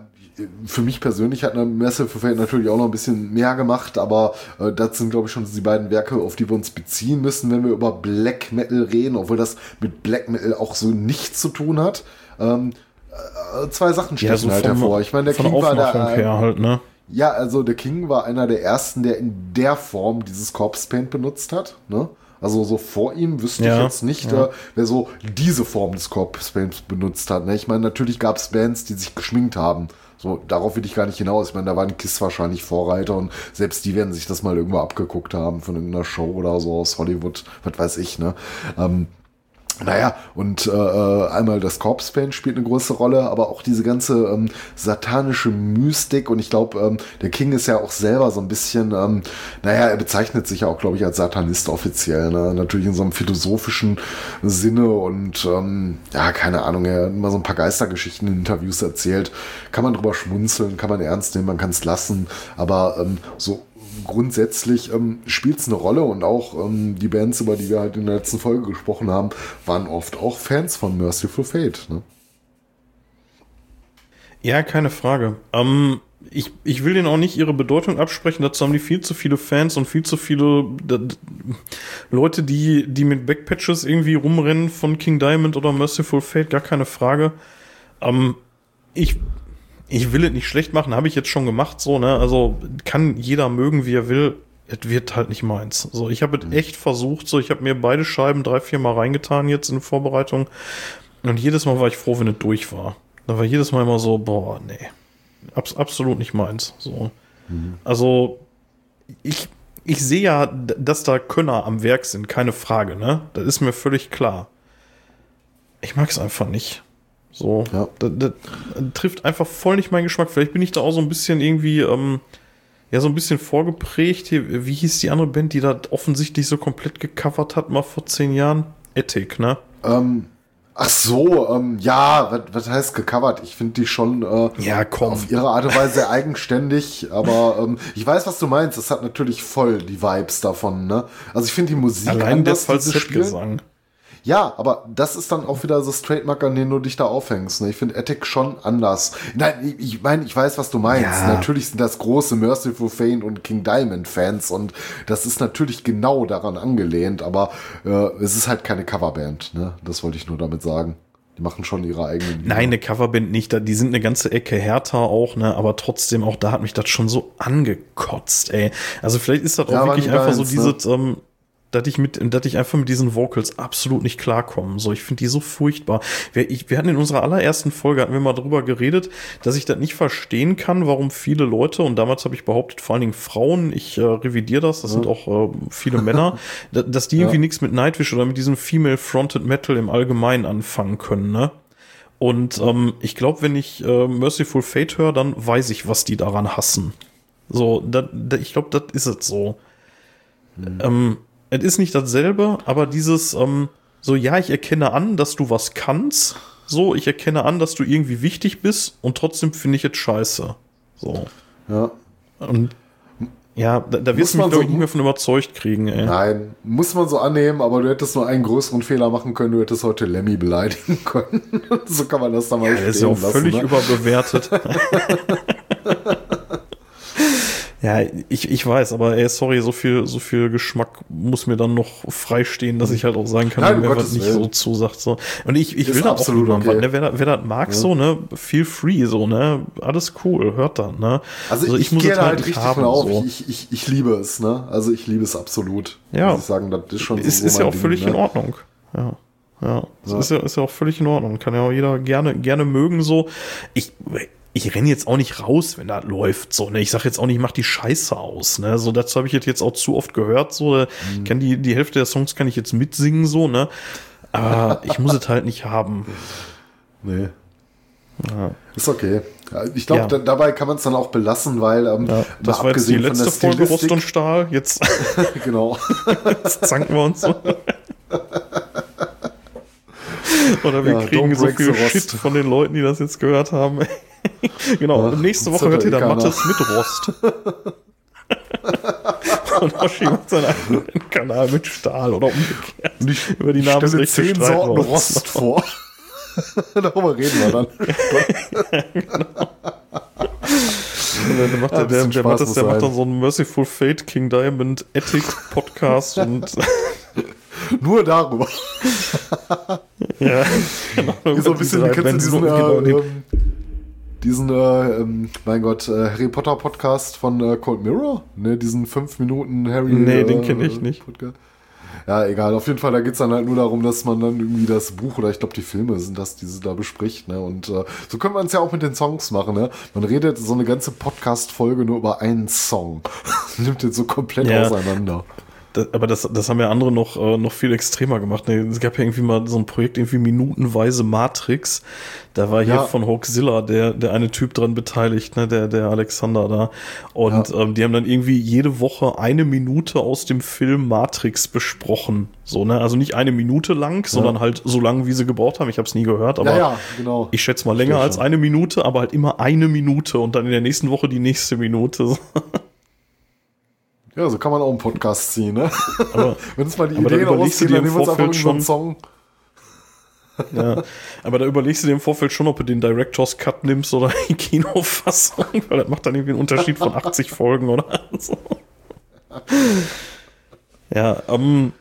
für mich persönlich hat eine Messe für Fate natürlich auch noch ein bisschen mehr gemacht, aber äh, das sind, glaube ich, schon die beiden Werke, auf die wir uns beziehen müssen, wenn wir über Black Metal reden, obwohl das mit Black Metal auch so nichts zu tun hat. Ähm, äh, zwei Sachen stechen ja, so halt vom, hervor. Ich meine, der King war der. Äh, halt, ne? Ja, also der King war einer der ersten, der in der Form dieses Corpse Paint benutzt hat. Ne? Also so vor ihm wüsste ja, ich jetzt nicht, ja. äh, wer so diese Form des Corpse Paints benutzt hat. Ne? Ich meine, natürlich gab es Bands, die sich geschminkt haben. So, darauf will ich gar nicht hinaus. Ich meine, da waren Kiss wahrscheinlich Vorreiter und selbst die werden sich das mal irgendwo abgeguckt haben von irgendeiner Show oder so aus Hollywood, was weiß ich, ne? Ähm, naja, und äh, äh, einmal das Corpse Paint spielt eine große Rolle, aber auch diese ganze ähm, satanische Mystik und ich glaube, ähm, der King ist ja auch selber so ein bisschen, ähm, naja, er bezeichnet sich ja auch, glaube ich, als Satanist offiziell, ne? natürlich in so einem philosophischen Sinne und ähm, ja, keine Ahnung, er hat immer so ein paar Geistergeschichten in Interviews erzählt, kann man drüber schmunzeln, kann man ernst nehmen, man kann es lassen, aber ähm, so grundsätzlich ähm, spielt es eine Rolle und auch ähm, die Bands, über die wir halt in der letzten Folge gesprochen haben, waren oft auch Fans von Merciful Fate. Ne? Ja, keine Frage. Ähm, ich, ich will denen auch nicht ihre Bedeutung absprechen. Dazu haben die viel zu viele Fans und viel zu viele Leute, die, die mit Backpatches irgendwie rumrennen von King Diamond oder Merciful Fate, gar keine Frage. Ähm, ich ich will es nicht schlecht machen, habe ich jetzt schon gemacht, so, ne? Also kann jeder mögen, wie er will. Es wird halt nicht meins. So, ich habe es mhm. echt versucht, so, ich habe mir beide Scheiben drei, vier Mal reingetan jetzt in Vorbereitung. Und jedes Mal war ich froh, wenn es durch war. Da war jedes Mal immer so, boah, nee. Abs absolut nicht meins. So. Mhm. Also, ich, ich sehe ja, dass da Könner am Werk sind, keine Frage, ne? Das ist mir völlig klar. ich mag es einfach nicht. So, Ja. das, das trifft einfach voll nicht meinen Geschmack. Vielleicht bin ich da auch so ein bisschen irgendwie, ähm, ja, so ein bisschen vorgeprägt. Hier, wie hieß die andere Band, die da offensichtlich so komplett gecovert hat, mal vor zehn Jahren? Ethic, ne? Ähm, ach so, ähm, ja, was, was heißt gecovert? Ich finde die schon äh, Ja, komm. auf ihre Art und Weise sehr eigenständig, aber ähm, ich weiß, was du meinst. Es hat natürlich voll die Vibes davon, ne? Also ich finde die Musik Allein der anders, spielen. Falsettgesang. Ja, aber das ist dann auch wieder das Trademark, an dem du dich da aufhängst. Ne? Ich finde Ethic schon anders. Nein, ich ich meine, ich weiß, was du meinst. Ja. Natürlich sind das große Merciful Fate und King Diamond Fans und das ist natürlich genau daran angelehnt, aber äh, es ist halt keine Coverband. Ne? Das wollte ich nur damit sagen. Die machen schon ihre eigenen. Lieder. Nein, eine Coverband nicht. Die sind eine ganze Ecke härter auch, ne? Aber trotzdem, auch da hat mich das schon so angekotzt, ey. Also vielleicht ist das auch Ja, wirklich einfach so deins, ne? dieses, ähm, dass ich mit, dass ich einfach mit diesen Vocals absolut nicht klarkomme. So, ich finde die so furchtbar. Wir, ich, wir hatten in unserer allerersten Folge hatten wir mal drüber geredet, dass ich das nicht verstehen kann, warum viele Leute und damals habe ich behauptet, vor allen Dingen Frauen, ich äh, revidiere das, das sind auch äh, viele Männer, da- dass die irgendwie nichts mit Nightwish oder mit diesem Female Fronted Metal im Allgemeinen anfangen können, ne? Und ähm, ich glaube, wenn ich äh, Merciful Fate höre, dann weiß ich, was die daran hassen. So, da, da, ich glaube, das ist es so. Ähm, es ist nicht dasselbe, aber dieses, ähm, so, ja, ich erkenne an, dass du was kannst. So, ich erkenne an, dass du irgendwie wichtig bist und trotzdem finde ich es scheiße. So. Ja. Und ja, da, da wirst du mich, glaube so- ich, nicht mehr von überzeugt kriegen, ey. Nein, muss man so annehmen, aber du hättest nur einen größeren Fehler machen können, du hättest heute Lemmy beleidigen können. so kann man das dann mal Ja, das ist ja auch stehen völlig lassen, ne? überbewertet. ja, ich, ich weiß, aber ey, sorry, so viel, so viel Geschmack muss mir dann noch freistehen, dass ich halt auch sagen kann, Nein, wenn mir was nicht so zusagt. So. Und ich, ich will da auch absolut niemandem okay. ne? Wer, wer das mag, so, ne, feel free, so, ne? Alles cool, hört dann, ne? Also, ich, muss gehe es halt nicht richtig haben, auf. so. Ich, ich, ich liebe es, ne? Also ich liebe es absolut. Ja. Muss ich sagen, das ist schon ist, so ist ja auch Ding, völlig ne? in Ordnung. Ja. Ja, Ja. Ist, ja, ist ja auch völlig in Ordnung. Kann ja auch jeder gerne, gerne mögen so. Ich, ich renne jetzt auch nicht raus, wenn das läuft. So, ne? Ich sag jetzt auch nicht, mach die Scheiße aus. Ne? So, dazu habe ich jetzt auch zu oft gehört. So, Mhm. ich kann die, die Hälfte der Songs kann ich jetzt mitsingen, so, ne? Aber ich muss es halt nicht haben. Nee. Ja. Ist okay. Ich glaube, Ja. da, dabei kann man es dann auch belassen, weil ähm, Ja, das war jetzt die letzte Folge Rost und Stahl. Jetzt, Genau. jetzt zanken wir uns so. Oder wir Ja, kriegen so viel. Shit von den Leuten, die das jetzt gehört haben. genau, Ja, nächste das Woche hört ihr ja dann keiner. Mattes mit Rost. Und Oschi macht seinen eigenen Kanal mit Stahl oder umgekehrt. Und ich, Über die ich stelle zehn Sorten Rost noch. vor. Darüber reden wir dann. Und dann macht Ja, der, der, der, Spaß Mattes, muss der macht dann so einen Merciful Fate King Diamond Ethic Podcast und Nur darüber. ja, genau, so ein bisschen, wie kennst du diesen, genau, äh, ähm, diesen, äh, ähm, mein Gott, äh, Harry Potter Podcast von äh, Cold Mirror? Ne, diesen 5 Minuten Harry. Nee, äh, den kenn ich nicht. Podcast. Ja, egal. Auf jeden Fall, da geht's dann halt nur darum, dass man dann irgendwie das Buch oder ich glaube die Filme sind das, die sie da bespricht. Ne? Und äh, so können wir es ja auch mit den Songs machen. Ne? Man redet so eine ganze Podcast-Folge nur über einen Song. Nimmt den so komplett Ja. auseinander. Das, aber das, das haben ja andere noch, äh, noch viel extremer gemacht. Ne? Es gab ja irgendwie mal so ein Projekt, irgendwie minutenweise Matrix. Da war hier Ja. von Hoaxilla der, der eine Typ dran beteiligt, ne? der, der Alexander da. Und ähm, die haben dann irgendwie jede Woche eine Minute aus dem Film Matrix besprochen. So, ne? Also nicht eine Minute lang, sondern halt so lang, wie sie gebraucht haben. Ich habe es nie gehört, aber ja, ja, genau. ich schätze mal länger als eine Minute, aber halt immer eine Minute und dann in der nächsten Woche die nächste Minute. Ja, so kann man auch einen Podcast ziehen, ne? Aber Wenn uns mal die Ideen überlegst du ausgehen, dir dann nehmen wir uns einfach schon- Song. Ja, aber da überlegst du dir im Vorfeld schon, ob du den Director's Cut nimmst oder die Kinofassung, weil das macht dann irgendwie einen Unterschied von 80 Folgen oder so. Ja, ähm,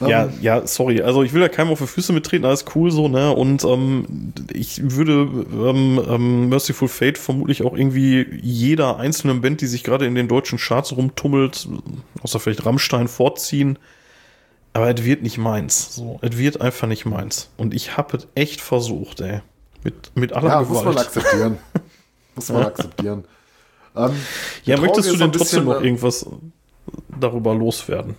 ja, ja, sorry. Also ich will da keinem auf die Füße mittreten, alles cool so, ne? Und ähm, ich würde ähm, ähm, Merciful Fate vermutlich auch irgendwie jeder einzelnen Band, die sich gerade in den deutschen Charts rumtummelt, außer vielleicht Rammstein, vorziehen. Aber es wird nicht meins. So, es wird einfach nicht meins. Und ich habe es echt versucht, ey. Mit, mit aller Ja, Gewalt. muss man akzeptieren. muss man akzeptieren. Ähm, ja, möchtest du denn trotzdem noch äh, irgendwas darüber loswerden?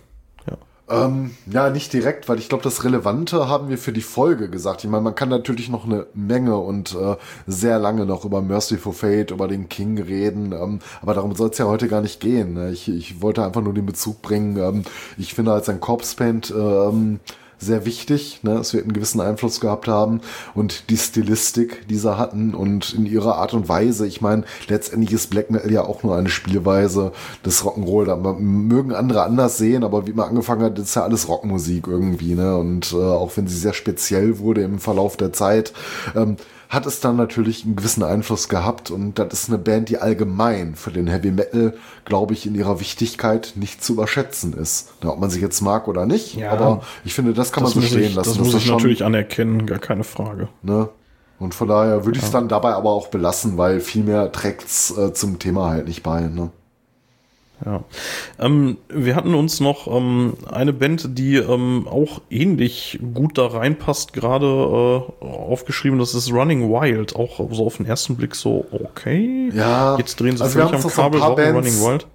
Ähm, ja, nicht direkt, weil ich glaube, das Relevante haben wir für die Folge gesagt. Ich meine, man kann natürlich noch eine Menge und äh, sehr lange noch über Merciful Fate, über den King reden, ähm, aber darum soll es ja heute gar nicht gehen. Ne? Ich, ich wollte einfach nur den Bezug bringen. Ähm, ich finde, als ein Corpse Paint ähm, sehr wichtig. Ne? Es wird einen gewissen Einfluss gehabt haben und die Stilistik, die sie hatten und in ihrer Art und Weise. Ich meine, letztendlich ist Black Metal ja auch nur eine Spielweise des Rock'n'Roll. Da mögen andere anders sehen, aber wie man angefangen hat, ist ja alles Rockmusik irgendwie. Ne? Und äh, auch wenn sie sehr speziell wurde im Verlauf der Zeit, ähm, hat es dann natürlich einen gewissen Einfluss gehabt und das ist eine Band, die allgemein für den Heavy Metal, glaube ich, in ihrer Wichtigkeit nicht zu überschätzen ist. Ja, ob man sich jetzt mag oder nicht, ja, aber ich finde, das kann das man so stehen ich, lassen. Das muss das ich schon, natürlich anerkennen, gar keine Frage. Ne? Und von daher würde ich es dann dabei aber auch belassen, weil viel mehr trägt's äh, zum Thema halt nicht bei. Ne? Ja. Ähm, wir hatten uns noch ähm, eine Band, die ähm, auch ähnlich gut da reinpasst, gerade äh, aufgeschrieben. Das ist Running Wild. Auch so auf den ersten Blick so, okay. Ja. Jetzt drehen sie also völlig am Kabel, so Running Wild.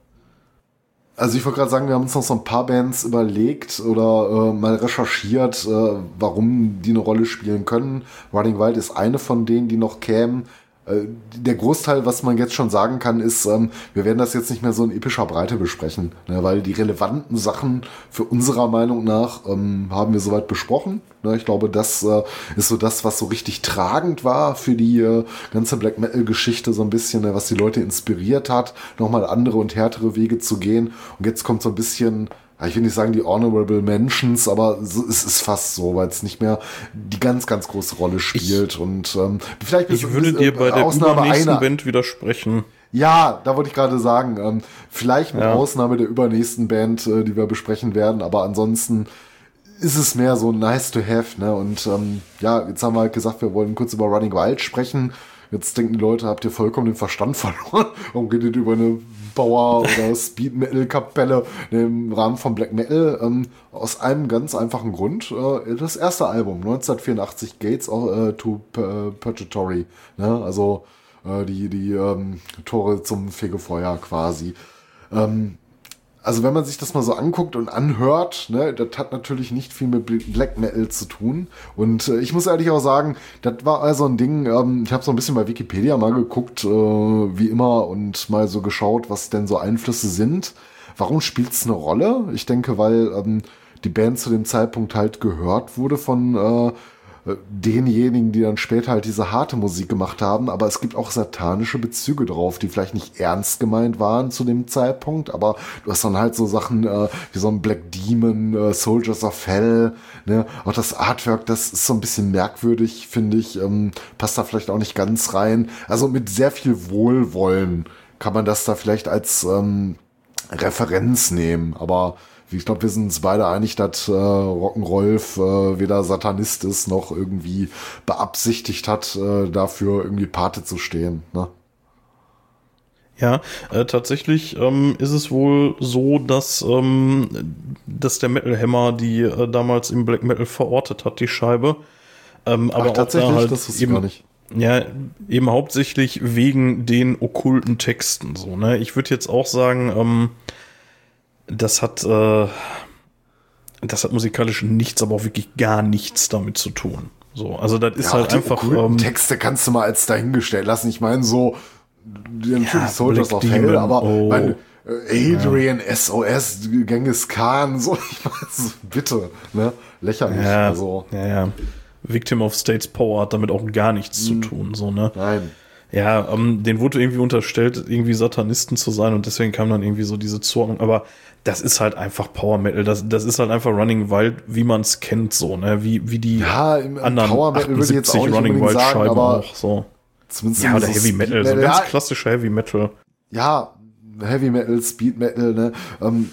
Also ich wollte gerade sagen, wir haben uns noch so ein paar Bands überlegt oder äh, mal recherchiert, äh, warum die eine Rolle spielen können. Running Wild ist eine von denen, die noch kämen. Äh, der Großteil, was man jetzt schon sagen kann, ist, ähm, wir werden das jetzt nicht mehr so in epischer Breite besprechen, ne, weil die relevanten Sachen für unserer Meinung nach ähm, haben wir soweit besprochen. Ne, ich glaube, das äh, ist so das, was so richtig tragend war für die äh, ganze Black Metal-Geschichte, so ein bisschen, ne, was die Leute inspiriert hat, nochmal andere und härtere Wege zu gehen. Und jetzt kommt so ein bisschen ich will nicht sagen die Honorable Mentions, aber es ist fast so, weil es nicht mehr die ganz, ganz große Rolle spielt. Ich, und ähm, vielleicht ich würde dir bei der Ausnahme übernächsten einer, Band widersprechen. Ja, da wollte ich gerade sagen, ähm, vielleicht mit ja. Ausnahme der übernächsten Band, äh, die wir besprechen werden, aber ansonsten ist es mehr so nice to have, ne? Und ähm, ja, jetzt haben wir halt gesagt, wir wollen kurz über Running Wild sprechen. Jetzt denken die Leute, habt ihr vollkommen den Verstand verloren? Warum redet ihr über eine Bauer oder Speed Metal Kapelle im Rahmen von Black Metal ähm, aus einem ganz einfachen Grund. Äh, das erste Album 1984 Gates äh, to Purgatory, ne? also äh, die die ähm, Tore zum Fegefeuer quasi. Ähm, also wenn man sich das mal so anguckt und anhört, ne, das hat natürlich nicht viel mit Black Metal zu tun. Und äh, ich muss ehrlich auch sagen, das war also ein Ding, ähm, ich habe so ein bisschen bei Wikipedia mal geguckt, äh, wie immer, und mal so geschaut, was denn so Einflüsse sind. Warum spielt es eine Rolle? Ich denke, weil ähm, die Band zu dem Zeitpunkt halt gehört wurde von äh, denjenigen, die dann später halt diese harte Musik gemacht haben, aber es gibt auch satanische Bezüge drauf, die vielleicht nicht ernst gemeint waren zu dem Zeitpunkt, aber du hast dann halt so Sachen äh, wie so ein Black Demon, äh, Soldiers of Hell, ne, auch das Artwork, das ist so ein bisschen merkwürdig, finde ich, ähm, passt da vielleicht auch nicht ganz rein. Also mit sehr viel Wohlwollen kann man das da vielleicht als ähm, Referenz nehmen, aber ich glaube, wir sind uns beide einig, dass äh, Rock'n'Rolf äh, weder Satanist ist noch irgendwie beabsichtigt hat, äh, dafür irgendwie Pate zu stehen. Ne? Ja, äh, tatsächlich ähm, ist es wohl so, dass, ähm, dass der Metal Hammer die äh, damals im Black Metal verortet hat, die Scheibe. Ähm, aber Ach, tatsächlich, halt das wusste ich gar nicht. Ja, eben hauptsächlich wegen den okkulten Texten. So, ne? Ich würde jetzt auch sagen, ähm, das hat, äh, das hat musikalisch nichts, aber auch wirklich gar nichts damit zu tun. So, also das ist ja, halt einfach. Ähm, Texte kannst du mal als dahingestellt lassen. Ich meine, so natürlich ja, Soldiers of Hell, aber oh. mein, äh, Adrian ja. SOS, Genghis Khan, so, ich weiß, bitte, ne? Lächerlich. Ja, also. ja, ja. Victim of States Power hat damit auch gar nichts hm. zu tun, so, ne? Nein. Ja, ähm, den wurde irgendwie unterstellt, irgendwie Satanisten zu sein und deswegen kam dann irgendwie so diese Zuordnung. Aber das ist halt einfach Power Metal. Das, das ist halt einfach Running Wild, wie man es kennt, so, ne? Wie, wie die ja, im, im anderen Power Metal 78 jetzt auch Running Wild sagen, Scheiben auch, so. Zumindest ja, oder Heavy Metal, so ganz klassischer Heavy Metal. Ja, Heavy Metal, Speed Metal, ne? Ähm,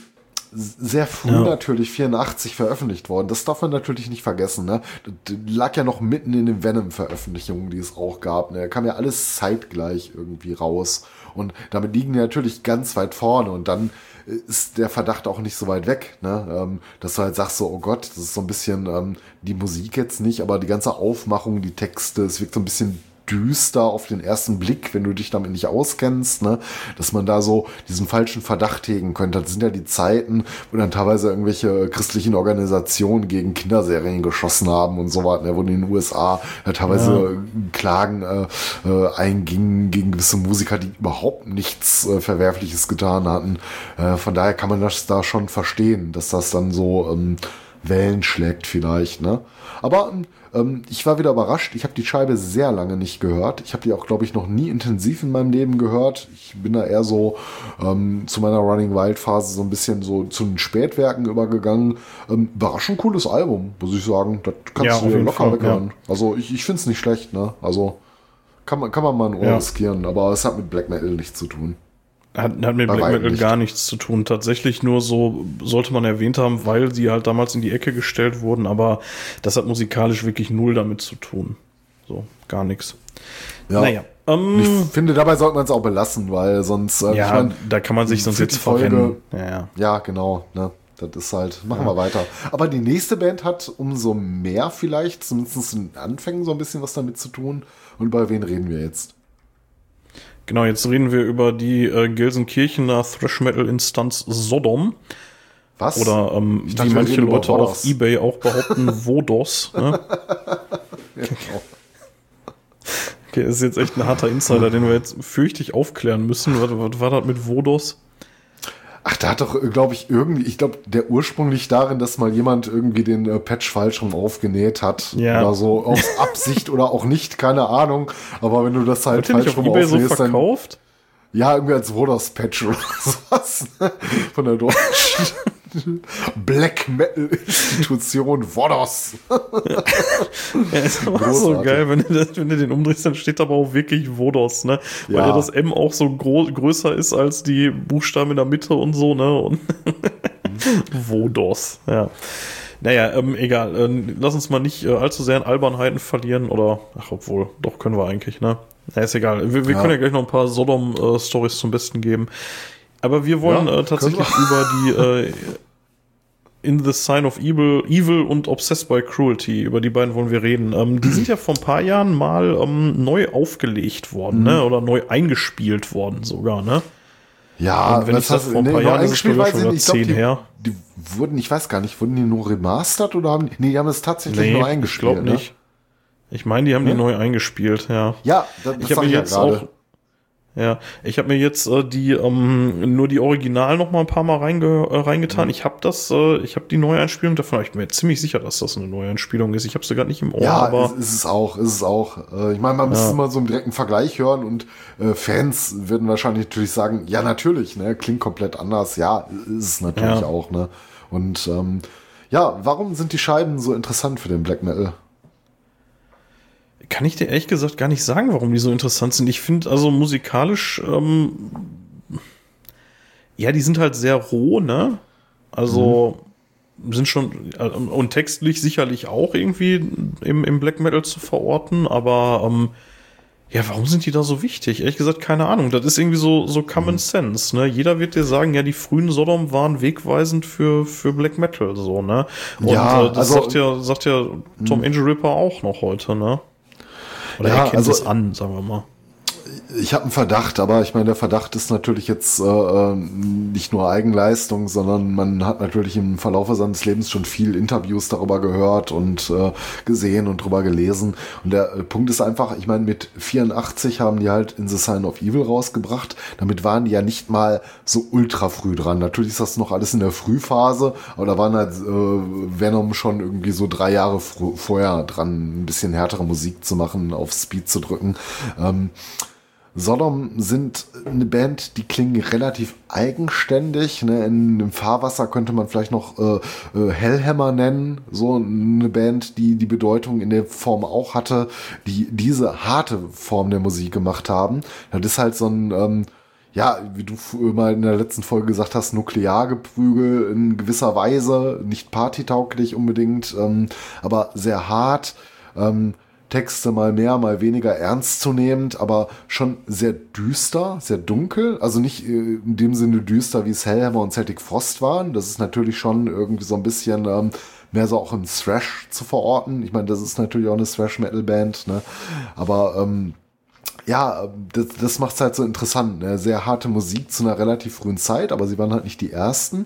sehr früh ja. natürlich 84 veröffentlicht worden. Das darf man natürlich nicht vergessen. Ne? Das lag ja noch mitten in den Venom-Veröffentlichungen, die es auch gab. Ne? Kam ja alles zeitgleich irgendwie raus. Und damit liegen die natürlich ganz weit vorne. Und dann ist der Verdacht auch nicht so weit weg, ne? Ähm, dass du halt sagst so, oh Gott, das ist so ein bisschen ähm, die Musik jetzt nicht, aber die ganze Aufmachung, die Texte, es wirkt so ein bisschen düster auf den ersten Blick, wenn du dich damit nicht auskennst, ne? dass man da so diesen falschen Verdacht hegen könnte. Das sind ja die Zeiten, wo dann teilweise irgendwelche christlichen Organisationen gegen Kinderserien geschossen haben und so weiter, ne? wo in den USA ja, teilweise ja. Klagen äh, äh, eingingen gegen gewisse Musiker, die überhaupt nichts äh, Verwerfliches getan hatten. Äh, von daher kann man das da schon verstehen, dass das dann so ähm, Wellen schlägt vielleicht. Ne? Aber ähm, ich war wieder überrascht. Ich habe die Scheibe sehr lange nicht gehört. Ich habe die auch, glaube ich, noch nie intensiv in meinem Leben gehört. Ich bin da eher so ähm, zu meiner Running Wild Phase so ein bisschen so zu den Spätwerken übergegangen. Ähm, überraschend cooles Album, muss ich sagen. Das kannst ja, du dir locker weghören. Ja. Also ich, ich finde es nicht schlecht. Ne? Also kann man, kann man mal ein Ohr ja. riskieren, aber es hat mit Black Metal nichts zu tun. Hat, hat mit Black Metal nicht. gar nichts zu tun. Tatsächlich nur so sollte man erwähnt haben, weil sie halt damals in die Ecke gestellt wurden, aber das hat musikalisch wirklich null damit zu tun. So, gar nichts. Ja. Naja. Ähm, ich finde, dabei sollte man es auch belassen, weil sonst. Äh, ja, ich mein, da kann man sich sonst jetzt Folge, Ja, ja. ja, genau. Ne? Das ist halt, machen ja. wir weiter. Aber die nächste Band hat umso mehr vielleicht, zumindest in Anfängen, so ein bisschen was damit zu tun. Und über wen reden wir jetzt? Genau, jetzt reden wir über die äh, Gelsenkirchener Thrash Metal Instanz Sodom. Was? Oder ähm, wie manche Leute auf Ebay auch behaupten, Vodos. Ne? genau. Okay, ist jetzt echt ein harter Insider, den wir jetzt fürchtig aufklären müssen. Was, was war das mit Vodos? Ach, da hat doch, glaube ich, irgendwie, ich glaube, der Ursprung liegt darin, dass mal jemand irgendwie den äh, Patch falsch rum aufgenäht hat. Ja. Oder so, aus Absicht oder auch nicht, keine Ahnung. Aber wenn du das halt hat falsch rum aufnähst, so verkauft? Dann, ja, irgendwie als Woders Patch oder sowas. Ne? Von der deutschen. Black Metal Institution Vodos. ja, ist aber so geil, wenn du, das, wenn du den umdrehst, dann steht aber auch wirklich Vodos, ne? Weil ja, das M auch so größer ist als die Buchstaben in der Mitte und so, ne? Und Vodos, ja. Naja, ähm, egal. Äh, lass uns mal nicht äh, allzu sehr in Albernheiten verlieren oder, ach, obwohl, doch können wir eigentlich, ne? Ja, ist egal. Wir, wir ja. können ja gleich noch ein paar Sodom-Stories äh, zum Besten geben. Aber wir wollen ja, äh, tatsächlich über die äh, In the Sign of Evil, Evil und Obsessed by Cruelty, über die beiden wollen wir reden. Ähm, die sind ja vor ein paar Jahren mal ähm, neu aufgelegt worden, ne? mhm. ne? Oder neu eingespielt worden sogar, ne? Ja, und wenn ich das vor ein paar nee, Jahren ist, schon ich zehn glaub, die, her. Die wurden, ich weiß gar nicht, wurden die nur remastert oder haben die, nee, die haben es tatsächlich nee, neu eingespielt. Ich glaube nicht. Ne? Ich meine, die haben ja? die neu eingespielt, ja. Ja, das, das ich habe mir jetzt ja auch ja, ich habe mir jetzt äh, die ähm, nur die Original noch mal ein paar Mal reinge äh, reingetan. Mhm. Ich habe das, äh, ich habe die Neueinspielung davon. Ich bin mir ziemlich sicher, dass das eine Neueinspielung ist. Ich habe sie gerade nicht im Ohr. Ja, aber ist, ist es auch, ist es auch. Äh, ich meine, man ja. müsste mal so einen direkten Vergleich hören und äh, Fans würden wahrscheinlich natürlich sagen, ja natürlich, ne, klingt komplett anders. Ja, ist es natürlich ja. auch, ne. Und ähm, ja, warum sind die Scheiben so interessant für den Black Metal? Kann ich dir ehrlich gesagt gar nicht sagen, warum die so interessant sind. Ich finde also musikalisch, ähm, ja, die sind halt sehr roh, ne? Also mhm. sind schon äh, und textlich sicherlich auch irgendwie im, im Black Metal zu verorten, aber ähm, ja, warum sind die da so wichtig? Ehrlich gesagt, keine Ahnung. Das ist irgendwie so, so Common mhm. Sense, ne? Jeder wird dir sagen, ja, die frühen Sodom waren wegweisend für, für Black Metal, so, ne? Und ja, äh, das also, sagt ja, sagt ja Tom mhm. Angel Ripper auch noch heute, ne? Oder ja, er kennt also, es an, sagen wir mal. Ich habe einen Verdacht, aber ich meine, der Verdacht ist natürlich jetzt äh, ähm, nicht nur Eigenleistung, sondern man hat natürlich im Verlauf seines Lebens schon viel Interviews darüber gehört und äh, gesehen und drüber gelesen. Und der äh, Punkt ist einfach, ich meine, mit 84 haben die halt In the Sign of Evil rausgebracht. Damit waren die ja nicht mal so ultra früh dran. Natürlich ist das noch alles in der Frühphase, aber da waren halt äh, Venom schon irgendwie so drei Jahre vorher dran, ein bisschen härtere Musik zu machen, auf Speed zu drücken. Ähm, Sodom sind eine Band, die klingen relativ eigenständig. Ne? In dem Fahrwasser könnte man vielleicht noch äh, äh, Hellhammer nennen. So eine Band, die die Bedeutung in der Form auch hatte, die diese harte Form der Musik gemacht haben. Das ist halt so ein, ähm, ja, wie du mal in der letzten Folge gesagt hast, Nukleargeprügel in gewisser Weise, nicht partytauglich unbedingt, ähm, aber sehr hart. Ähm, Texte mal mehr, mal weniger ernstzunehmend, aber schon sehr düster, sehr dunkel. Also nicht äh, in dem Sinne düster, wie es Hellhammer und Celtic Frost waren. Das ist natürlich schon irgendwie so ein bisschen ähm, mehr so auch im Thrash zu verorten. Ich meine, das ist natürlich auch eine Thrash-Metal-Band, ne? Aber ähm, ja, das, das macht es halt so interessant. Ne? Sehr harte Musik zu einer relativ frühen Zeit, aber sie waren halt nicht die ersten.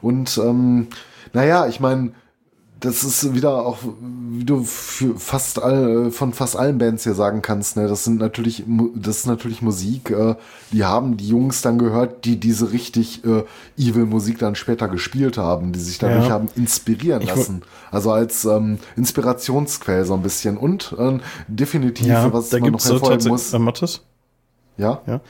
Und ähm, naja, ich meine, das ist wieder auch, wie du für fast all, von fast allen Bands hier sagen kannst, ne, das sind natürlich, das ist natürlich Musik, äh, die haben die Jungs dann gehört, die diese richtig äh, evil Musik dann später gespielt haben, die sich dadurch ja. haben inspirieren lassen. Also als ähm, Inspirationsquell so ein bisschen und äh, definitiv, ja, was man noch hervorheben muss. Äh, Mathis? Ja? Ja.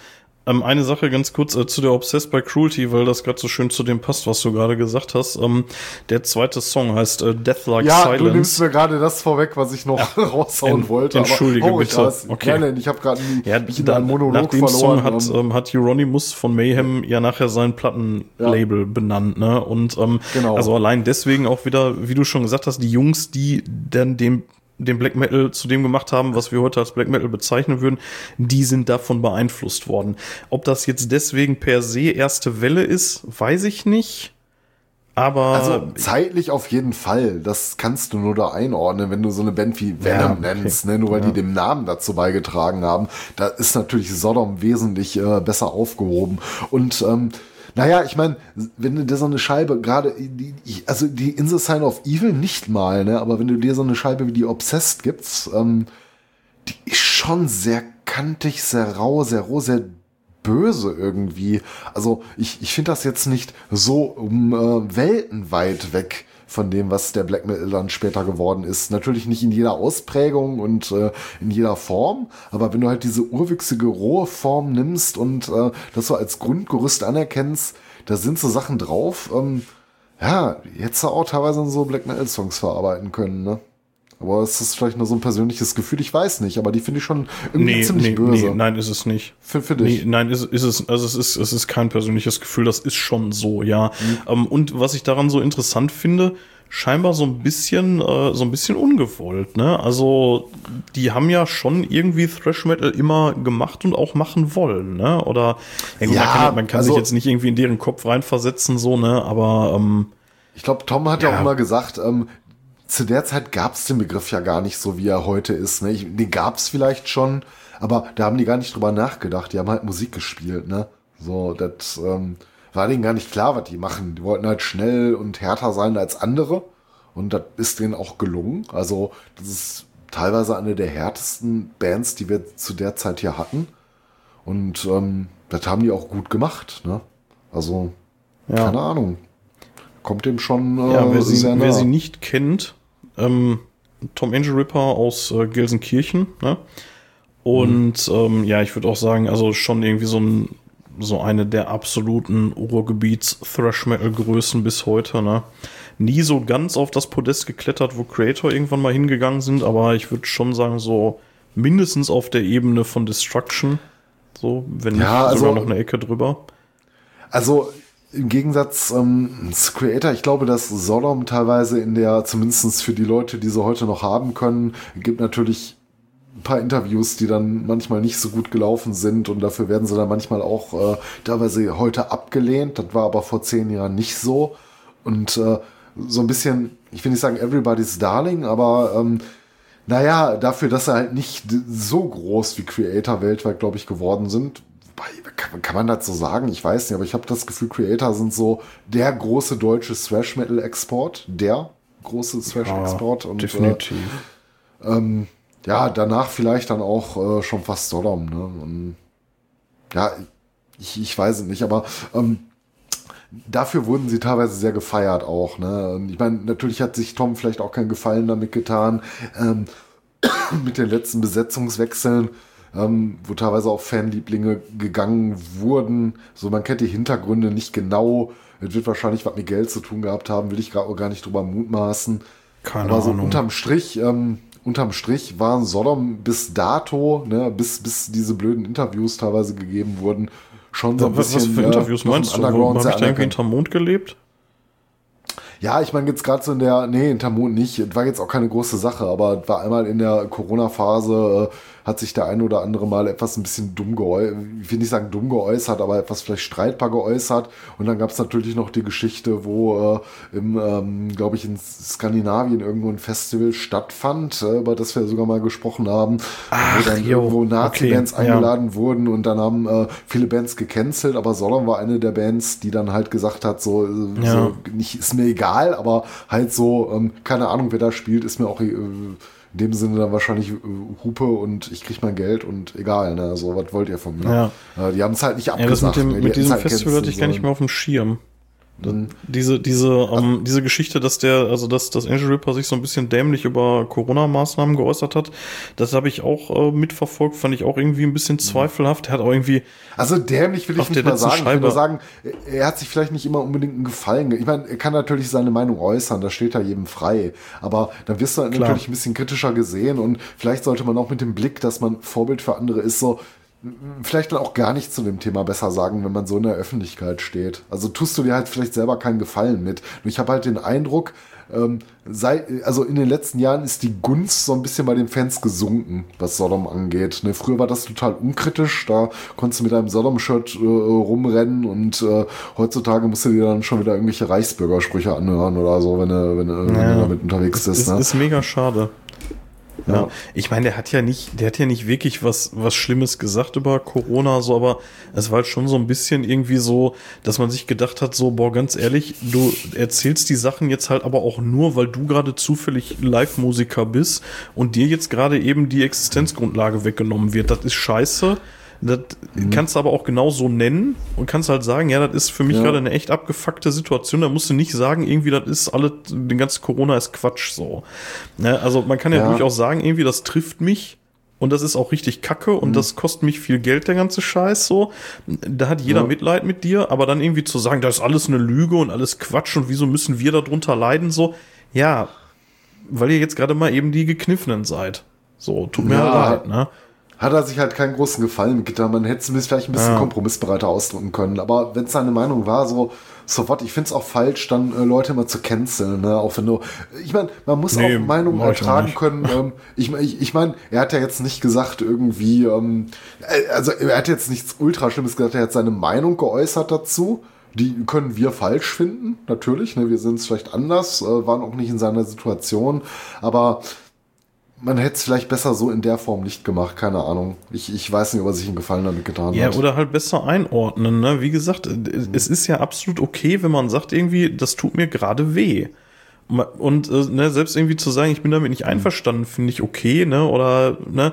Ähm, eine Sache ganz kurz äh, zu der Obsessed by Cruelty, weil das gerade so schön zu dem passt, was du gerade gesagt hast. Ähm, der zweite Song heißt äh, Death Like ja, Silence. Ja, du nimmst mir gerade das vorweg, was ich noch ja. raushauen wollte. Entschuldige aber, oh, bitte. Das. Okay. Nein, ich habe gerade ja, einen Monolog nach dem verloren. Song hat, ähm, hat Euronymous von Mayhem ja nachher sein Plattenlabel ja. benannt. Ne? Und ähm, genau. also allein deswegen auch wieder, wie du schon gesagt hast, die Jungs, die dann dem den Black Metal zu dem gemacht haben, was wir heute als Black Metal bezeichnen würden, die sind davon beeinflusst worden. Ob das jetzt deswegen per se erste Welle ist, weiß ich nicht. Aber also zeitlich auf jeden Fall. Das kannst du nur da einordnen, wenn du so eine Band wie Venom ja, okay. nennst, ne? nur weil ja. die dem Namen dazu beigetragen haben. Da ist natürlich Sodom wesentlich äh, besser aufgehoben. Und ähm, naja, ich meine, wenn du dir so eine Scheibe, gerade, also die In the Sign of Evil nicht mal, ne, aber wenn du dir so eine Scheibe wie die Obsessed gibst, ähm, die ist schon sehr kantig, sehr rau, sehr roh, sehr böse irgendwie. Also ich, ich finde das jetzt nicht so um äh, Welten weit weg von dem, was der Black Metal dann später geworden ist. Natürlich nicht in jeder Ausprägung und äh, in jeder Form, aber wenn du halt diese urwüchsige, rohe Form nimmst und äh, das so als Grundgerüst anerkennst, da sind so Sachen drauf, ähm, ja, jetzt auch teilweise so Black Metal Songs verarbeiten können, ne? Aber es ist vielleicht nur so ein persönliches Gefühl, ich weiß nicht, aber die finde ich schon irgendwie nee, ziemlich nee, böse. Nee, nein, ist es nicht. Für, für dich? Nee, nein, ist, ist es, also es ist, es ist kein persönliches Gefühl, das ist schon so, ja. Mhm. Ähm, und was ich daran so interessant finde, scheinbar so ein bisschen, äh, so ein bisschen ungewollt, ne? Also, die haben ja schon irgendwie Thrash Metal immer gemacht und auch machen wollen, ne? Oder ja, man kann, man kann also, sich jetzt nicht irgendwie in deren Kopf reinversetzen, so, ne? Aber ähm, ich glaube, Tom hat ja. ja auch immer gesagt, ähm, zu der Zeit gab es den Begriff ja gar nicht so, wie er heute ist. Ne? Ich, den gab es vielleicht schon, aber da haben die gar nicht drüber nachgedacht. Die haben halt Musik gespielt, ne? So, das ähm, war denen gar nicht klar, was die machen. Die wollten halt schnell und härter sein als andere. Und das ist denen auch gelungen. Also, das ist teilweise eine der härtesten Bands, die wir zu der Zeit hier hatten. Und ähm, das haben die auch gut gemacht, ne? Also, ja. keine Ahnung. Kommt dem schon äh, ja, wer sie, Wer sie nicht kennt, ähm, Tom Angel Ripper aus äh, Gelsenkirchen. Ne? Und mhm. ähm, ja, ich würde auch sagen, also schon irgendwie so ein so eine der absoluten Ruhrgebiets Thrash Metal Größen bis heute, ne? Nie so ganz auf das Podest geklettert, wo Creator irgendwann mal hingegangen sind, aber ich würde schon sagen, so mindestens auf der Ebene von Destruction. So, wenn ja, nicht sogar also, noch eine Ecke drüber. Also im Gegensatz ähm, zu Creator, ich glaube, dass Sodom teilweise in der, zumindest für die Leute, die sie heute noch haben können, gibt natürlich ein paar Interviews, die dann manchmal nicht so gut gelaufen sind und dafür werden sie dann manchmal auch äh, teilweise heute abgelehnt. Das war aber vor zehn Jahren nicht so. Und äh, so ein bisschen, ich will nicht sagen Everybody's Darling, aber ähm, naja, dafür, dass sie halt nicht so groß wie Creator weltweit, glaube ich, geworden sind, kann, kann man das so sagen? Ich weiß nicht, aber ich habe das Gefühl, Creator sind so der große deutsche Thrash Metal Export, der große Thrash Export ja, definitiv. Äh, ähm, ja, danach vielleicht dann auch äh, schon fast Sodom, ne? Und, ja, ich, ich weiß es nicht, aber ähm, dafür wurden sie teilweise sehr gefeiert auch, ne? Und ich meine, natürlich hat sich Tom vielleicht auch keinen Gefallen damit getan, ähm, mit den letzten Besetzungswechseln ähm, wo teilweise auch Fanlieblinge gegangen wurden. So, man kennt die Hintergründe nicht genau. Es wird wahrscheinlich was mit Geld zu tun gehabt haben, will ich gerade gar nicht drüber mutmaßen. Keine Aber so Ahnung. unterm Strich, ähm, unterm Strich waren Sodom bis dato, ne, bis, bis diese blöden Interviews teilweise gegeben wurden, schon so ein was, bisschen. Was für Interviews meinst du? Habe ich da irgendwie hinterm Mond gelebt? Ja, ich meine jetzt gerade so in der, nee, hinterm Mond nicht, war jetzt auch keine große Sache, aber war einmal in der Corona-Phase, äh, hat sich der ein oder andere mal etwas ein bisschen dumm geäußert, ich will nicht sagen dumm geäußert, aber etwas vielleicht streitbar geäußert. Und dann gab es natürlich noch die Geschichte, wo äh, im, ähm, glaube ich, in Skandinavien irgendwo ein Festival stattfand, äh, über das wir sogar mal gesprochen haben, Ach, wo dann jo, irgendwo Nazi-Bands okay, ja. eingeladen wurden und dann haben äh, viele Bands gecancelt, aber Sodom war eine der Bands, die dann halt gesagt hat, so, äh, Ja. so nicht, ist mir egal, aber halt so, ähm, keine Ahnung, wer da spielt, ist mir auch äh, in dem Sinne dann wahrscheinlich äh, Hupe und ich krieg mein Geld und egal, ne, so, was wollt ihr von mir? Äh, die haben es halt nicht Ja, das abgesagt. mit, dem, ne, mit diesem halt Festival hatte ich gar nicht mehr auf dem Schirm. Sollen. Diese, diese, ähm, diese Geschichte, dass der, also dass, dass Angel Ripper sich so ein bisschen dämlich über Corona-Maßnahmen geäußert hat, das habe ich auch äh, mitverfolgt, fand ich auch irgendwie ein bisschen zweifelhaft. Er hat auch irgendwie, Also dämlich will ich nicht mal sagen. Ich will Scheibe. nur sagen, er hat sich vielleicht nicht immer unbedingt einen Gefallen. ge- Ich meine, er kann natürlich seine Meinung äußern, das steht ja jedem frei. Aber dann wirst du Klar. natürlich ein bisschen kritischer gesehen und vielleicht sollte man auch mit dem Blick, dass man Vorbild für andere ist, so vielleicht dann auch gar nicht zu dem Thema besser sagen, wenn man so in der Öffentlichkeit steht. Also tust du dir halt vielleicht selber keinen Gefallen mit. Ich habe halt den Eindruck, ähm, sei, also in den letzten Jahren ist die Gunst so ein bisschen bei den Fans gesunken, was Sodom angeht. Ne, früher war das total unkritisch, da konntest du mit einem Sodom-Shirt äh, rumrennen und äh, heutzutage musst du dir dann schon wieder irgendwelche Reichsbürgersprüche anhören oder so, wenn du, wenn, du- wenn Ja. du damit unterwegs bist. ist, Ne? ist mega schade. Ja. Ich meine, der hat ja nicht, der hat ja nicht wirklich was, was Schlimmes gesagt über Corona, so, aber es war halt schon so ein bisschen irgendwie so, dass man sich gedacht hat, so, boah, ganz ehrlich, du erzählst die Sachen jetzt halt aber auch nur, weil du gerade zufällig Live-Musiker bist und dir jetzt gerade eben die Existenzgrundlage weggenommen wird. Das ist scheiße. Das kannst du aber auch genau so nennen und kannst halt sagen, ja, das ist für mich Ja. gerade eine echt abgefuckte Situation. Da musst du nicht sagen, irgendwie, das ist alles, den ganzen Corona ist Quatsch so. Ne? Also man kann ja, Ja. durchaus sagen, irgendwie, das trifft mich und das ist auch richtig kacke und das kostet mich viel Geld, der ganze Scheiß so. Da hat jeder Ja. Mitleid mit dir, aber dann irgendwie zu sagen, das ist alles eine Lüge und alles Quatsch und wieso müssen wir darunter leiden, so, ja, weil ihr jetzt gerade mal eben die Gekniffenen seid. So, tut mir Ja. halt leid, ne? Hat er sich halt keinen großen Gefallen mitgetan. Man hätte es vielleicht ein bisschen Ja. kompromissbereiter ausdrücken können. Aber wenn es seine Meinung war, so, so what, ich finde es auch falsch, dann äh, Leute immer zu canceln. Ne? Auch wenn du, ich meine, man muss Nee, auch Meinungen ertragen können. Ähm, ich ich, ich meine, er hat ja jetzt nicht gesagt irgendwie, ähm, äh, also er hat jetzt nichts ultra Schlimmes gesagt, er hat seine Meinung geäußert dazu. Die können wir falsch finden, natürlich. Ne? Wir sind es vielleicht anders, äh, waren auch nicht in seiner Situation. Aber man hätte es vielleicht besser so in der Form nicht gemacht, keine Ahnung. Ich, ich weiß nicht, ob er sich einen Gefallen damit getan Ja, hat. oder halt besser einordnen. Ne? Wie gesagt, es ist ja absolut okay, wenn man sagt irgendwie, das tut mir gerade weh. Und äh, ne, selbst irgendwie zu sagen, ich bin damit nicht einverstanden, finde ich okay, ne? Oder ne,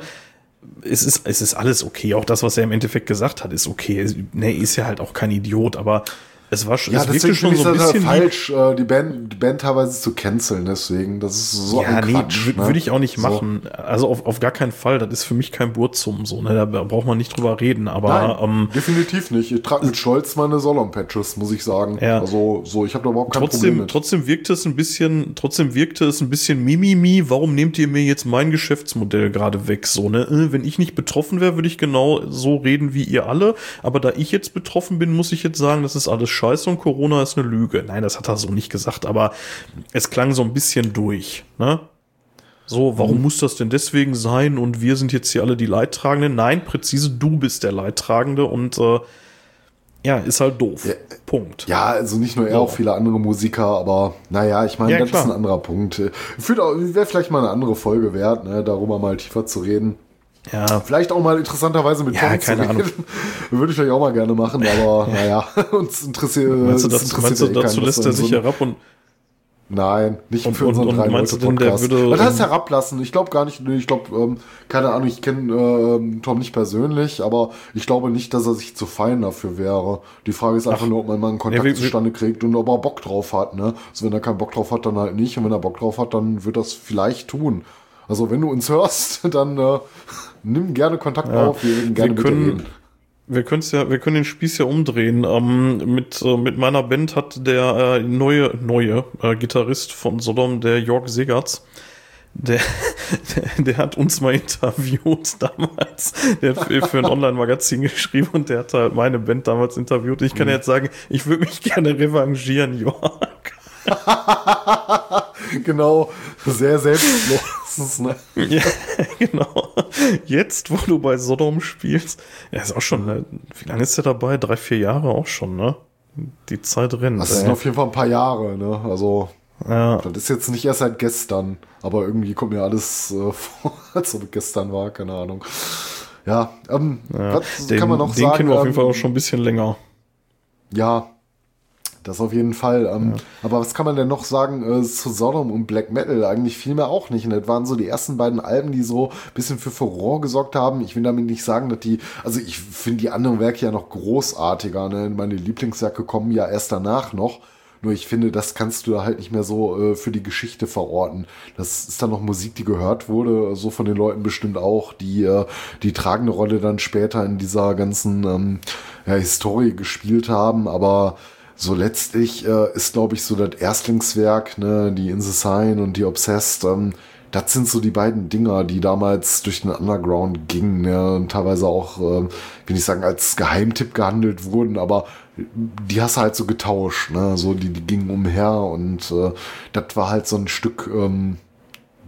es ist, es ist alles okay. Auch das, was er im Endeffekt gesagt hat, ist okay. Ne, ist ja halt auch kein Idiot, aber es war schon, ja, es deswegen wirkte schon so ein bisschen wie, falsch, äh, die Band, die Band teilweise zu canceln, deswegen. Das ist so ja, ein nee, Quatsch. ne? würde ich auch nicht So. machen. Also auf, auf gar keinen Fall. Das ist für mich kein Burzum, so, ne? Da braucht man nicht drüber reden, aber Nein, ähm, definitiv nicht. Ich trage mit Stolz meine Solon-Patches, muss ich sagen. Ja. Also, so, ich habe da überhaupt kein Problem trotzdem, mit. trotzdem wirkte es ein bisschen, trotzdem wirkte es ein bisschen Mimimi. Warum nehmt ihr mir jetzt mein Geschäftsmodell gerade weg? So, ne? Äh, Wenn ich nicht betroffen wäre, würde ich genau so reden wie ihr alle. Aber da ich jetzt betroffen bin, muss ich jetzt sagen, das ist alles scheiße und Corona ist eine Lüge. Nein, das hat er so nicht gesagt, aber es klang so ein bisschen durch, ne? So, warum Mhm. muss das denn deswegen sein? Und wir sind jetzt hier alle die Leidtragenden? Nein, präzise, du bist der Leidtragende und äh, ja, ist halt doof. Ja, Punkt. Ja, also nicht nur er, So. auch viele andere Musiker, aber naja, ich meine, Ja, das klar. ist ein anderer Punkt. Wäre vielleicht mal eine andere Folge wert, ne, darüber mal tiefer zu reden. Ja, Vielleicht auch mal interessanterweise mit Ja, Tom keine zu Ahnung. Würde ich vielleicht auch mal gerne machen, aber naja, uns interessiert. Meinst du, das, interessiert meinst du eh dazu lässt er sich herab und Nein, nicht Und- für und- unseren und drei meinst du denn, der würde, Was heißt ähm, herablassen? Ich glaube gar nicht, nee, ich glaube, ähm, keine Ahnung, ich kenne ähm, Tom nicht persönlich, aber ich glaube nicht, dass er sich zu fein dafür wäre. Die Frage ist einfach nur, ob man mal einen Kontakt wir- zustande kriegt und ob er Bock drauf hat, ne? Also wenn er keinen Bock drauf hat, dann halt nicht. Und wenn er Bock drauf hat, dann wird das vielleicht tun. Also wenn du uns hörst, dann äh, nimm gerne Kontakt Ja, auf, wir gerne wir können, wir können's ja, wir können den Spieß ja umdrehen. Ähm, mit, äh, mit meiner Band hat der äh, neue, neue äh, Gitarrist von Sodom, der Jörg Segertz, der, der, der hat uns mal interviewt damals. Der hat für, für ein Online-Magazin geschrieben und der hat halt meine Band damals interviewt. Ich kann Mhm. jetzt sagen, ich würde mich gerne revanchieren, Jörg. genau, sehr selbstlos. Wenigstens, ne? Ja, genau. Jetzt, wo du bei Sodom spielst, ja, ist auch schon, ne, wie lange ist der dabei? Drei, vier Jahre auch schon, ne? Die Zeit rennt. Das sind ey. auf jeden Fall ein paar Jahre, ne? Also, ja. das ist jetzt nicht erst seit gestern, aber irgendwie kommt mir alles äh, vor, als ob es gestern war, keine Ahnung. Ja, ähm, Ja, was den, kann man noch den sagen? kennen wir auf jeden ähm, Fall auch schon ein bisschen länger. Ja, das auf jeden Fall. Ähm, Aber was kann man denn noch sagen äh, zu Sodom und Black Metal? Eigentlich vielmehr auch nicht. Und das waren so die ersten beiden Alben, die so ein bisschen für Furore gesorgt haben. Ich will damit nicht sagen, dass die, also ich finde die anderen Werke ja noch großartiger. Ne? Meine Lieblingswerke kommen ja erst danach noch. Nur ich finde, das kannst du da halt nicht mehr so äh, für die Geschichte verorten. Das ist dann noch Musik, die gehört wurde, so von den Leuten bestimmt auch, die äh, die tragende Rolle dann später in dieser ganzen ähm, ja, Historie gespielt haben. Aber so letztlich äh, ist, glaube ich, so das Erstlingswerk, ne, die In the Sign und die Obsessed, ähm, das sind so die beiden Dinger, die damals durch den Underground gingen, ne, und teilweise auch, ähm, will ich sagen, als Geheimtipp gehandelt wurden, aber die hast du halt so getauscht, ne, so die, die gingen umher und äh, das war halt so ein Stück ähm,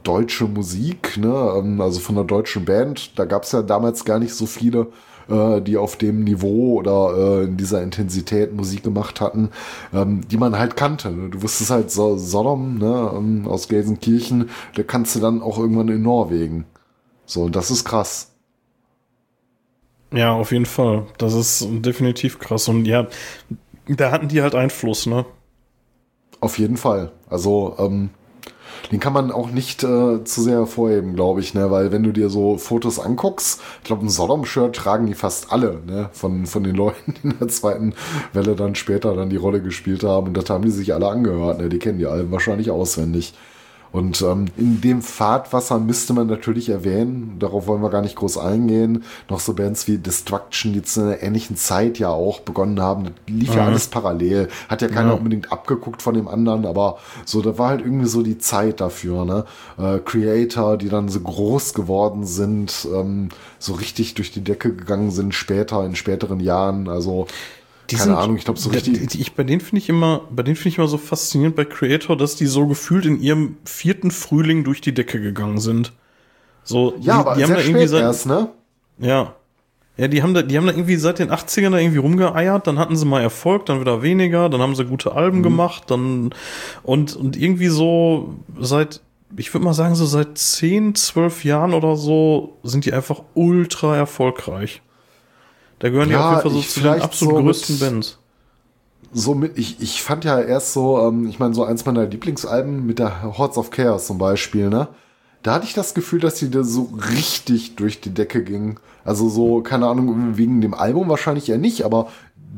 deutsche Musik, ne, ähm, also von einer deutschen Band, da gab's ja damals gar nicht so viele, äh, die auf dem Niveau oder äh, in dieser Intensität Musik gemacht hatten, ähm, die man halt kannte. Ne? Du wusstest halt so Sodom ne, ähm, aus Gelsenkirchen, da kannst du dann auch irgendwann in Norwegen. So, und das ist krass. Ja, auf jeden Fall. Das ist definitiv krass. Und ja, da hatten die halt Einfluss, ne? Auf jeden Fall. Also, ähm, den kann man auch nicht äh, zu sehr hervorheben, glaube ich, ne? Weil wenn du dir so Fotos anguckst, ich glaube, ein Sodom-Shirt tragen die fast alle, ne? Von, von den Leuten, die in der zweiten Welle dann später dann die Rolle gespielt haben. Und das haben die sich alle angehört, ne? Die kennen die Alben wahrscheinlich auswendig. Und ähm, in dem Fahrtwasser müsste man natürlich erwähnen, darauf wollen wir gar nicht groß eingehen, noch so Bands wie Destruction, die zu einer ähnlichen Zeit ja auch begonnen haben. Das lief ja Mhm. alles parallel. Hat ja keiner Ja. unbedingt abgeguckt von dem anderen, aber so, da war halt irgendwie so die Zeit dafür, ne? Äh, Creator, die dann so groß geworden sind, ähm, so richtig durch die Decke gegangen sind später, in späteren Jahren. Also, Die keine sind- Ahnung, ich glaube so richtig. Ich, bei denen finde ich immer, bei denen finde ich immer so faszinierend bei Creator, dass die so gefühlt in ihrem vierten Frühling durch die Decke gegangen sind. So, ja, die, aber die haben sehr da irgendwie seit, erst, ne? ja. Ja, die haben da, die haben da irgendwie seit den 80ern da irgendwie rumgeeiert, dann hatten sie mal Erfolg, dann wieder weniger, dann haben sie gute Alben Mhm. gemacht, dann, und, und irgendwie so seit, ich würde mal sagen, so seit 10, 12 Jahren oder so sind die einfach ultra erfolgreich. Da gehören die Ja, auf jeden Fall so zu den absolut so mit- größten Bands. so mit, ich, ich fand ja erst so, ähm, ich meine, so eins meiner Lieblingsalben mit der Hordes of Chaos zum Beispiel, ne? Da hatte ich das Gefühl, dass die da so richtig durch die Decke ging. Also so, keine Ahnung, wegen dem Album wahrscheinlich eher nicht, aber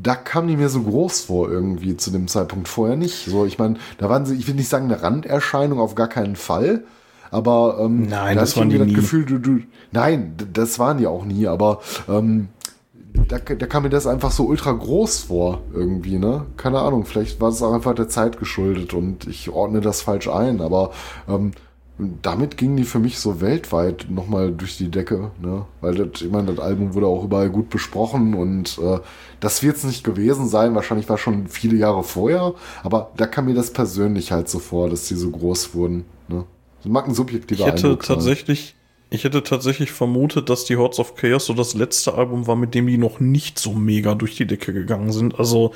da kam die mir so groß vor irgendwie zu dem Zeitpunkt vorher nicht. So, ich meine, da waren sie, ich will nicht sagen eine Randerscheinung, auf gar keinen Fall. Aber ähm, Nein, da das hatte ich waren die irgendwie nie. das Gefühl, du, du, nein, das waren die auch nie, aber ähm, da, da kam mir das einfach so ultra groß vor, irgendwie, ne? Keine Ahnung, vielleicht war es auch einfach der Zeit geschuldet und ich ordne das falsch ein, aber ähm, damit gingen die für mich so weltweit nochmal durch die Decke, ne? Weil das, ich meine, das Album wurde auch überall gut besprochen und äh, das wird es nicht gewesen sein, wahrscheinlich war schon viele Jahre vorher, aber da kam mir das persönlich halt so vor, dass die so groß wurden, ne? Das mag ein subjektiver Ich hätte Eindruck tatsächlich, ich hätte tatsächlich vermutet, dass die Hordes of Chaos so das letzte Album war, mit dem die noch nicht so mega durch die Decke gegangen sind. Also,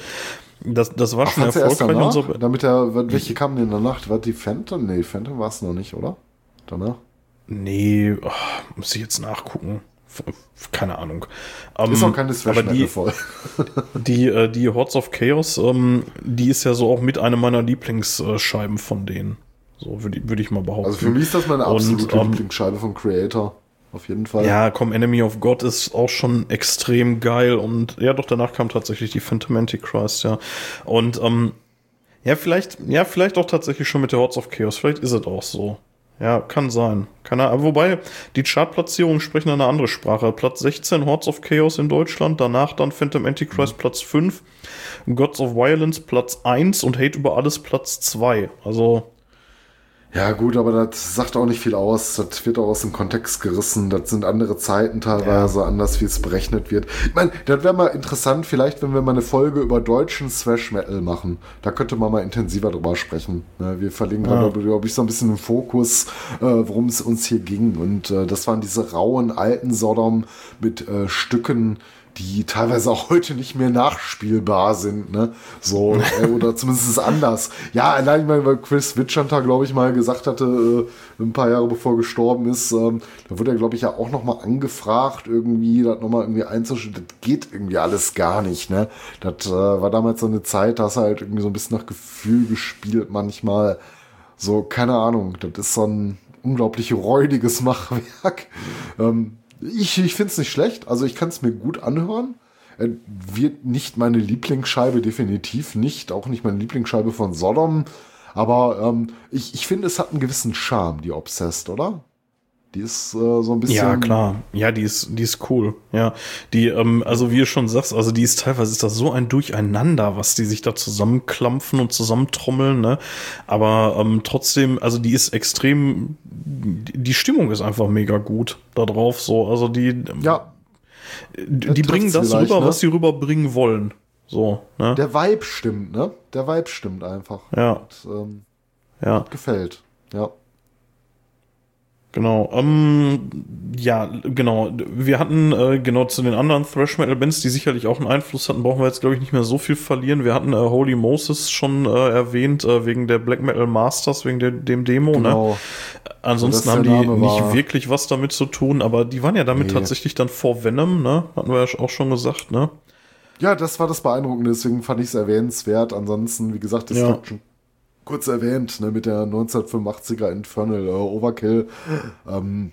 das, das war Ach, schon erfolgreich und danach? so. Damit der, welche kamen denn danach? War die Phantom? Nee, Phantom war es noch nicht, oder? Danach? Nee, ach, muss ich jetzt nachgucken. Keine Ahnung. Ähm, Ist auch keine Thrash aber die, voll. die, äh, die Hordes of Chaos, ähm, die ist ja so auch mit einer meiner Lieblingsscheiben von denen. So würde ich, würde ich mal behaupten. Also für mich ist das meine Und, absolute ähm, Lieblingsscheibe von Creator. Auf jeden Fall. Ja, komm, Enemy of God ist auch schon extrem geil und ja, doch danach kam tatsächlich die Phantom Antichrist, ja. Und ähm, ja, vielleicht, ja, vielleicht auch tatsächlich schon mit der Hordes of Chaos. Vielleicht ist es auch so. Ja, kann sein. Kann, aber wobei, die Chartplatzierungen sprechen eine andere Sprache. Platz 16 Hordes of Chaos in Deutschland, danach dann Phantom Antichrist Platz 5, Gods of Violence Platz 1 und Hate über alles Platz 2. Also, Ja, gut, aber das sagt auch nicht viel aus. Das wird auch aus dem Kontext gerissen. Das sind andere Zeiten teilweise, anders wie es berechnet wird. Ich meine, das wäre mal interessant, vielleicht, wenn wir mal eine Folge über deutschen Thrash Metal machen. Da könnte man mal intensiver drüber sprechen. Ne, wir verlegen Ja. gerade, glaube ich, so ein bisschen im Fokus, äh, worum es uns hier ging. Und äh, das waren diese rauen, alten Sodom mit äh, Stücken, die teilweise auch heute nicht mehr nachspielbar sind, ne? So, äh, oder zumindest anders. Ja, allein mal, weil Chris Witchanter, glaube ich, mal gesagt hatte, äh, ein paar Jahre bevor er gestorben ist, ähm, da wurde er, glaube ich, ja auch nochmal angefragt, irgendwie, das nochmal irgendwie einzustellen. Das geht irgendwie alles gar nicht, ne? Das äh, war damals so eine Zeit, da hast du halt irgendwie so ein bisschen nach Gefühl gespielt manchmal. So, keine Ahnung, das ist so ein unglaublich räudiges Machwerk. Ähm, ich ich finde es nicht schlecht, also ich kann es mir gut anhören. Er wird nicht meine Lieblingsscheibe, definitiv nicht, auch nicht meine Lieblingsscheibe von Sodom. Aber ähm, ich, ich finde, es hat einen gewissen Charme, die Obsessed, oder? Die ist äh, so ein bisschen. Ja, klar. Ja, die ist, die ist cool. Ja, die, ähm, also wie du schon sagst, also die ist teilweise ist das so ein Durcheinander, was die sich da zusammenklampfen und zusammentrommeln, ne? Aber ähm, trotzdem, also die ist extrem, die Stimmung ist einfach mega gut da drauf, so. Also die, Ja, die, die bringen das rüber, ne? was sie rüberbringen wollen. So, ne? der Vibe stimmt, ne? Der Vibe stimmt einfach. Ja. Und, ähm, ja. gefällt. Ja. Genau, ähm, ja, genau. Wir hatten, äh, genau, zu den anderen Thrash Metal Bands, die sicherlich auch einen Einfluss hatten, brauchen wir jetzt, glaube ich, nicht mehr so viel verlieren. Wir hatten äh, Holy Moses schon äh, erwähnt, äh, wegen der Black Metal Masters, wegen der, dem Demo, ne? Genau. Ansonsten Dass haben die nicht wirklich was damit zu tun, aber die waren ja damit Nee. tatsächlich dann vor Venom, ne? Hatten wir ja auch schon gesagt, ne? Ja, das war das Beeindruckende, deswegen fand ich es erwähnenswert. Ansonsten, wie gesagt. Destruction. Kurz erwähnt, ne, mit der 1985er Infernal äh, Overkill. Ähm,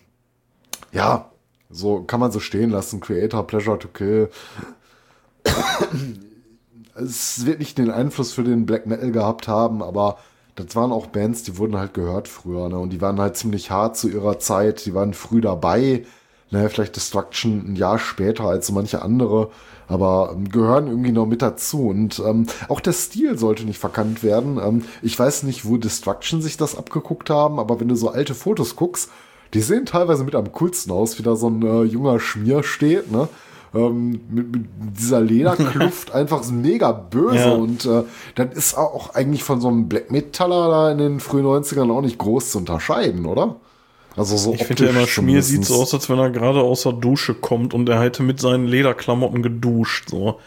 ja, so kann man so stehen lassen. Creator, Pleasure to Kill. es wird nicht den Einfluss für den Black Metal gehabt haben, aber das waren auch Bands, die wurden halt gehört früher, ne? Und die waren halt ziemlich hart zu ihrer Zeit, die waren früh dabei. Naja, vielleicht Destruction ein Jahr später als so manche andere, aber ähm, gehören irgendwie noch mit dazu. Und ähm, auch der Stil sollte nicht verkannt werden. Ähm, ich weiß nicht, wo Destruction sich das abgeguckt haben, aber wenn du so alte Fotos guckst, die sehen teilweise mit am coolsten aus, wie da so ein äh, junger Schmier steht, ne? Ähm, mit, mit dieser Lederkluft einfach mega böse Ja. und äh, dann ist auch eigentlich von so einem Black Metaller da in den frühen 90ern auch nicht groß zu unterscheiden, oder? Also so Ich finde ja immer, Schmier sieht so aus, als wenn er gerade aus der Dusche kommt und er hätte mit seinen Lederklamotten geduscht, so.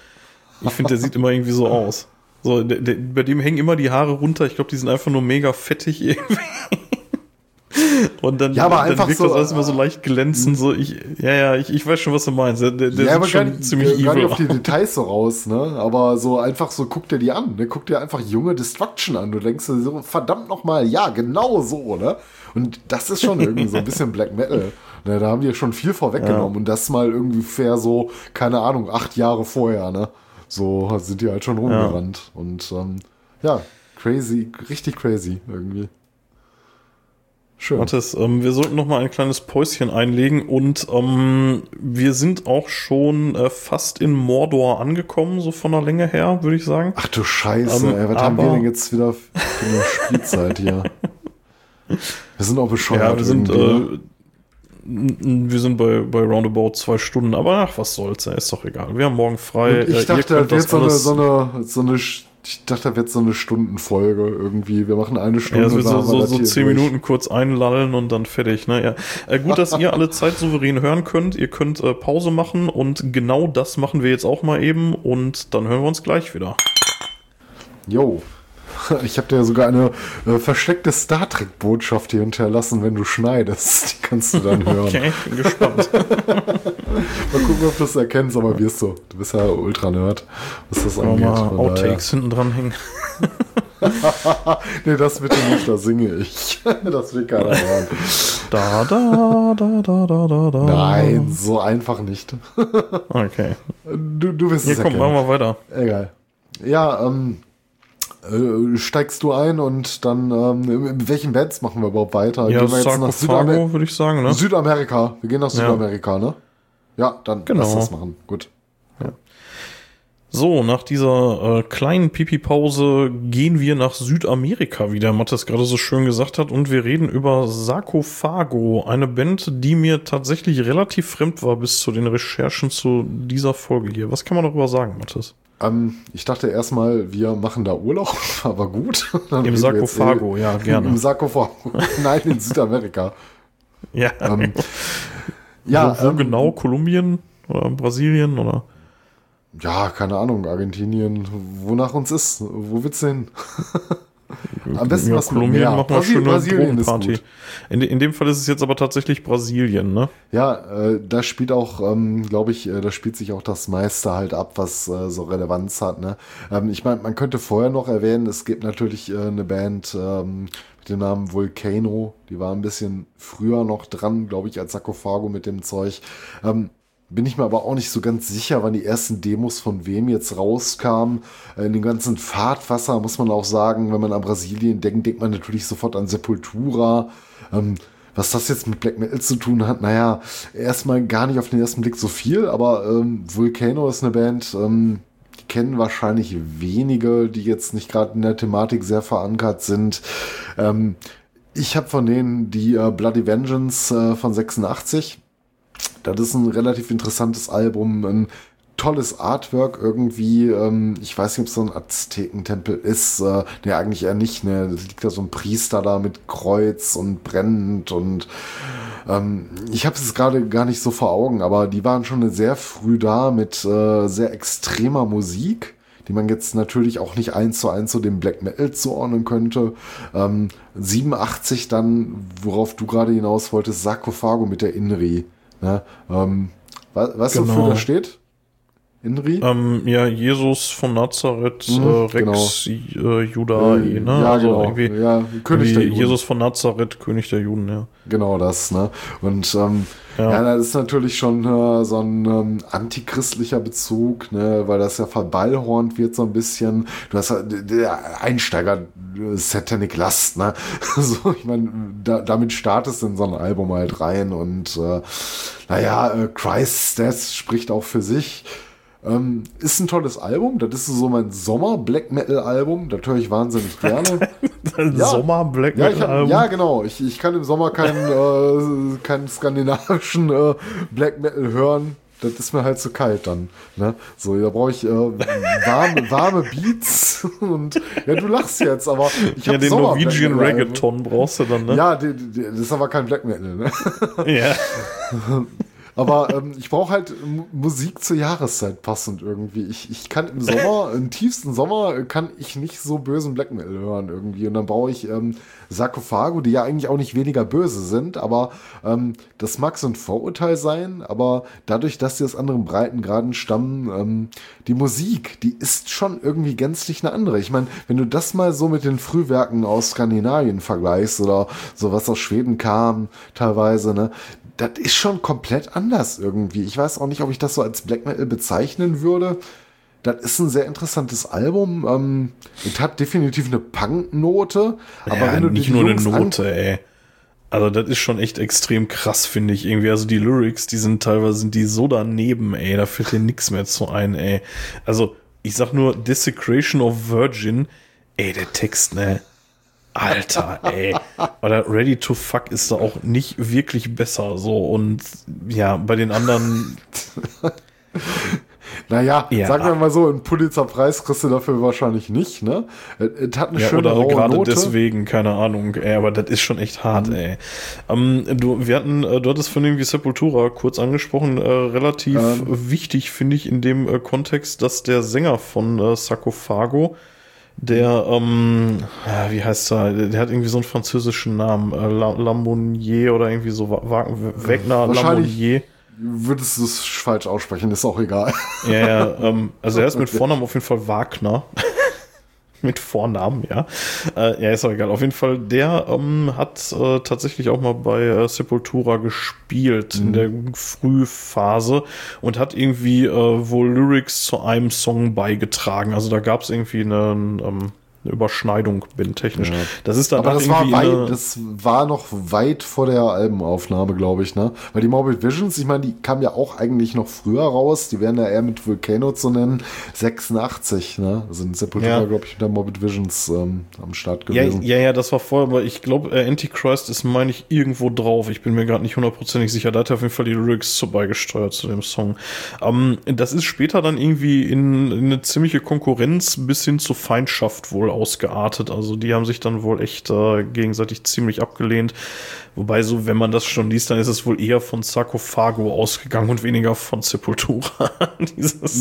Ich finde, der sieht immer irgendwie so aus. So, der, der, bei dem hängen immer die Haare runter. Ich glaube, die sind einfach nur mega fettig irgendwie. Und dann, Ja, aber dann einfach wirkt so, das alles immer so leicht glänzend. So, ich, ja, ja, ich, ich weiß schon, was du meinst. Der, der ja, sieht aber gar, schon nicht- ziemlich gar nicht evil auf die. Details so raus, ne? Aber so einfach so guckt er die an, ne? Guckt dir einfach junge Destruction an. Du denkst dir so, verdammt nochmal, ja, genau so, ne? Und das ist schon irgendwie so ein bisschen Black Metal. Ne? Da haben die ja schon viel vorweggenommen. Und das mal ungefähr so, keine Ahnung, acht Jahre vorher, ne? So sind die halt schon rumgerannt. Und ähm, ja, crazy, richtig crazy irgendwie. Schön. Mathis, ähm, wir sollten noch mal ein kleines Päuschen einlegen und ähm, wir sind auch schon äh, fast in Mordor angekommen, so von der Länge her, würde ich sagen. Ach du Scheiße, Ähm, ey, was haben wir denn jetzt wieder für eine Spielzeit hier? Wir sind auch bescheuert. Ja, wir sind, äh, wir sind bei, bei roundabout zwei Stunden, aber ach, was soll's, ist doch egal. Wir haben morgen frei. Und äh, ich dachte, könnt das wird so eine, so eine, so eine, ich dachte, das wird so eine Stundenfolge irgendwie. Wir machen eine Stunde. Ja, dann so, so, so zehn durch. Minuten kurz einlallen und dann fertig. Ne? Ja. Äh, gut, dass ihr alle Zeit souverän hören könnt. Ihr könnt äh, Pause machen und genau das machen wir jetzt auch mal eben und dann hören wir uns gleich wieder. Jo. Ich habe dir sogar eine äh, versteckte Star Trek-Botschaft hier hinterlassen, wenn du schneidest. Die kannst du dann hören. Okay, bin gespannt. Mal gucken, ob du es erkennst, aber wirst du. Du bist ja Ultra-Nerd, was das angeht. mal Outtakes hinten dran hängen. nee, das bitte nicht, da singe ich. Das will keiner hören. Da, da, da, da, da, da, da. Nein, so einfach nicht. Okay. Du, du wirst Hier es komm, erkennen. machen wir weiter. Egal. Ja, ähm, äh, steigst du ein und dann, ähm, in welchen Bands machen wir überhaupt weiter? Ja, Gehen wir jetzt nach Südamer Sarkophago, würde ich sagen, ne? Südamerika. Wir gehen nach Südamerika, ne? Ja, dann Genau. lass das machen. Gut. So, nach dieser äh, kleinen Pipi-Pause gehen wir nach Südamerika, wie der Mattes gerade so schön gesagt hat, und wir reden über Sarkophago, eine Band, die mir tatsächlich relativ fremd war bis zu den Recherchen zu dieser Folge hier. Was kann man darüber sagen, Mattes? Ähm, ich dachte erstmal, wir machen da Urlaub, aber gut. Dann Im Sarkophago, eh, ja, gerne. Im Sarkophago. Nein, in Südamerika. ja. Ähm, ja. Wo, wo ähm, genau? Kolumbien oder Brasilien oder? Ja, keine Ahnung, Argentinien, wonach uns ist. Wo wird's hin? Am besten ja, was Kolumbien wir Brasil schöne Brasilien Drogenparty. In, in, dem Fall ist es jetzt aber tatsächlich Brasilien, ne? Ja, äh, da spielt auch, ähm, glaube ich, äh, da spielt sich auch das meiste halt ab, was äh, so Relevanz hat, ne? Ähm, ich meine, man könnte vorher noch erwähnen, es gibt natürlich äh, eine Band ähm, mit dem Namen Volcano, die war ein bisschen früher noch dran, glaube ich, als Sarkophago mit dem Zeug. Ähm, bin ich mir aber auch nicht so ganz sicher, wann die ersten Demos von wem jetzt rauskamen. Äh, in dem ganzen Fahrtwasser muss man auch sagen, wenn man an Brasilien denkt, denkt man natürlich sofort an Sepultura. Ähm, was das jetzt mit Black Metal zu tun hat, naja, erstmal gar nicht auf den ersten Blick so viel, aber ähm, Volcano ist eine Band, ähm, die kennen wahrscheinlich wenige, die jetzt nicht gerade in der Thematik sehr verankert sind. Ähm, ich habe von denen die äh, Bloody Vengeance äh, von 86 das ist ein relativ interessantes Album, ein tolles Artwork irgendwie. Ähm, ich weiß nicht, ob es so ein Aztekentempel ist. Äh, ne, eigentlich eher nicht. Ne, da liegt da so ein Priester da mit Kreuz und brennend und ähm, ich habe es gerade gar nicht so vor Augen, aber die waren schon sehr früh da mit äh, sehr extremer Musik die man jetzt natürlich auch nicht eins zu eins zu dem Black Metal zuordnen könnte. Ähm, 87 dann, worauf du gerade hinaus wolltest, Sarkophago mit der Inri. Ne? Ähm, weißt genau. du, wofür das steht? Inri? Ähm, ja, Jesus von Nazareth, mhm, äh, Rex genau. äh, Judae, ne? Ja, also genau. Irgendwie, ja, König der Juden. Jesus von Nazareth, König der Juden, ja. Genau das, ne? Und ähm, ja. ja, das ist natürlich schon äh, so ein ähm, antichristlicher Bezug, ne, weil das ja verballhornt wird so ein bisschen. Du hast ja der Einsteiger äh, Satanic Lust, ne? so, ich meine, da, damit startest du in so ein Album halt rein und äh, naja, äh, Christ's Death spricht auch für sich. Ähm, ist ein tolles Album. Das ist so mein Sommer-Black Metal-Album. Das höre ich wahnsinnig gerne. ja. Sommer-Black Metal-Album? Ja, ja, genau. Ich, ich kann im Sommer keinen äh, keinen skandinavischen äh, Black Metal hören. Das ist mir halt zu kalt dann. Ne? So, da brauche ich äh, warme, warme Beats und ja, du lachst jetzt, aber ich habe Ja, den Sommer Norwegian Reggaeton brauchst du dann, ne? Ja, die, die, das ist aber kein Black Metal, ne? Ja. Aber ähm, ich brauche halt Musik zur Jahreszeit passend irgendwie. Ich, ich kann im Sommer, im tiefsten Sommer, kann ich nicht so bösen Black Metal hören irgendwie. Und dann brauche ich ähm, Sarkophago, die ja eigentlich auch nicht weniger böse sind, aber ähm, das mag so ein Vorurteil sein, aber dadurch, dass die aus anderen Breitengraden stammen, ähm, die Musik, die ist schon irgendwie gänzlich eine andere. Ich meine, wenn du das mal so mit den Frühwerken aus Skandinavien vergleichst oder so was aus Schweden kam teilweise, ne, das ist schon komplett anders irgendwie. Ich weiß auch nicht, ob ich das so als Black Metal bezeichnen würde. Das ist ein sehr interessantes Album. Ähm, es hat definitiv eine Punk-Note. Aber ja, wenn du nicht nur Jungs eine Note, ey. Also das ist schon echt extrem krass, finde ich irgendwie. Also die Lyrics, die sind teilweise sind die so daneben, ey. Da fällt dir nichts mehr zu ein, ey. Also ich sag nur Desecration of Virgin. Ey, der Text, ne? Alter, ey. Oder Ready to Fuck ist da auch nicht wirklich besser so. Und ja, bei den anderen. Naja, ja. sagen wir mal so, einen Pulitzerpreis kriegst du dafür wahrscheinlich nicht, ne? Es hat eine ja, schöne oder gerade Note. deswegen, keine Ahnung, ey, aber das ist schon echt hart, mhm. ey. Ähm, du, wir hatten, äh, du hattest von irgendwie Sepultura kurz angesprochen, äh, relativ ähm. wichtig, finde ich, in dem äh, Kontext, dass der Sänger von äh, Sarkophago der, ähm, wie heißt er? Der hat irgendwie so einen französischen Namen. Äh, Lamonier oder irgendwie so. Wegner Lamonier. Würdest du es falsch aussprechen, ist auch egal. Ja, ja ähm, also er ist mit Vornamen auf jeden Fall Wagner mit Vornamen, ja. Äh, ja, ist auch egal. Auf jeden Fall, der ähm, hat äh, tatsächlich auch mal bei äh, Sepultura gespielt mhm. in der Frühphase und hat irgendwie äh, wohl Lyrics zu einem Song beigetragen. Also da gab es irgendwie einen, ähm, eine Überschneidung bin, technisch. Ja. Das ist dann Aber das war, weit, das war noch weit vor der Albenaufnahme, glaube ich, ne? Weil die Morbid Visions, ich meine, die kam ja auch eigentlich noch früher raus. Die werden ja eher mit Volcano zu nennen. 86, ne? Sind Sepultura, ja. glaube ich, mit der Morbid Visions ähm, am Start gewesen. Ja, ja, ja, das war vorher, aber ich glaube, äh, Antichrist ist, meine ich, irgendwo drauf. Ich bin mir gerade nicht hundertprozentig sicher. Da hat er auf jeden Fall die Lyrics zu beigesteuert zu dem Song. Ähm, das ist später dann irgendwie in, in eine ziemliche Konkurrenz bis hin zu Feindschaft wohl ausgeartet. Also die haben sich dann wohl echt äh, gegenseitig ziemlich abgelehnt. Wobei so, wenn man das schon liest, dann ist es wohl eher von Sarkophago ausgegangen und weniger von Sepultura.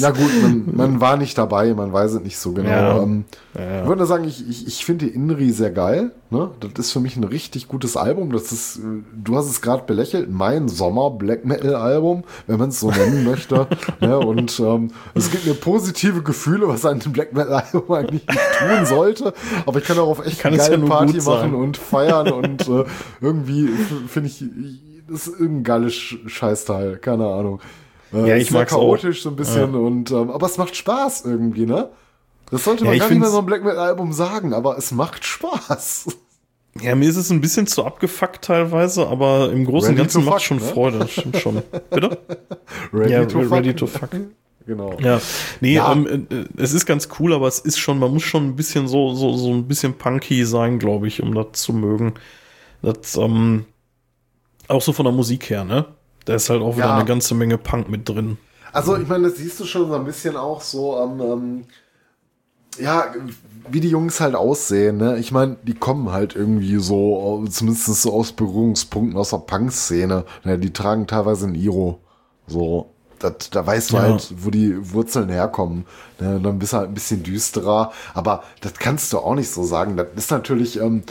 ja gut, man, man, war nicht dabei, man weiß es nicht so genau. Ja. Ähm, ja. Ich würde sagen, ich, ich, ich finde Inri sehr geil. Ne? Das ist für mich ein richtig gutes Album. Das ist, du hast es gerade belächelt, mein Sommer Black Metal Album, wenn man es so nennen möchte. ne? Und ähm, es gibt mir positive Gefühle, was ein Black Metal Album eigentlich nicht tun sollte. Aber ich kann darauf echt eine geile ja Party machen und feiern und äh, irgendwie finde ich, das ist irgendein geiles Scheißteil, keine Ahnung. Äh, ja, ich mag chaotisch auch. so ein bisschen ja. und ähm, aber es macht Spaß irgendwie, ne? Das sollte man ja, gar nicht mehr so ein Black Metal Album sagen, aber es macht Spaß. Ja, mir ist es ein bisschen zu abgefuckt teilweise, aber im Großen und Ganzen macht schon ne? Freude, stimmt schon. Bitte? Ready, ja, to, ready fuck. to fuck. Genau. Ja, nee, ja. Ähm, äh, es ist ganz cool, aber es ist schon, man muss schon ein bisschen so, so, so ein bisschen punky sein, glaube ich, um das zu mögen. Das, ähm, auch so von der Musik her, ne? Da ist halt auch wieder ja. eine ganze Menge Punk mit drin. Also, ich meine, das siehst du schon so ein bisschen auch so am, ähm, ja, wie die Jungs halt aussehen, ne? Ich meine, die kommen halt irgendwie so, zumindest so aus Berührungspunkten aus der Punk-Szene. Ne? Die tragen teilweise ein Iro. So, das, da weißt du ja. halt, wo die Wurzeln herkommen. Ne? Dann bist du halt ein bisschen düsterer. Aber das kannst du auch nicht so sagen. Das ist natürlich, ähm,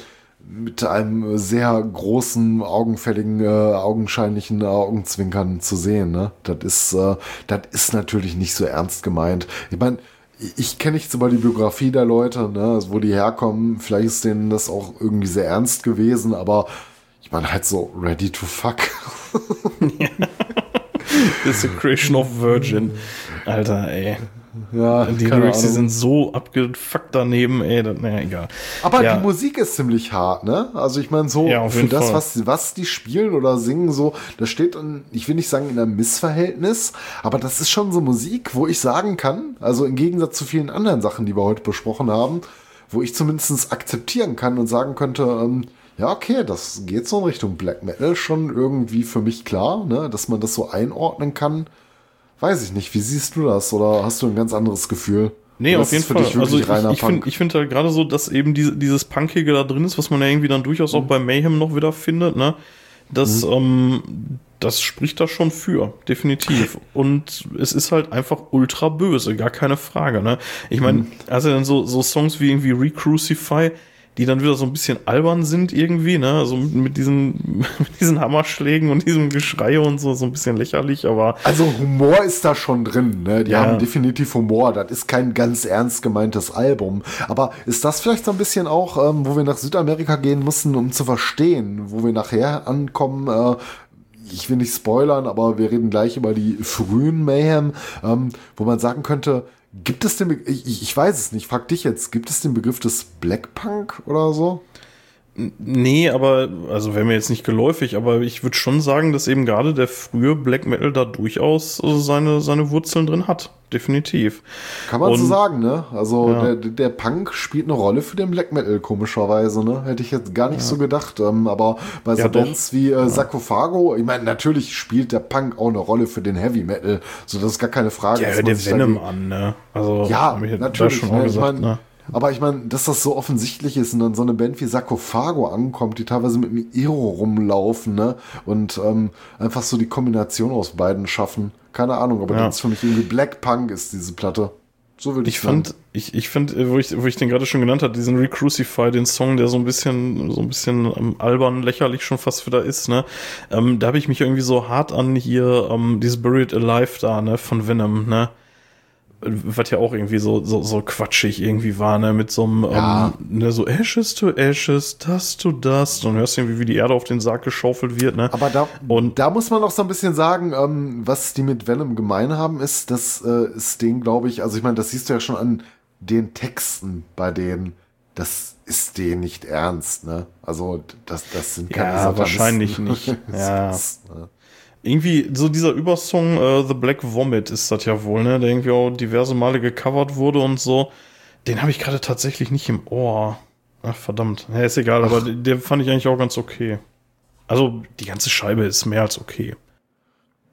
mit einem sehr großen, augenfälligen, äh, augenscheinlichen Augenzwinkern zu sehen. Ne? Das ist, äh, das ist natürlich nicht so ernst gemeint. Ich meine, ich kenne nicht so mal die Biografie der Leute, ne, also wo die herkommen. Vielleicht ist denen das auch irgendwie sehr ernst gewesen, aber ich meine halt so ready to fuck. Desecration of Virgin. Alter, ey. Ja, die Lyrics, die sind so abgefuckt daneben, ey, das, naja, egal. Aber ja. die Musik ist ziemlich hart, ne? Also ich meine, so ja, für das, was, was die spielen oder singen, so, das steht, in, ich will nicht sagen in einem Missverhältnis, aber das ist schon so Musik, wo ich sagen kann, also im Gegensatz zu vielen anderen Sachen, die wir heute besprochen haben, wo ich zumindest akzeptieren kann und sagen könnte, ähm, ja, okay, das geht so in Richtung Black Metal schon irgendwie für mich klar, ne, dass man das so einordnen kann. Weiß ich nicht. Wie siehst du das? Oder hast du ein ganz anderes Gefühl? Nee, auf jeden Fall. also ich, ich finde ich finde halt gerade so, dass eben diese, dieses Punkige da drin ist, was man ja irgendwie dann durchaus mhm. auch bei Mayhem noch wieder findet, ne? Das, mhm. ähm, das spricht da schon für, definitiv. Und es ist halt einfach ultra böse, gar keine Frage, ne? Ich meine, mhm. also dann so, so Songs wie irgendwie Recrucify, die dann wieder so ein bisschen albern sind irgendwie, ne? Also mit, mit, diesen, mit diesen Hammerschlägen und diesem Geschrei und so, so ein bisschen lächerlich, aber. Also Humor ist da schon drin, ne? Die ja. haben definitiv Humor. Das ist kein ganz ernst gemeintes Album. Aber ist das vielleicht so ein bisschen auch, ähm, wo wir nach Südamerika gehen mussten, um zu verstehen, wo wir nachher ankommen, äh, ich will nicht spoilern, aber wir reden gleich über die frühen Mayhem, ähm, wo man sagen könnte, Gibt es den, Be ich, ich weiß es nicht, frag dich jetzt, gibt es den Begriff des Black Punk oder so? Nee, aber, also wäre mir jetzt nicht geläufig, aber ich würde schon sagen, dass eben gerade der frühe Black Metal da durchaus seine, seine Wurzeln drin hat. Definitiv. Kann man Und, so sagen, ne? Also ja. der, der Punk spielt eine Rolle für den Black Metal, komischerweise, ne? Hätte ich jetzt gar nicht ja. so gedacht. Ähm, aber bei ja, so Bands wie äh, Sarkophago, ich meine, natürlich spielt der Punk auch eine Rolle für den Heavy Metal. So, das ist gar keine Frage. Ja, hört der Venom an, ne? Also, ja, natürlich. Schon ne? gesagt, ich mein, ne? Aber ich meine, dass das so offensichtlich ist und dann so eine Band wie Sarkophago ankommt, die teilweise mit einem Iro rumlaufen, ne? Und ähm, einfach so die Kombination aus beiden schaffen. Keine Ahnung, aber ja. das ist für mich irgendwie Black Punk ist diese Platte. So würde ich, ich fand, ich, ich finde, äh, wo ich, wo ich den gerade schon genannt habe, diesen Recrucify, den Song, der so ein bisschen, so ein bisschen ähm, albern, lächerlich schon fast wieder ist, ne? Ähm, da habe ich mich irgendwie so hart an hier, ähm, dieses Buried Alive da, ne, von Venom, ne? Was ja auch irgendwie so, so, so quatschig irgendwie war, ne, mit so einem, ja. ähm, ne, so Ashes to Ashes, das to das, und hörst irgendwie, wie die Erde auf den Sarg geschaufelt wird, ne. Aber da, und da muss man noch so ein bisschen sagen, ähm, was die mit Venom gemein haben, ist, dass äh, ist denen, glaube ich, also ich meine, das siehst du ja schon an den Texten bei denen das ist denen nicht ernst, ne? Also das, das sind keine Ja, wahrscheinlich nicht. ja. Ne? Irgendwie so dieser Übersong uh, The Black Vomit ist das ja wohl, ne? Der irgendwie auch diverse Male gecovert wurde und so. Den habe ich gerade tatsächlich nicht im Ohr. Ach, verdammt. Ja, ist egal, Ach. aber der fand ich eigentlich auch ganz okay. Also, die ganze Scheibe ist mehr als okay.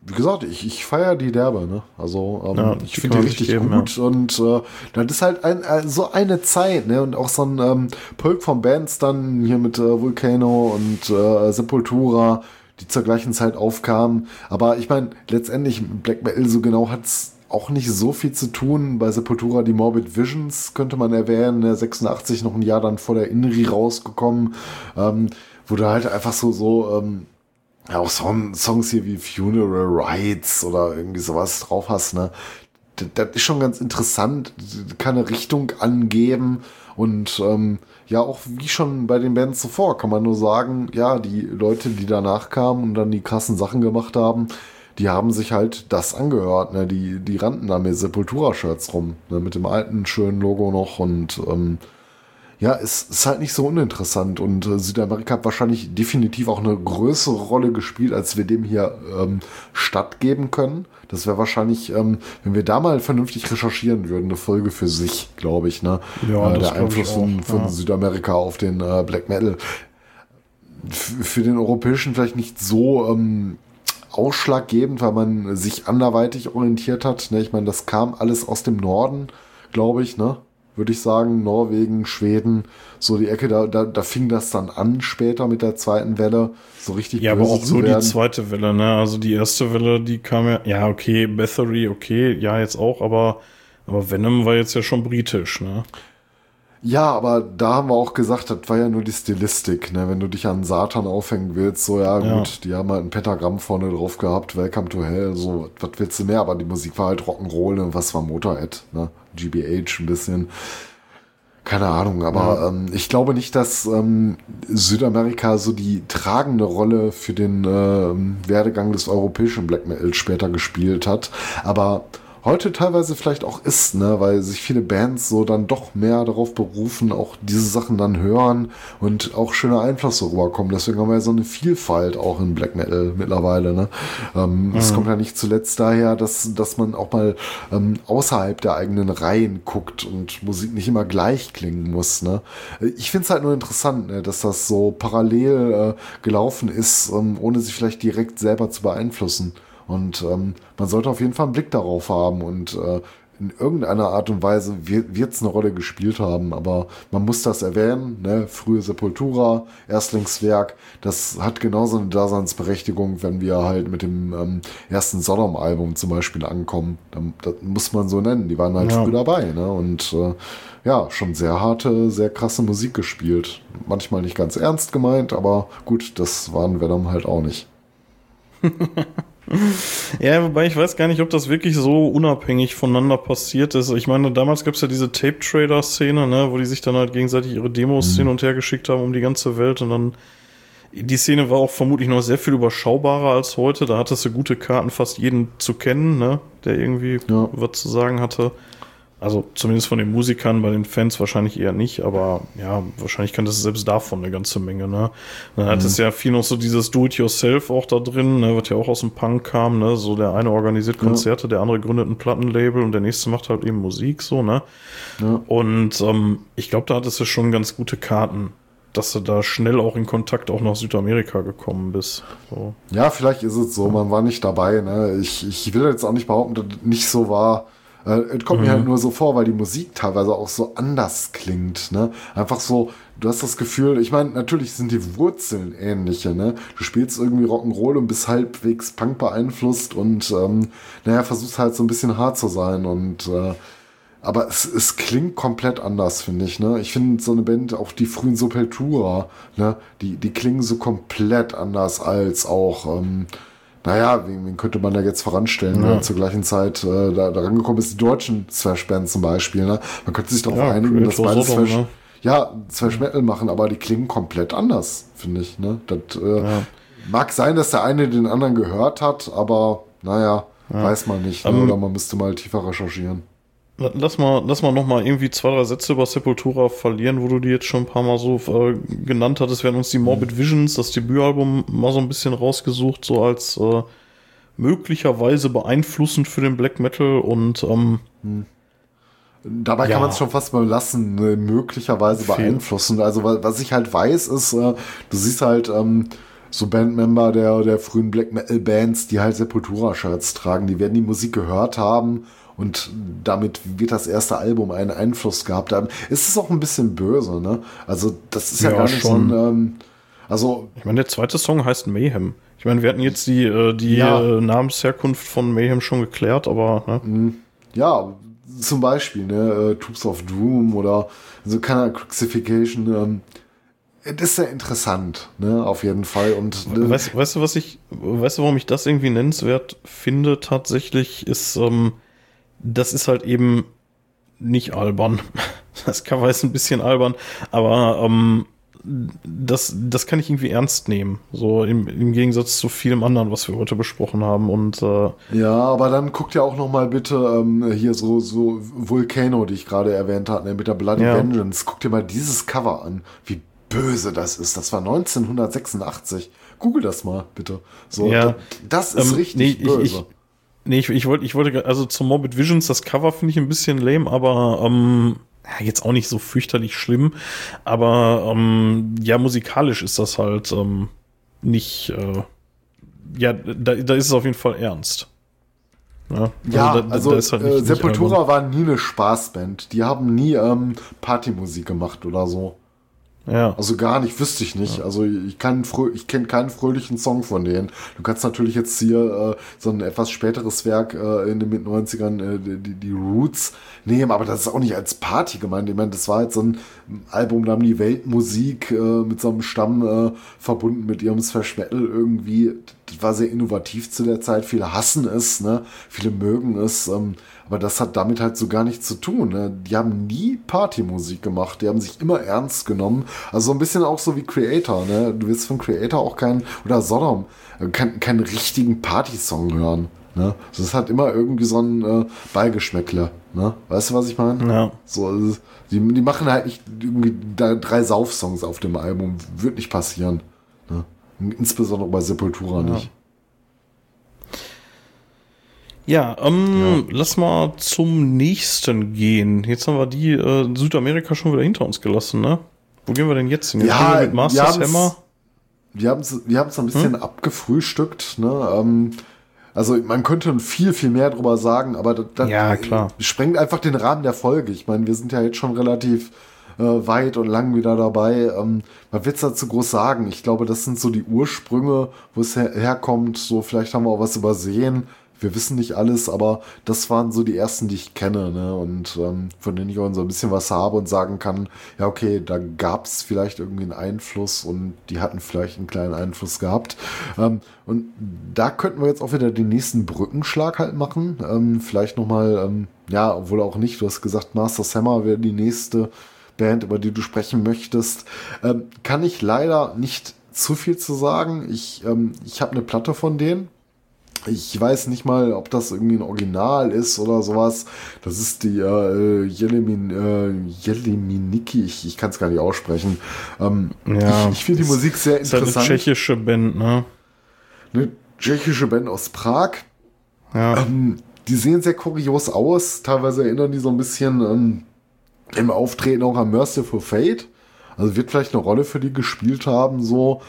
Wie gesagt, ich, ich feiere die derbe, ne? Also, ähm, ja, ich finde die richtig geben, gut ja. und äh, das ist halt ein, ein, so eine Zeit, ne? Und auch so ein ähm, Pulk von Bands dann hier mit äh, Volcano und äh, Sepultura, die zur gleichen Zeit aufkamen. Aber ich meine, letztendlich Black Metal so genau hat's auch nicht so viel zu tun. Bei Sepultura die Morbid Visions könnte man erwähnen, 86 noch ein Jahr dann vor der Inri rausgekommen, ähm, wo du halt einfach so, so, ähm, ja, auch Song, Songs hier wie Funeral Rites oder irgendwie sowas drauf hast, ne? Das, das ist schon ganz interessant, kann eine Richtung angeben und ähm, ja, auch wie schon bei den Bands zuvor, kann man nur sagen, ja, die Leute, die danach kamen und dann die krassen Sachen gemacht haben, die haben sich halt das angehört, ne? Die, die rannten da mit Sepultura-Shirts rum, ne? mit dem alten schönen Logo noch und ähm, ja, es ist halt nicht so uninteressant und äh, Südamerika hat wahrscheinlich definitiv auch eine größere Rolle gespielt, als wir dem hier ähm, stattgeben können. Das wäre wahrscheinlich, ähm, wenn wir da mal vernünftig recherchieren würden, eine Folge für sich, glaube ich. Ne? Ja, äh, der Einfluss von, von ja. Südamerika auf den äh, Black Metal. F für den europäischen vielleicht nicht so ähm, ausschlaggebend, weil man sich anderweitig orientiert hat. Ne? Ich meine, das kam alles aus dem Norden, glaube ich, ne? Würde ich sagen, Norwegen, Schweden, so die Ecke, da, da, da fing das dann an später mit der zweiten Welle, so richtig Ja, aber auch so die zweite Welle, ne? Also die erste Welle, die kam ja, ja, okay, Bathory, okay, ja, jetzt auch, aber, aber Venom war jetzt ja schon britisch, ne? Ja, aber da haben wir auch gesagt, das war ja nur die Stilistik, ne? Wenn du dich an Satan aufhängen willst, so ja, ja. gut, die haben halt ein Pentagramm vorne drauf gehabt, Welcome to Hell, so, was willst du mehr? Aber die Musik war halt Rock'n'Roll und was war Motorhead, ne? GBH ein bisschen. Keine Ahnung, aber ja. ähm, ich glaube nicht, dass ähm, Südamerika so die tragende Rolle für den äh, Werdegang des europäischen Black Metal später gespielt hat. Aber heute teilweise vielleicht auch ist, ne, weil sich viele Bands so dann doch mehr darauf berufen, auch diese Sachen dann hören und auch schöne Einflüsse rüberkommen. Deswegen haben wir ja so eine Vielfalt auch in Black Metal mittlerweile. Ne? Ähm, Es mhm. kommt ja nicht zuletzt daher, dass, dass man auch mal ähm, außerhalb der eigenen Reihen guckt und Musik nicht immer gleich klingen muss. Ne? Ich finde es halt nur interessant, ne, dass das so parallel äh, gelaufen ist, ähm, ohne sich vielleicht direkt selber zu beeinflussen. Und ähm, man sollte auf jeden Fall einen Blick darauf haben und äh, in irgendeiner Art und Weise wird es eine Rolle gespielt haben, aber man muss das erwähnen, ne? frühe Sepultura, Erstlingswerk, das hat genauso eine Daseinsberechtigung, wenn wir halt mit dem ähm, ersten Sodom-Album zum Beispiel ankommen. Dann, das muss man so nennen, die waren halt ja. früh dabei ne? und äh, ja, schon sehr harte, sehr krasse Musik gespielt. Manchmal nicht ganz ernst gemeint, aber gut, das waren Venom halt auch nicht. Ja, wobei ich weiß gar nicht, ob das wirklich so unabhängig voneinander passiert ist. Ich meine, damals gab es ja diese Tape-Trader-Szene, ne, wo die sich dann halt gegenseitig ihre Demos mhm. hin und her geschickt haben um die ganze Welt und dann die Szene war auch vermutlich noch sehr viel überschaubarer als heute. Da hattest du gute Karten, fast jeden zu kennen, ne, der irgendwie ja. was zu sagen hatte. Also zumindest von den Musikern, bei den Fans wahrscheinlich eher nicht, aber ja, wahrscheinlich kann das selbst davon eine ganze Menge, ne? Dann hat mhm. es ja viel noch so dieses Do-it-yourself auch da drin, ne, was ja auch aus dem Punk kam, ne? So der eine organisiert Konzerte, ja. der andere gründet ein Plattenlabel und der nächste macht halt eben Musik, so, ne? Ja. Und ähm, ich glaube, da hattest du schon ganz gute Karten dass du da schnell auch in Kontakt auch nach Südamerika gekommen bist. So. Ja, vielleicht ist es so, man war nicht dabei. Ne? Ich, ich will jetzt auch nicht behaupten, dass es nicht so war. Äh, es kommt mhm. mir halt nur so vor, weil die Musik teilweise auch so anders klingt. Ne? Einfach so, du hast das Gefühl, ich meine, natürlich sind die Wurzeln ähnliche. Ne? Du spielst irgendwie Rock'n'Roll und bist halbwegs Punk beeinflusst und ähm, naja, versuchst halt so ein bisschen hart zu sein und äh, aber es, es klingt komplett anders, finde ich. Ne? Ich finde so eine Band, auch die frühen Sepultura, ne? die, die klingen so komplett anders als auch ähm, naja, wen, wen könnte man da jetzt voranstellen, ne? ja. ne? zur gleichen Zeit äh, da, da rangekommen ist, die deutschen Thrash-Bands zum Beispiel. Ne? Man könnte sich darauf ja, einigen, dass beide Thrash, ne? ja, Thrash Metal machen, aber die klingen komplett anders, finde ich. Ne? Das äh, ja. mag sein, dass der eine den anderen gehört hat, aber naja, weiß man nicht. Ne? Um, Oder man müsste mal tiefer recherchieren. Lass mal, lass mal noch mal irgendwie zwei, drei Sätze über Sepultura verlieren, wo du die jetzt schon ein paar Mal so äh, genannt hattest. Wir haben uns die Morbid Visions, das Debütalbum, mal so ein bisschen rausgesucht, so als äh, möglicherweise beeinflussend für den Black Metal und ähm, hm. Dabei ja. kann man es schon fast mal lassen, ne, möglicherweise beeinflussen. Also was ich halt weiß, ist, äh, du siehst halt ähm, so Bandmember der, der frühen Black Metal Bands, die halt Sepultura-Shirts tragen, die werden die Musik gehört haben und damit wird das erste Album einen Einfluss gehabt haben. Es ist auch ein bisschen böse, ne? Also das ist ja, ja gar nicht schon. so ein, ähm, also. Ich meine, der zweite Song heißt Mayhem. Ich meine, wir hatten jetzt die, äh, die ja. Äh, Namensherkunft von Mayhem schon geklärt, aber. Ne? Mhm. Ja, zum Beispiel, ne, äh, Troops of Doom oder so keine Crucifixion, ähm, das ist sehr interessant, ne, auf jeden Fall. Und äh, weißt, weißt du, was ich, weißt du, warum ich das irgendwie nennenswert finde? Tatsächlich ist, ähm, das ist halt eben nicht albern. Das Cover ist ein bisschen albern, aber ähm, das, das kann ich irgendwie ernst nehmen. So im, im Gegensatz zu vielem anderen, was wir heute besprochen haben. Und äh, ja, aber dann guckt ja auch noch mal bitte ähm, hier so so Volcano, die ich gerade erwähnt hatte, ne, mit der Bloody ja. Vengeance. Guck dir mal dieses Cover an, wie böse das ist. Das war 1986. Google das mal bitte. So, ja. das ist ähm, richtig nee, böse. Ich, ich, nee, ich, ich wollte, ich wollte, also zum Morbid Visions, das Cover finde ich ein bisschen lame, aber ähm, ja, jetzt auch nicht so fürchterlich schlimm, aber ähm, ja, musikalisch ist das halt ähm, nicht, äh, ja, da, da ist es auf jeden Fall ernst. Ja, also, ja, da, also da halt nicht, äh, Sepultura war nie eine Spaßband. Die haben nie ähm, Partymusik gemacht oder so. Ja. Also gar nicht, wüsste ich nicht. Ja. Also ich kann ich kenne keinen fröhlichen Song von denen. Du kannst natürlich jetzt hier äh, so ein etwas späteres Werk äh, in den mit 90ern, äh, die, die Roots nehmen, aber das ist auch nicht als Party gemeint. Ich meine, das war jetzt so ein Album, da haben die Weltmusik äh, mit so einem Stamm äh, verbunden mit ihrem Thrash Metal irgendwie. Das war sehr innovativ zu der Zeit. Viele hassen es, ne? Viele mögen es. Ähm, aber das hat damit halt so gar nichts zu tun. Ne? Die haben nie Partymusik gemacht. Die haben sich immer ernst genommen. Also so ein bisschen auch so wie Creator. Ne? Du wirst von Creator auch keinen, oder Sodom, äh, keinen, keinen richtigen Party-Song hören. Ne? Das halt immer irgendwie so ein äh, Beigeschmäckle. Ne? Weißt du, was ich meine? Ja. So, die, die machen halt nicht irgendwie drei Sauf-Songs auf dem Album. Wird nicht passieren. Ne? Insbesondere bei Sepultura ja. nicht. Ja, ähm, ja, lass mal zum nächsten gehen. Jetzt haben wir die äh, Südamerika schon wieder hinter uns gelassen, ne? Wo gehen wir denn jetzt hin? Jetzt ja, wir mit Masters wir Hammer. Wir haben es wir haben's ein bisschen hm? abgefrühstückt, ne? Ähm, also man könnte viel, viel mehr drüber sagen, aber das, das ja, klar. sprengt einfach den Rahmen der Folge. Ich meine, wir sind ja jetzt schon relativ äh, weit und lang wieder dabei. Ähm, man wird es dazu groß sagen. Ich glaube, das sind so die Ursprünge, wo es her herkommt. So, vielleicht haben wir auch was übersehen wir wissen nicht alles, aber das waren so die ersten, die ich kenne, ne? Und ähm, von denen ich auch so ein bisschen was habe und sagen kann, ja, okay, da gab es vielleicht irgendwie einen Einfluss und die hatten vielleicht einen kleinen Einfluss gehabt. Ähm, und da könnten wir jetzt auch wieder den nächsten Brückenschlag halt machen. Ähm, vielleicht nochmal, ähm, ja, obwohl auch nicht, du hast gesagt, Master Hammer wäre die nächste Band, über die du sprechen möchtest. Ähm, kann ich leider nicht zu viel zu sagen. Ich, ähm, ich habe eine Platte von denen ich weiß nicht mal, ob das irgendwie ein Original ist oder sowas. Das ist die äh, Jelemin, äh, Jeleminiki, ich, ich kann es gar nicht aussprechen. Ähm, ja, ich, ich finde die Musik sehr interessant. Ist halt eine tschechische Band, ne? Eine tschechische Band aus Prag. Ja. Ähm, die sehen sehr kurios aus. Teilweise erinnern die so ein bisschen ähm, im Auftreten auch an Merciful Fate. Also wird vielleicht eine Rolle für die gespielt haben, so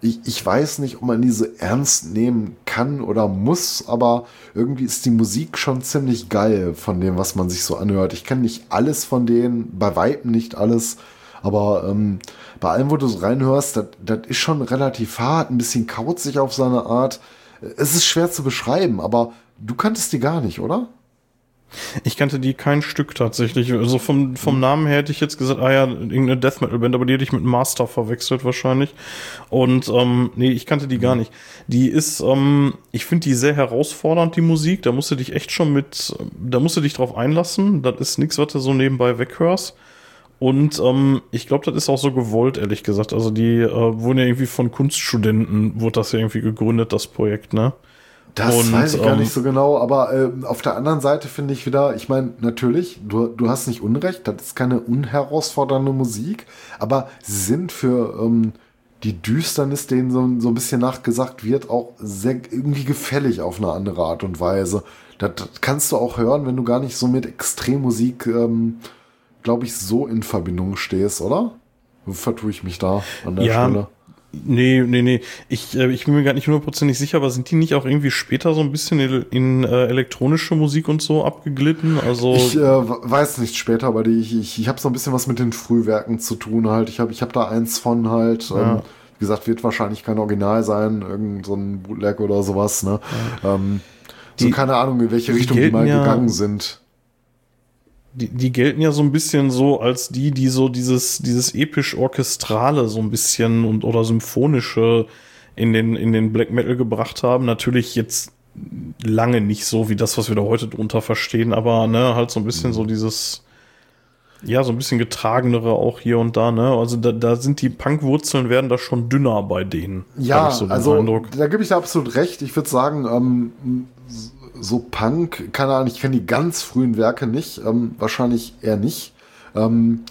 ich, ich weiß nicht, ob man diese ernst nehmen kann oder muss, aber irgendwie ist die Musik schon ziemlich geil von dem, was man sich so anhört. Ich kenne nicht alles von denen, bei Weitem nicht alles, aber ähm, bei allem, wo du so reinhörst, das ist schon relativ hart, ein bisschen kauzig auf seine Art. Es ist schwer zu beschreiben, aber du kanntest die gar nicht, oder? Ich kannte die kein Stück tatsächlich. Also vom, vom hm. Namen her hätte ich jetzt gesagt, ah ja, irgendeine Death Metal Band, aber die hätte ich mit Master verwechselt wahrscheinlich. Und ähm, nee, ich kannte die gar hm. nicht. Die ist, ähm, ich finde die sehr herausfordernd, die Musik. Da musst du dich echt schon mit, da musst du dich drauf einlassen. Das ist nichts, was du so nebenbei weghörst. Und ähm, ich glaube, das ist auch so gewollt, ehrlich gesagt. Also die äh, wurden ja irgendwie von Kunststudenten, wurde das ja irgendwie gegründet, das Projekt, ne? Das Und, weiß ich gar ähm, nicht so genau, aber äh, auf der anderen Seite finde ich wieder, ich meine, natürlich, du, du hast nicht Unrecht, das ist keine unherausfordernde Musik, aber sie sind für ähm, die Düsternis, denen so, so ein bisschen nachgesagt wird, auch sehr irgendwie gefällig auf eine andere Art und Weise. Das, das kannst du auch hören, wenn du gar nicht so mit Extremmusik, ähm, glaube ich, so in Verbindung stehst, oder? Vertue ich mich da an der Ja, Stelle? Nee, nee, nee. Ich, äh, ich bin mir gar nicht hundertprozentig sicher, aber sind die nicht auch irgendwie später so ein bisschen in, in äh, elektronische Musik und so abgeglitten? Also Ich äh, weiß nicht später, aber die, ich, ich, ich habe so ein bisschen was mit den Frühwerken zu tun halt. Ich habe ich hab da eins von halt. Ja. Ähm, wie gesagt, wird wahrscheinlich kein Original sein, irgend so ein Bootleg oder sowas. Ne? Ähm, so Die- keine Ahnung, in welche Richtung die mal ja- gegangen sind. Die, die gelten ja so ein bisschen so als die, die so dieses, dieses episch-orchestrale so ein bisschen und oder symphonische in den, in den Black Metal gebracht haben. Natürlich jetzt lange nicht so wie das, was wir da heute drunter verstehen, aber ne, halt so ein bisschen so dieses, ja, so ein bisschen getragenere auch hier und da, ne? Also da, da sind die Punkwurzeln werden da schon dünner bei denen. Ja, so also Eindruck. da gebe ich dir absolut recht. Ich würde sagen, ähm, so Punk, keine Ahnung, ich kenne die ganz frühen Werke nicht, ähm, wahrscheinlich eher nicht. Ähm,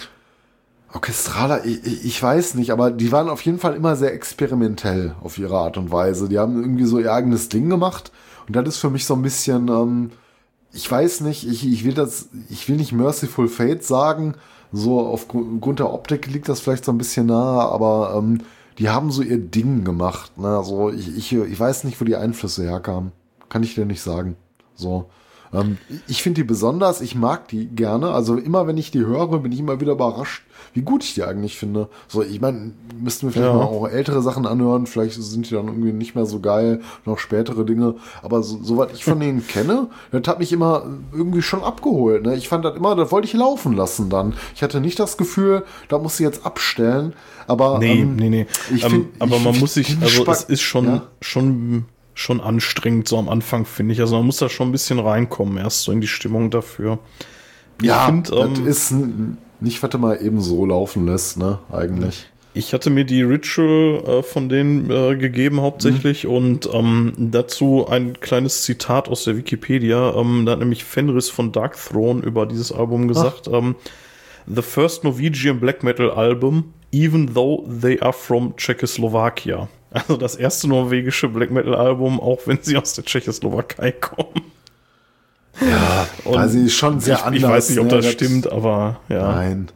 Orchestraler, ich, ich weiß nicht, aber die waren auf jeden Fall immer sehr experimentell auf ihre Art und Weise. Die haben irgendwie so ihr eigenes Ding gemacht und das ist für mich so ein bisschen, ähm, ich weiß nicht, ich, ich will das, ich will nicht Merciful Fate sagen, so aufgrund der Optik liegt das vielleicht so ein bisschen nahe, aber ähm, die haben so ihr Ding gemacht. Ne? Also ich, ich, ich weiß nicht, wo die Einflüsse herkamen. Kann ich dir nicht sagen. So. Ähm, ich finde die besonders, ich mag die gerne. Also immer wenn ich die höre, bin ich immer wieder überrascht, wie gut ich die eigentlich finde. So, ich meine, müssten wir vielleicht Ja. mal auch ältere Sachen anhören, vielleicht sind die dann irgendwie nicht mehr so geil, noch spätere Dinge. Aber so, soweit ich von denen kenne, das hat mich immer irgendwie schon abgeholt. Ne? Ich fand das immer, das wollte ich laufen lassen dann. Ich hatte nicht das Gefühl, da muss ich jetzt abstellen. Aber Nee, ähm, nee, nee. ich ähm, find- aber ich man muss sich, also es ist schon, Ja. schon, schon anstrengend so am Anfang, finde ich. Also man muss da schon ein bisschen reinkommen, erst so in die Stimmung dafür. Ja, find, das ähm, ist nicht, was du mal eben so laufen lässt, ne, eigentlich. Ich hatte mir die Ritual äh, von denen äh, gegeben hauptsächlich Mhm. und ähm, dazu ein kleines Zitat aus der Wikipedia. Ähm, da hat nämlich Fenris von Dark Throne über dieses Album gesagt: ähm, The first Norwegian Black Metal Album, even though they are from Czechoslovakia. Also das erste norwegische Black Metal Album, auch wenn sie aus der Tschechoslowakei kommen. Ja, Und also ist schon sehr ich, anders. ich weiß nicht, ob ne, das stimmt, aber ja. Nein.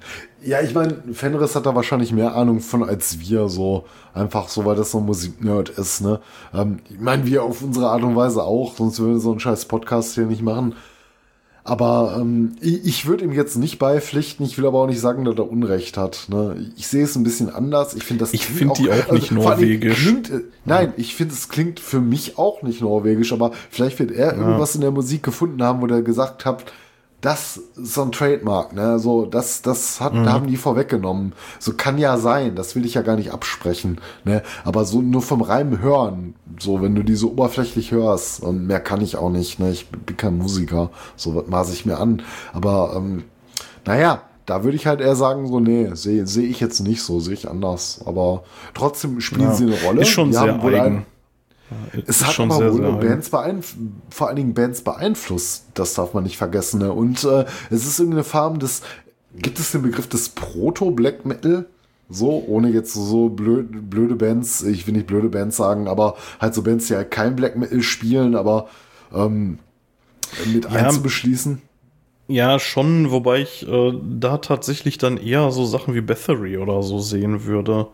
Ja, ich meine, Fenris hat da wahrscheinlich mehr Ahnung von als wir, so einfach so, weil das so ein Musiknerd ist, ne? Ähm, ich meine, wir auf unsere Art und Weise auch, sonst würden wir so einen scheiß Podcast hier nicht machen. Aber ähm, ich, würde ihm jetzt nicht beipflichten, ich will aber auch nicht sagen, dass er Unrecht hat. Ne? Ich sehe es ein bisschen anders. Ich finde das Ich klingt find die auch nicht allen Dingen norwegisch. Klingt, äh, nein, ich finde es klingt für mich auch nicht norwegisch, aber vielleicht wird er irgendwas in der Musik gefunden haben, wo er gesagt hat, das ist so ein Trademark, ne? So, das, das hat, haben die vorweggenommen. So kann ja sein, das will ich ja gar nicht absprechen, ne? Aber so nur vom reinen Hören, so, wenn du die so oberflächlich hörst, und mehr kann ich auch nicht, ne? Ich bin kein Musiker, so was maße ich mir an. Aber, ähm, naja, da würde ich halt eher sagen, so, nee, sehe seh ich jetzt nicht so, sehe ich anders. Aber trotzdem spielen Ja. sie eine Rolle. Ist schon Die sehr eigen. ein- es hat schon aber sehr, wohl sehr. Bands beeinflusst, vor allen Dingen Bands beeinflusst, das darf man nicht vergessen. Ne? Und äh, es ist irgendeine Form des, gibt es den Begriff des Proto-Black Metal? So, ohne jetzt so blöd, blöde Bands, ich will nicht blöde Bands sagen, aber halt so Bands, die halt kein Black Metal spielen, aber ähm, mit Ja. einzubeschließen. Ja, schon, wobei ich äh, da tatsächlich dann eher so Sachen wie Bathory oder so sehen würde.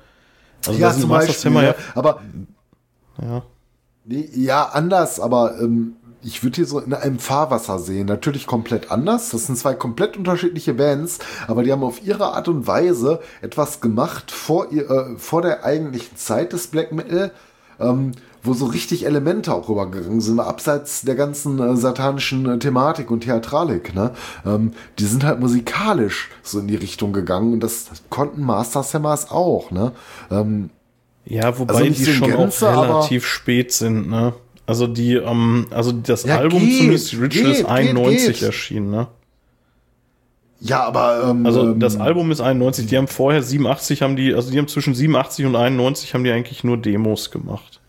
Also da sind Master Hammer ne? ja, aber ja. Nee, ja, anders, aber ähm, ich würde hier so in einem Fahrwasser sehen. Natürlich komplett anders. Das sind zwei komplett unterschiedliche Bands, aber die haben auf ihre Art und Weise etwas gemacht vor, ihr, äh, vor der eigentlichen Zeit des Black Metal, ähm, wo so richtig Elemente auch rübergegangen sind, abseits der ganzen äh, satanischen äh, Thematik und Theatralik. Ne? Ähm, die sind halt musikalisch so in die Richtung gegangen und das konnten Master Sammers auch. Ne? Ähm, Ja, wobei Also die schon Gänze, auch relativ spät sind, ne? Also die, ähm, also das Ja, Album geht, zumindest, Ritual ist geht, 91 geht, geht. erschienen, ne? ja, aber ähm, Also ähm, das Album ist 91, die haben vorher 87 haben die, also die haben zwischen 87 und 91 haben die eigentlich nur Demos gemacht.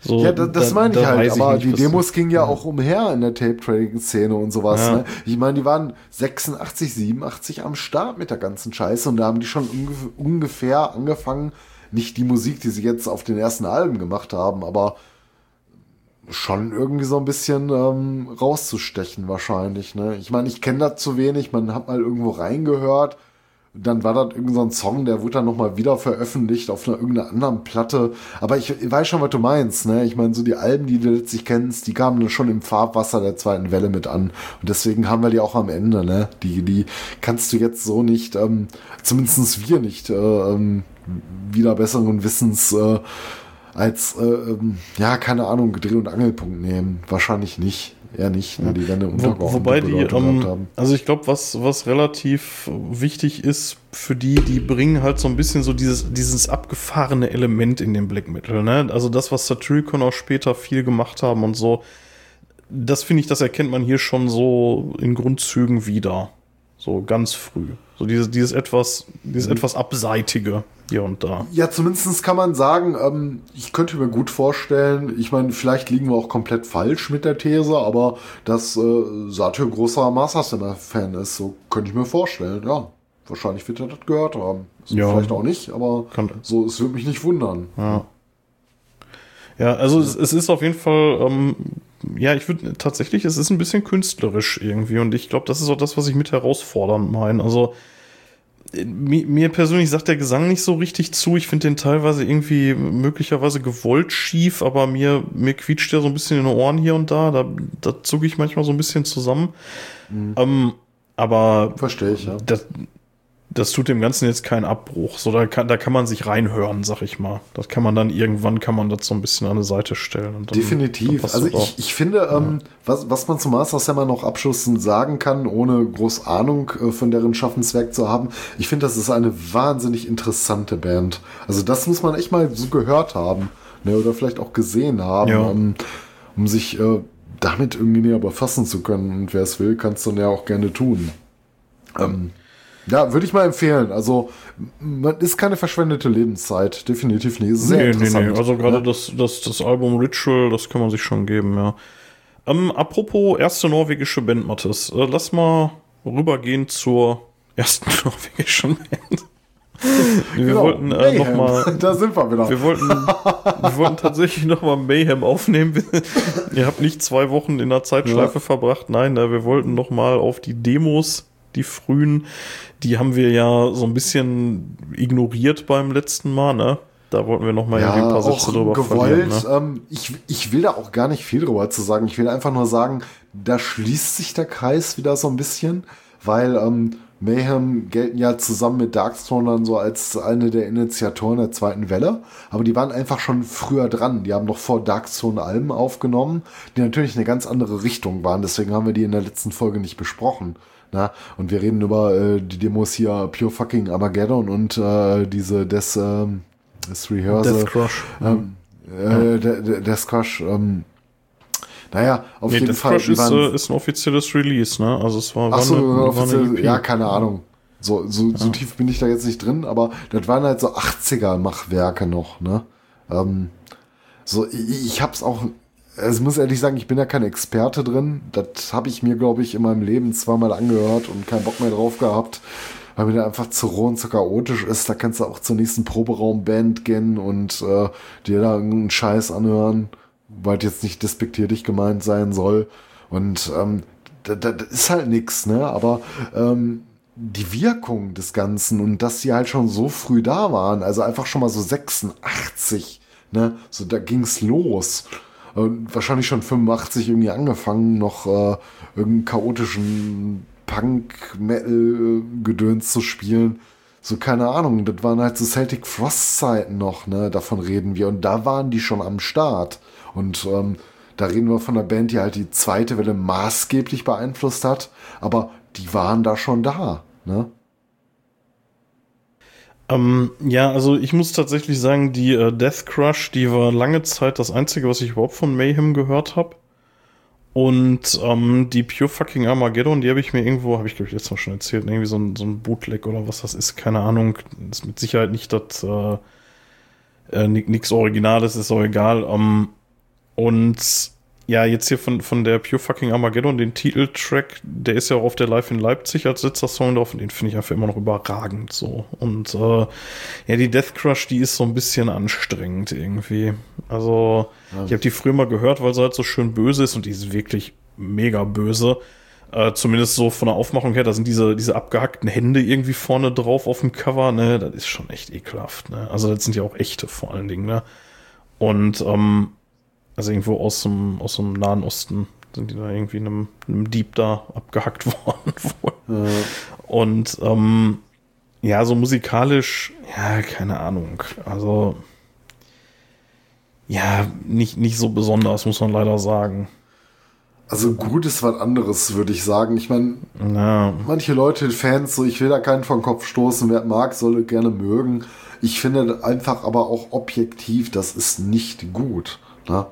So, ja, das, das da- meine ich da halt, aber nicht, die Demos gingen ja auch umher in der Tape-Trading-Szene und sowas. Ja. Ne? Ich meine, die waren 86, 87 am Start mit der ganzen Scheiße und da haben die schon ungef ungefähr angefangen, nicht die Musik, die sie jetzt auf den ersten Alben gemacht haben, aber schon irgendwie so ein bisschen ähm, rauszustechen wahrscheinlich. Ne? Ich meine, ich kenne das zu wenig, man hat mal irgendwo reingehört, dann war das irgendein so Song, der wurde dann nochmal wieder veröffentlicht auf einer irgendeiner anderen Platte. Aber ich, ich weiß schon, was du meinst. Ne? Ich meine, so die Alben, die du letztlich kennst, die kamen schon im Farbwasser der zweiten Welle mit an. Und deswegen haben wir die auch am Ende. Ne? Die, die kannst du jetzt so nicht, ähm, zumindest wir nicht, äh, ähm, wieder besseren Wissens äh, als, äh, ähm, ja, keine Ahnung, Dreh- und Angelpunkt nehmen. Wahrscheinlich nicht. Eher nicht. Ne? Die werden im Wo, wobei die, ähm, also ich glaube, was, was relativ wichtig ist für die, die bringen halt so ein bisschen so dieses, dieses abgefahrene Element in den Black Metal, ne? Also das, was Satyricon auch später viel gemacht haben und so, das finde ich, das erkennt man hier schon so in Grundzügen wieder. So ganz früh. So dieses, dieses etwas, dieses Mhm. etwas Abseitige hier und da. Ja, zumindest kann man sagen, ähm, ich könnte mir gut vorstellen, ich meine, vielleicht liegen wir auch komplett falsch mit der These, aber dass äh, Satyr großer Master-Fan ist, so könnte ich mir vorstellen, ja. Wahrscheinlich wird er das gehört haben. So Ja. Vielleicht auch nicht, aber Kann- so, es würde mich nicht wundern. Ja. Ja, also es, es ist auf jeden Fall, ähm, ja, ich würde tatsächlich, es ist ein bisschen künstlerisch irgendwie und ich glaube, das ist auch das, was ich mit herausfordernd meine. Also äh, mir, mir persönlich sagt der Gesang nicht so richtig zu. Ich finde den teilweise irgendwie möglicherweise gewollt schief, aber mir, mir quietscht der so ein bisschen in den Ohren hier und da. Da, da zucke ich manchmal so ein bisschen zusammen. Ähm, aber Verstehe ich, ja. das, das tut dem Ganzen jetzt keinen Abbruch. So, da kann, da kann man sich reinhören, sag ich mal. Das kann man dann irgendwann, kann man das so ein bisschen an eine Seite stellen. Und dann, dann Definitiv. passt Also ich, ich finde, ähm, was, was man zum Master Hammer noch abschließend sagen kann, ohne groß Ahnung äh, von deren Schaffenswerk zu haben, ich finde, das ist eine wahnsinnig interessante Band. Also das muss man echt mal so gehört haben. Ne, oder vielleicht auch gesehen haben, Ja. um, um sich äh, damit irgendwie näher befassen zu können. Und wer es will, kann es dann ja auch gerne tun. Ähm, ja, würde ich mal empfehlen. Also, man ist keine verschwendete Lebenszeit. Definitiv nicht. Sehr nee, nee, interessant. nee. Also gerade Ja. das, das, das Album Ritual, das kann man sich schon geben, ja. Ähm, apropos erste norwegische Band, Mathis. Äh, lass mal rübergehen zur ersten norwegischen Band. Wir Genau, wollten äh, noch Mayhem. mal Da sind wir wieder. Wir wollten, wir wollten tatsächlich nochmal Mayhem aufnehmen. Ihr habt nicht zwei Wochen in der Zeitschleife verbracht. Nein, äh, wir wollten nochmal auf die Demos, die frühen, die haben wir ja so ein bisschen ignoriert beim letzten Mal, ne? Da wollten wir nochmal irgendwie ein paar Sätze drüber gewollt. Ne? Ähm, ich, ich will da auch gar nicht viel drüber zu sagen. Ich will einfach nur sagen, da schließt sich der Kreis wieder so ein bisschen, weil ähm, Mayhem gelten ja zusammen mit Darkthrone dann so als eine der Initiatoren der zweiten Welle. Aber die waren einfach schon früher dran. Die haben noch vor Darkthrone Alben aufgenommen, die natürlich eine ganz andere Richtung waren. Deswegen haben wir die in der letzten Folge nicht besprochen. Na, und wir reden über äh, die Demos hier Pure Fucking Armageddon und äh, diese des, ähm, des Rehearsal. Death Crush. Ähm, äh, der, der, Death Crush, ähm, naja, auf Nee, jeden Death Fall. Crush ist, äh, ist ein offizielles Release, ne? Also es war, Ach so, war eine, war eine offiziell, EP. ja, keine Ahnung. So, so, so tief bin ich da jetzt nicht drin, aber das waren halt so 80er-Machwerke noch, ne? Ähm, so, ich, ich hab's auch, also ich muss ehrlich sagen, ich bin ja kein Experte drin. Das habe ich mir, glaube ich, in meinem Leben zweimal angehört und keinen Bock mehr drauf gehabt, weil mir da einfach zu roh und zu chaotisch ist. Da kannst du auch zur nächsten Proberaum-Band gehen und äh, dir da irgendeinen Scheiß anhören, weil jetzt nicht despektierlich gemeint sein soll. Und ähm, das, das ist halt nix, ne? Aber ähm, die Wirkung des Ganzen und dass sie halt schon so früh da waren, also einfach schon mal so 86, ne? So da ging's los. Wahrscheinlich schon 85 irgendwie angefangen, noch äh, irgendeinen chaotischen Punk-Metal-Gedöns zu spielen. So, keine Ahnung, das waren halt so Celtic Frost-Zeiten noch, ne? Davon reden wir. Und da waren die schon am Start. Und ähm, da reden wir von einer Band, die halt die zweite Welle maßgeblich beeinflusst hat. Aber die waren da schon da, ne? Ähm, ja, also ich muss tatsächlich sagen, die äh, Death Crush, die war lange Zeit das Einzige, was ich überhaupt von Mayhem gehört habe. Und ähm, die Pure Fucking Armageddon, die habe ich mir irgendwo, habe ich glaube ich letztes Mal schon erzählt, irgendwie so ein, so ein Bootleg oder was das ist, keine Ahnung. ist mit Sicherheit nicht das, äh, äh, nix Originales, ist auch egal. Ähm, und ja, jetzt hier von, von der Pure Fucking Armageddon, den Titeltrack, der ist ja auch auf der Live in Leipzig als letzter Song drauf und den finde ich einfach immer noch überragend so. Und äh, ja, die Death Crush, die ist so ein bisschen anstrengend irgendwie. Also, ja. ich habe die früher mal gehört, weil sie halt so schön böse ist und die ist wirklich mega böse. Äh, zumindest so von der Aufmachung her, da sind diese, diese abgehackten Hände irgendwie vorne drauf auf dem Cover, ne? Das ist schon echt ekelhaft, ne? Also, das sind ja auch echte vor allen Dingen, ne? Und ähm, also irgendwo aus dem, aus dem Nahen Osten sind die da irgendwie einem, einem Dieb da abgehackt worden. ja. Und ähm, ja, so musikalisch, ja, keine Ahnung. Also ja, nicht, nicht so besonders, muss man leider sagen. Also gut ist was anderes, würde ich sagen. Ich meine, ja. manche Leute, Fans, so ich will da keinen vom Kopf stoßen, wer mag, soll gerne mögen. Ich finde einfach aber auch objektiv, das ist nicht gut. Ne?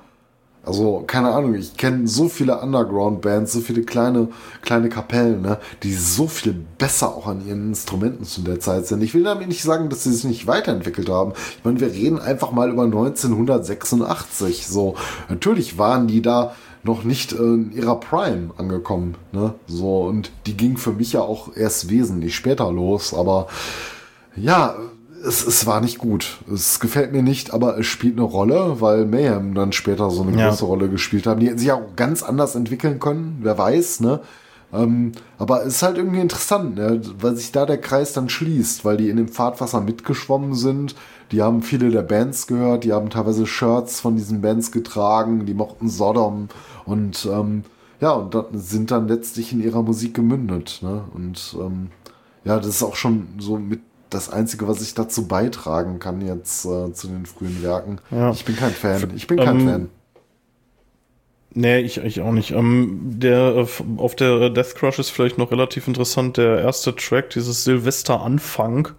Also, keine Ahnung, ich kenne so viele Underground-Bands, so viele kleine, kleine Kapellen, ne, die so viel besser auch an ihren Instrumenten zu der Zeit sind. Ich will damit nicht sagen, dass sie sich nicht weiterentwickelt haben. Ich meine, wir reden einfach mal über 1986. So, natürlich waren die da noch nicht in ihrer Prime angekommen, ne? So, und die ging für mich ja auch erst wesentlich später los, aber ja, es, es war nicht gut. Es gefällt mir nicht, aber es spielt eine Rolle, weil Mayhem dann später so eine ja. große Rolle gespielt haben. Die hätten sich auch ganz anders entwickeln können, wer weiß, ne? Ähm, aber es ist halt irgendwie interessant, ne? weil sich da der Kreis dann schließt, weil die in dem Fahrtwasser mitgeschwommen sind. Die haben viele der Bands gehört, die haben teilweise Shirts von diesen Bands getragen, die mochten Sodom und ähm, ja, und dann sind dann letztlich in ihrer Musik gemündet. Ne? Und ähm, ja, das ist auch schon so mit das Einzige, was ich dazu beitragen kann jetzt äh, zu den frühen Werken. Ja. Ich bin kein Fan. Ich bin kein ähm, Fan. Nee, ich, ich auch nicht. Ähm, der, äh, auf der Death Crush ist vielleicht noch relativ interessant, der erste Track, dieses Silvester-Anfang.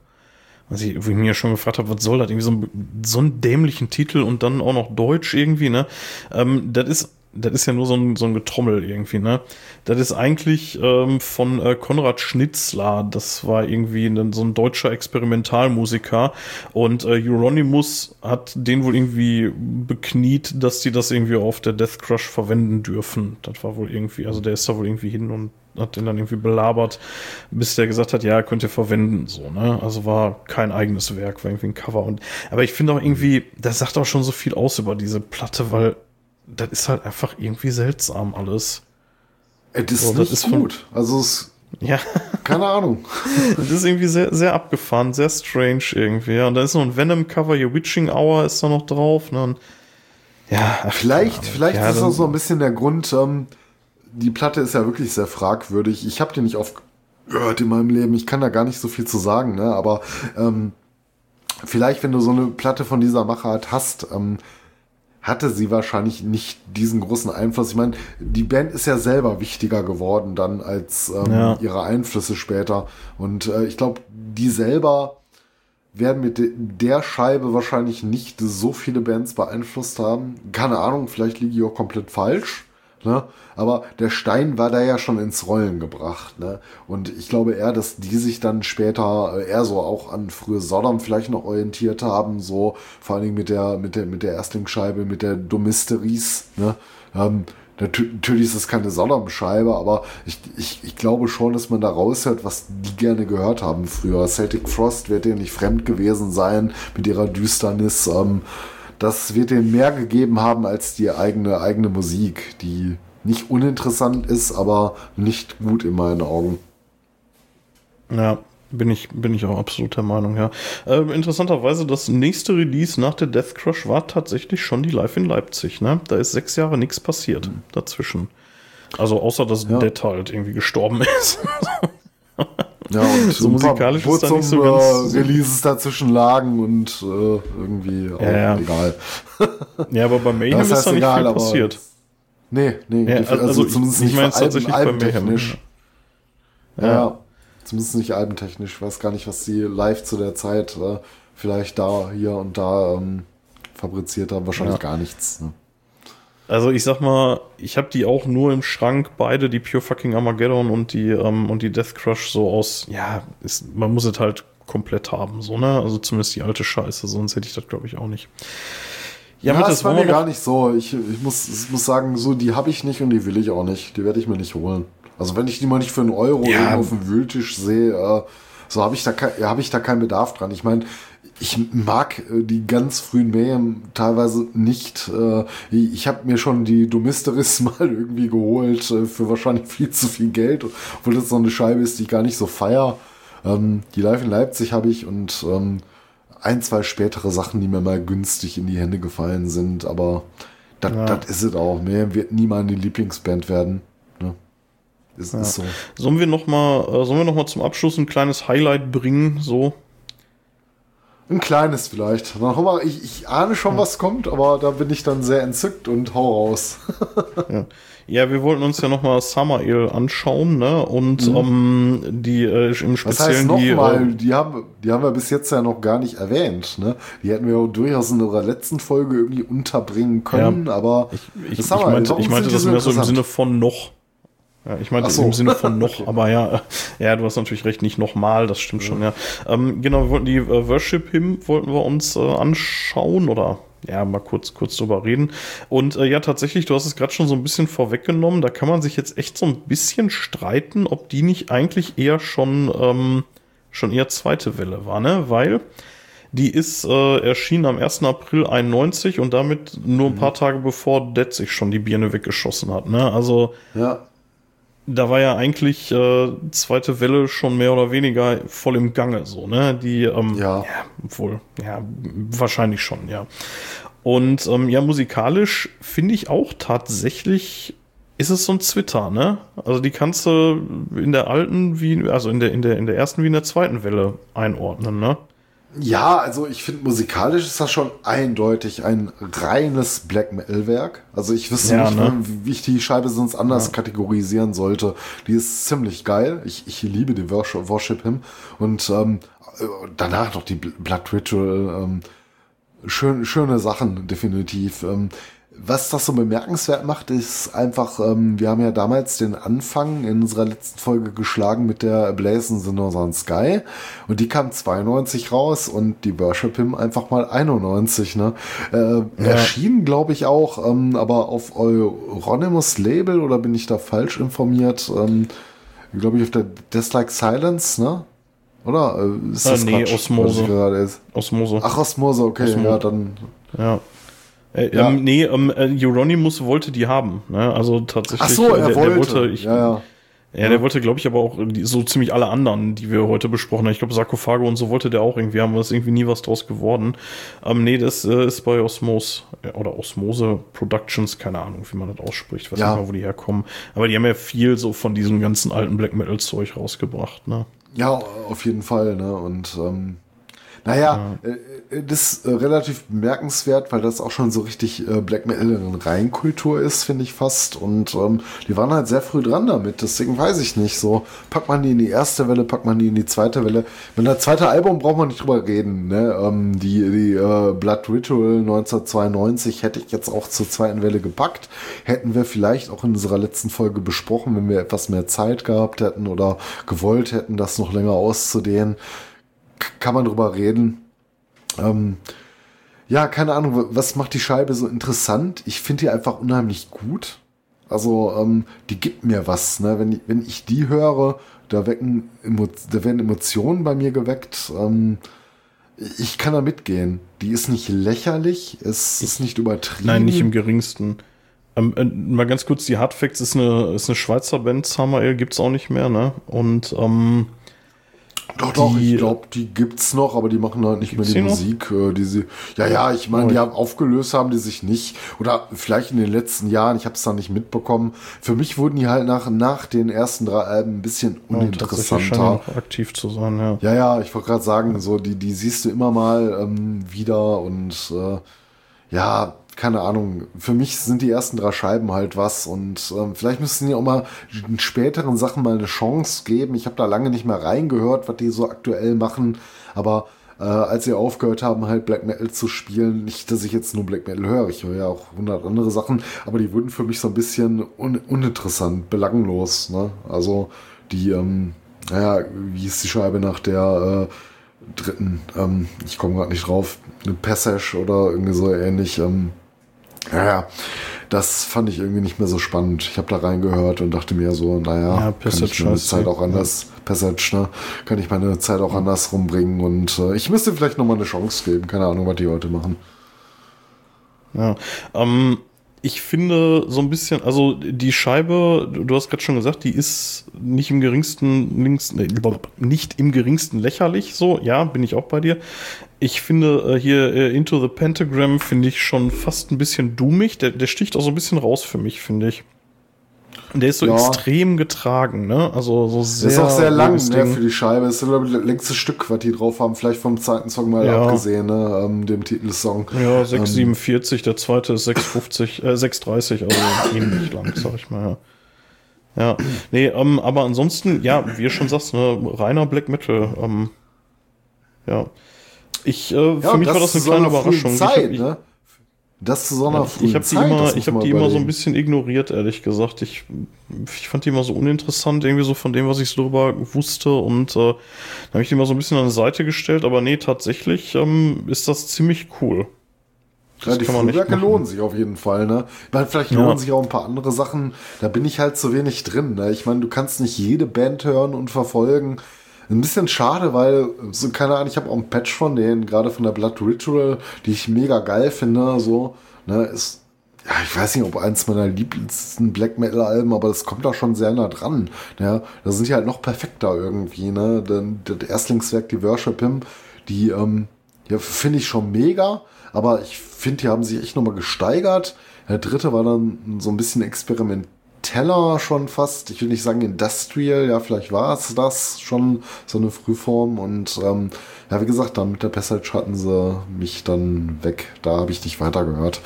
Was ich, wo ich mir schon gefragt habe, was soll das? Irgendwie so, ein, so einen dämlichen Titel und dann auch noch Deutsch irgendwie, ne? Ähm, das ist das ist ja nur so ein, so ein Getrommel irgendwie, ne? Das ist eigentlich ähm, von äh, Konrad Schnitzler. Das war irgendwie ein, so ein deutscher Experimentalmusiker. Und äh, Euronymous hat den wohl irgendwie bekniet, dass die das irgendwie auf der Death Crush verwenden dürfen. Das war wohl irgendwie, also der ist da wohl irgendwie hin und hat den dann irgendwie belabert, bis der gesagt hat, ja, könnt ihr verwenden, so, ne? Also war kein eigenes Werk, war irgendwie ein Cover. Und, aber ich finde auch irgendwie, das sagt auch schon so viel aus über diese Platte, weil das ist halt einfach irgendwie seltsam alles. Es ist so, nicht ist gut. Von, also es ja. Keine Ahnung. das ist irgendwie sehr, sehr abgefahren, sehr strange irgendwie. Und da ist noch ein Venom-Cover, hier Witching Hour ist da noch drauf. Ne? Und ja, vielleicht, vielleicht ja, ist auch so ein bisschen der Grund, ähm, die Platte ist ja wirklich sehr fragwürdig. Ich habe die nicht oft gehört in meinem Leben. Ich kann da gar nicht so viel zu sagen, ne? Aber ähm, vielleicht, wenn du so eine Platte von dieser Machart hast, ähm, hatte sie wahrscheinlich nicht diesen großen Einfluss. Ich meine, die Band ist ja selber wichtiger geworden dann als ähm, ja. ihre Einflüsse später. Und äh, ich glaube, die selber werden mit de der Scheibe wahrscheinlich nicht so viele Bands beeinflusst haben. Keine Ahnung, vielleicht liege ich auch komplett falsch. Ne? Aber der Stein war da ja schon ins Rollen gebracht. Ne? Und ich glaube eher, dass die sich dann später äh, eher so auch an frühe Sodom vielleicht noch orientiert haben, so vor allen Dingen mit der, mit der, mit der Erstlingsscheibe, mit der Domisteries. Ne? Ähm, natürlich ist es keine Sodom-Scheibe, aber ich, ich, ich glaube schon, dass man da raushört, was die gerne gehört haben früher. Celtic Frost wird denen nicht fremd gewesen sein mit ihrer Düsternis. Ähm, das wird denen mehr gegeben haben als die eigene, eigene Musik, die nicht uninteressant ist, aber nicht gut in meinen Augen. Ja, bin ich, bin ich auch absolut der Meinung, ja. Äh, interessanterweise, das nächste Release nach der Death Crush war tatsächlich schon die Live in Leipzig, ne? Da ist sechs Jahre nichts passiert mhm. dazwischen. Also außer dass ja. Dead halt irgendwie gestorben ist. Ja, und so musikalisch ist da nicht so ganz äh, Releases dazwischen lagen und äh, irgendwie auch ja, ja. egal. ja, aber bei Mayhem das heißt ist da nicht egal, viel passiert. Nee, nee, ja, also, also zumindest nicht ich tatsächlich albentechnisch. Ja. ja. zumindest nicht albentechnisch. Ich weiß gar nicht, was sie live zu der Zeit äh, vielleicht da, hier und da ähm, fabriziert haben. Wahrscheinlich gar nichts. Ne? Also ich sag mal, ich habe die auch nur im Schrank, beide, die Pure Fucking Armageddon und die ähm, und die Death Crush so aus, ja, ist, man muss es halt komplett haben, so, ne? Also zumindest die alte Scheiße, sonst hätte ich das, glaube ich, auch nicht. Ja, ja das war mir gar nicht so. Ich, ich, muss, ich muss sagen, so die habe ich nicht und die will ich auch nicht. Die werde ich mir nicht holen. Also wenn ich die mal nicht für einen Euro ja. auf dem Wühltisch sehe, äh, so habe ich da habe ich da keinen Bedarf dran. Ich meine, ich mag äh, die ganz frühen Mayhem teilweise nicht. Äh, ich habe mir schon die Domisteris mal irgendwie geholt äh, für wahrscheinlich viel zu viel Geld, obwohl das so eine Scheibe ist, die ich gar nicht so feier. Ähm, die Live in Leipzig habe ich und ähm, ein, zwei spätere Sachen, die mir mal günstig in die Hände gefallen sind, aber das ja. ist es auch. Mayhem wird niemand die Lieblingsband werden. Ne? Ist, ja. ist so. Sollen wir noch mal, sollen wir noch mal zum Abschluss ein kleines Highlight bringen, so ein kleines vielleicht. Ich, ich ahne schon, ja. was kommt, aber da bin ich dann sehr entzückt und hau raus. ja. ja. wir wollten uns ja nochmal Summer anschauen, ne? Und mhm. um, ähm, die äh, im Speziellen das heißt noch die, mal, äh, die haben, die haben wir bis jetzt ja noch gar nicht erwähnt, ne? Die hätten wir durchaus in unserer letzten Folge irgendwie unterbringen können, ja. aber ich, ich, ich meinte, ich meinte das mehr so im Sinne von noch. Ja, ich meine so. im Sinne von noch, aber ja, ja, du hast natürlich recht, nicht nochmal, das stimmt ja. schon, ja. Ähm, genau, wir wollten die äh, Worship Hymn wollten wir uns äh, anschauen oder ja, mal kurz, kurz drüber reden. Und äh, ja, tatsächlich, du hast es gerade schon so ein bisschen vorweggenommen, da kann man sich jetzt echt so ein bisschen streiten, ob die nicht eigentlich eher schon, ähm, schon eher zweite Welle war, ne? Weil die ist äh, erschienen am 1. April 91 und damit nur ein paar mhm. Tage bevor Dead sich schon die Birne weggeschossen hat. Ne? Also ja da war ja eigentlich äh, zweite Welle schon mehr oder weniger voll im Gange, so, ne? Die, ähm, ja. ja wohl, ja, wahrscheinlich schon, ja. Und ähm, ja, musikalisch finde ich auch tatsächlich ist es so ein Twitter, ne? Also die kannst du in der alten wie, also in der, in der, in der ersten wie in der zweiten Welle einordnen, ne? Ja, also ich finde musikalisch ist das schon eindeutig ein reines Black Metal Werk. Also ich wüsste ja, nicht, ne? wie ich die Scheibe sonst anders ja. kategorisieren sollte. Die ist ziemlich geil. Ich, ich liebe die Worship Him und ähm, danach noch die Blood Ritual. Ähm, schön, schöne Sachen definitiv. Ähm, was das so bemerkenswert macht, ist einfach, ähm, wir haben ja damals den Anfang in unserer letzten Folge geschlagen mit der Blazing the Northern Sky und die kam 92 raus und die Worship Him einfach mal 91, ne? Äh, ja. Erschien, glaube ich, auch, ähm, aber auf Euronymous Label oder bin ich da falsch informiert? Ähm, glaube ich auf der Dislike Silence, ne? Oder? Äh, ist das nee, Quatsch, Osmose. Osmose. Ach, Osmose, okay, Osmose. ja, dann. Ja. Äh, ja. ähm, nee, ähm, äh, Euronymous wollte die haben. Ne? Also tatsächlich. Ach so, er der, wollte. Der wollte ich, ja, ja. Ja, der wollte, glaube ich, aber auch so ziemlich alle anderen, die wir heute besprochen haben. Ich glaube, Sarkophago und so wollte der auch irgendwie haben, was irgendwie nie was draus geworden. Ähm, nee, das äh, ist bei Osmos oder Osmose Productions, keine Ahnung, wie man das ausspricht, weiß ja. nicht mal, wo die herkommen. Aber die haben ja viel so von diesem ganzen alten Black Metal Zeug rausgebracht, ne? Ja, auf jeden Fall, ne? Und ähm, naja, ja. Äh, das ist äh, relativ bemerkenswert, weil das auch schon so richtig äh, Black Metal in Reinkultur ist, finde ich fast. Und ähm, die waren halt sehr früh dran damit. Deswegen weiß ich nicht. So, packt man die in die erste Welle, packt man die in die zweite Welle. Wenn das zweite Album braucht man nicht drüber reden. Ne? Ähm, die die äh, Blood Ritual 1992 hätte ich jetzt auch zur zweiten Welle gepackt. Hätten wir vielleicht auch in unserer letzten Folge besprochen, wenn wir etwas mehr Zeit gehabt hätten oder gewollt hätten, das noch länger auszudehnen kann man drüber reden. Ähm, ja, keine Ahnung, was macht die Scheibe so interessant? Ich finde die einfach unheimlich gut. Also, ähm, die gibt mir was. Ne? Wenn, wenn ich die höre, da, wecken, da werden Emotionen bei mir geweckt. Ähm, ich kann da mitgehen. Die ist nicht lächerlich, es ist nicht übertrieben. Nein, nicht im geringsten. Ähm, äh, mal ganz kurz, die Hardfacts ist eine, ist eine Schweizer Band, Samael gibt's auch nicht mehr, ne? Und ähm, doch, doch, ich glaube, die gibt's noch, aber die machen halt nicht mehr die Musik, äh, die sie. Ja, ja, ich meine, die haben aufgelöst, haben die sich nicht. Oder vielleicht in den letzten Jahren, ich habe es da nicht mitbekommen. Für mich wurden die halt nach, nach den ersten drei Alben ein bisschen uninteressanter. Ja, aktiv zu sein, ja. Ja, ja, ich wollte gerade sagen, so, die, die siehst du immer mal ähm, wieder und äh, ja, keine Ahnung, für mich sind die ersten drei Scheiben halt was und ähm, vielleicht müssten die auch mal in späteren Sachen mal eine Chance geben. Ich habe da lange nicht mehr reingehört, was die so aktuell machen, aber äh, als sie aufgehört haben, halt Black Metal zu spielen, nicht, dass ich jetzt nur Black Metal höre, ich höre ja auch hundert andere Sachen, aber die wurden für mich so ein bisschen un uninteressant, belanglos, ne? Also die, ähm, naja, wie ist die Scheibe nach der äh, dritten, ähm, ich komme gerade nicht drauf, eine Passage oder irgendwie so ähnlich. Ähm, ja, das fand ich irgendwie nicht mehr so spannend. Ich habe da reingehört und dachte mir so, naja, Ja, kann ich Passage meine Zeit sie. auch anders, Passage, ne? Kann ich meine Zeit auch anders rumbringen und äh, ich müsste vielleicht nochmal eine Chance geben. Keine Ahnung, was die heute machen. Ja, ähm, ich finde so ein bisschen, also die Scheibe, du hast gerade schon gesagt, die ist nicht im geringsten links, nee, nicht im geringsten lächerlich. So, ja, bin ich auch bei dir. Ich finde äh, hier äh, Into the Pentagram finde ich schon fast ein bisschen doomig. Der, der sticht auch so ein bisschen raus für mich, finde ich. Der ist so Ja. extrem getragen, ne? Also so sehr. Ist auch sehr lang ne, für die Scheibe. Das ist, glaube ich, das längste Stück, was die drauf haben. Vielleicht vom zweiten Song mal Ja. abgesehen, ne? Ähm, dem Titelsong. Ja, 6,47, der zweite ist 6,50, äh, 6,30, also ähnlich lang, sag ich mal, ja. Ja, nee, ähm, aber ansonsten, ja, wie ihr schon sagst, ne, reiner Black Metal, ähm, ja. Ich, äh, für mich war das eine kleine Überraschung. Zeit, ich ne? Das zu so einer frühen ich habe die immer, das ich hab die immer so ein bisschen ignoriert, ehrlich gesagt. Ich, ich fand die immer so uninteressant, irgendwie so von dem, was ich so darüber wusste. Und äh, dann habe ich die immer so ein bisschen an die Seite gestellt. Aber nee, tatsächlich ähm, ist das ziemlich cool. Ja, die kann man nicht Frühwerke lohnen sich auf jeden Fall, ne? Ich meine, vielleicht Ja. lohnen sich auch ein paar andere Sachen. Da bin ich halt zu wenig drin, ne? Ich meine, du kannst nicht jede Band hören und verfolgen. Ein bisschen schade, weil, so, keine Ahnung, ich habe auch einen Patch von denen, gerade von der Blood Ritual, die ich mega geil finde, so, ne? Ist, ja, ich weiß nicht, ob eins meiner lieblingsten Black Metal Alben, aber das kommt da schon sehr nah dran. Ja, da sind die halt noch perfekter irgendwie, ne? Denn das Erstlingswerk, die Worship Him, die, ähm, ja, finde ich schon mega, aber ich finde, die haben sich echt nochmal gesteigert. Der dritte war dann so ein bisschen experimenteller schon fast. Ich will nicht sagen industrial, ja, vielleicht war es das schon so eine Frühform. Und ähm, ja, wie gesagt, dann mit der Passage hatten sie mich dann weg. Da habe ich nicht weitergehört.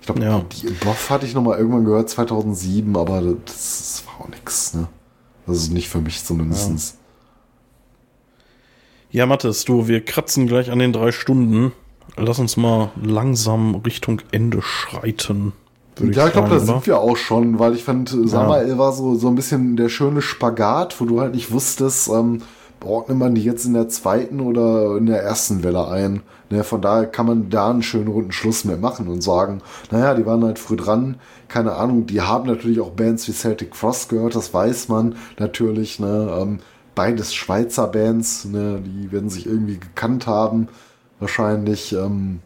Ich glaube, Ja. die Boff hatte ich nochmal irgendwann gehört, 2007, aber das, das war auch nix, ne? Das ist nicht für mich zumindestens. Ja, Mathis, du, wir kratzen gleich an den drei Stunden. Lass uns mal langsam Richtung Ende schreiten. Würd Ja, ich glaube, da sind wir auch schon, weil ich fand, Samael war so, so ein bisschen der schöne Spagat, wo du halt nicht wusstest, ähm, ordnet man die jetzt in der zweiten oder in der ersten Welle ein. Ne, von daher kann man da einen schönen runden Schluss mehr machen und sagen, naja, die waren halt früh dran, keine Ahnung, die haben natürlich auch Bands wie Celtic Frost gehört, das weiß man natürlich, ne, ähm, beides Schweizer Bands, ne, die werden sich irgendwie gekannt haben, wahrscheinlich, ähm,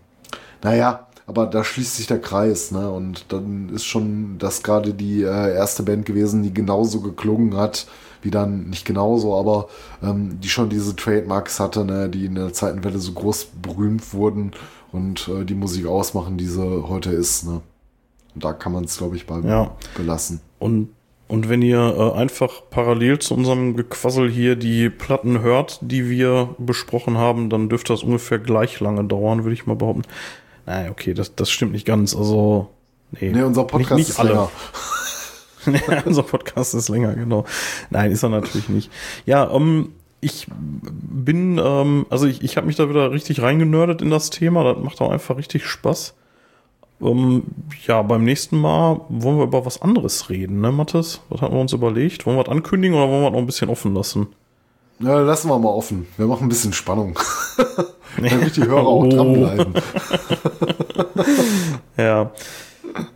naja, aber da schließt sich der Kreis, ne? Und dann ist schon das gerade die äh, erste Band gewesen, die genauso geklungen hat, wie dann, nicht genauso, aber ähm, die schon diese Trademarks hatte, ne? die in der zweiten Welle so groß berühmt wurden und äh, die Musik ausmachen, die sie heute ist, ne? Und da kann man es, glaube ich, bei Ja. belassen. Und, und wenn ihr äh, einfach parallel zu unserem Gequassel hier die Platten hört, die wir besprochen haben, dann dürfte das ungefähr gleich lange dauern, würde ich mal behaupten. Naja, okay, das, das stimmt nicht ganz. Also, nee, Ne, unser Podcast nicht, nicht ist alle. länger. Ja, unser Podcast ist länger, genau. Nein, ist er natürlich nicht. Ja, ähm, ich bin, ähm, also ich, ich habe mich da wieder richtig reingenördet in das Thema. Das macht auch einfach richtig Spaß. Ähm, ja, beim nächsten Mal wollen wir über was anderes reden, ne, Mathis? Was hatten wir uns überlegt? Wollen wir was ankündigen oder wollen wir das noch ein bisschen offen lassen? Ja, lassen wir mal offen. Wir machen ein bisschen Spannung. Damit die Hörer auch Oh. dranbleiben. Ja.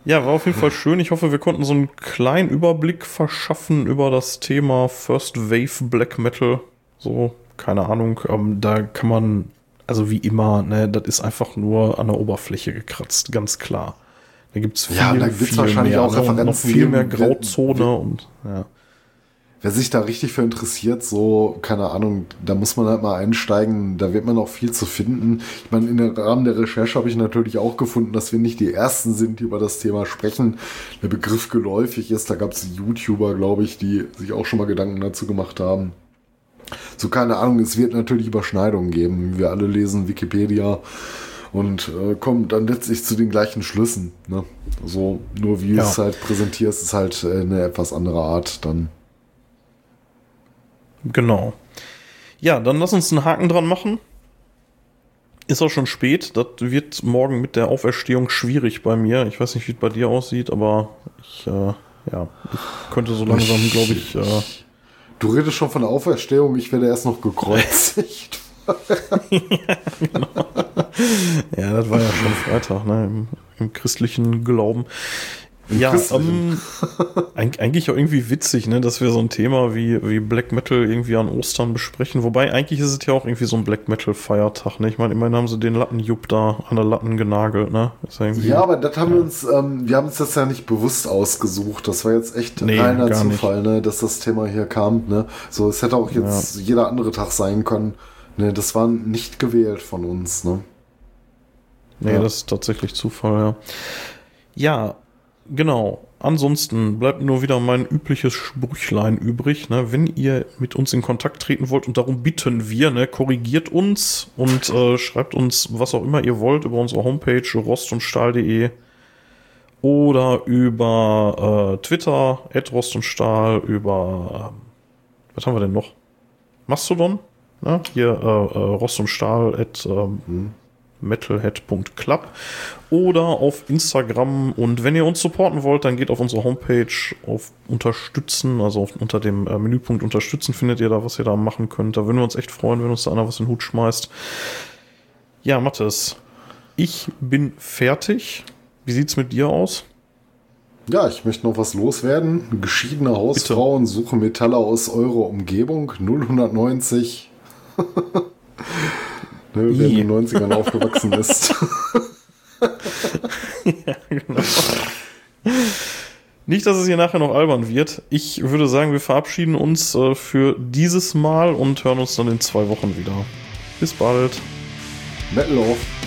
Ja, war auf jeden Fall schön. Ich hoffe, wir konnten so einen kleinen Überblick verschaffen über das Thema First Wave Black Metal. So, keine Ahnung. Ähm, da kann man, also wie immer, ne, das ist einfach nur an der Oberfläche gekratzt, ganz klar. Da gibt's viel, Ja, da gibt's viel wahrscheinlich mehr, auch ne, und noch Referenzen, viel mehr Grauzone und ja. Wer sich da richtig für interessiert, so, keine Ahnung, da muss man halt mal einsteigen, da wird man auch viel zu finden. Ich meine, in der Rahmen der Recherche habe ich natürlich auch gefunden, dass wir nicht die Ersten sind, die über das Thema sprechen. Der Begriff geläufig ist, da gab es YouTuber, glaube ich, die sich auch schon mal Gedanken dazu gemacht haben. So, keine Ahnung, es wird natürlich Überschneidungen geben. Wir alle lesen Wikipedia und äh, kommen dann letztlich zu den gleichen Schlüssen. Ne? So, nur wie Ja. es halt präsentierst, ist halt äh, eine etwas andere Art dann. Genau. Ja, dann lass uns einen Haken dran machen. Ist auch schon spät. Das wird morgen mit der Auferstehung schwierig bei mir. Ich weiß nicht, wie es bei dir aussieht, aber ich, äh, ja, ich könnte so langsam, glaube ich, äh, Du redest schon von der Auferstehung, ich werde erst noch gekreuzigt. ja, genau. ja, das war ja schon Freitag, ne? Im, im christlichen Glauben. Ja, ähm, eigentlich auch irgendwie witzig, ne, dass wir so ein Thema wie, wie Black Metal irgendwie an Ostern besprechen. Wobei eigentlich ist es ja auch irgendwie so ein Black Metal Feiertag, ne? Ich meine, immerhin haben sie den Lattenjupp da an der Latten genagelt, ne? ja, aber das haben ja. wir uns, ähm, wir haben uns das ja nicht bewusst ausgesucht. Das war jetzt echt nee, reiner Zufall, ne, dass das Thema hier kam, ne? So, es hätte auch jetzt ja. jeder andere Tag sein können. Ne, das war nicht gewählt von uns, ne? Nee, ja. das ist tatsächlich Zufall, ja. Ja, Genau. Ansonsten bleibt nur wieder mein übliches Sprüchlein übrig. Ne? Wenn ihr mit uns in Kontakt treten wollt und darum bitten wir, ne, korrigiert uns und äh, schreibt uns, was auch immer ihr wollt, über unsere Homepage rostundstahl.de oder über äh, Twitter, Rost und Stahl, über äh, was haben wir denn noch? Mastodon? Ne? Hier äh, äh, Rost und Stahl at ähm, metalhead.club oder auf Instagram. Und wenn ihr uns supporten wollt, dann geht auf unsere Homepage auf Unterstützen, also auf, unter dem äh, Menüpunkt Unterstützen findet ihr da, was ihr da machen könnt. Da würden wir uns echt freuen, wenn uns da einer was in den Hut schmeißt. Ja, Mathis, ich bin fertig. Wie sieht's mit dir aus? Ja, ich möchte noch was loswerden. Geschiedene Hausfrauen Bitte. suche Metalle aus eurer Umgebung 0190. ne, wer in den 90ern aufgewachsen ist. ja, genau. Nicht, dass es hier nachher noch albern wird. Ich würde sagen, wir verabschieden uns äh, für dieses Mal und hören uns dann in zwei Wochen wieder. Bis bald. Metal auf.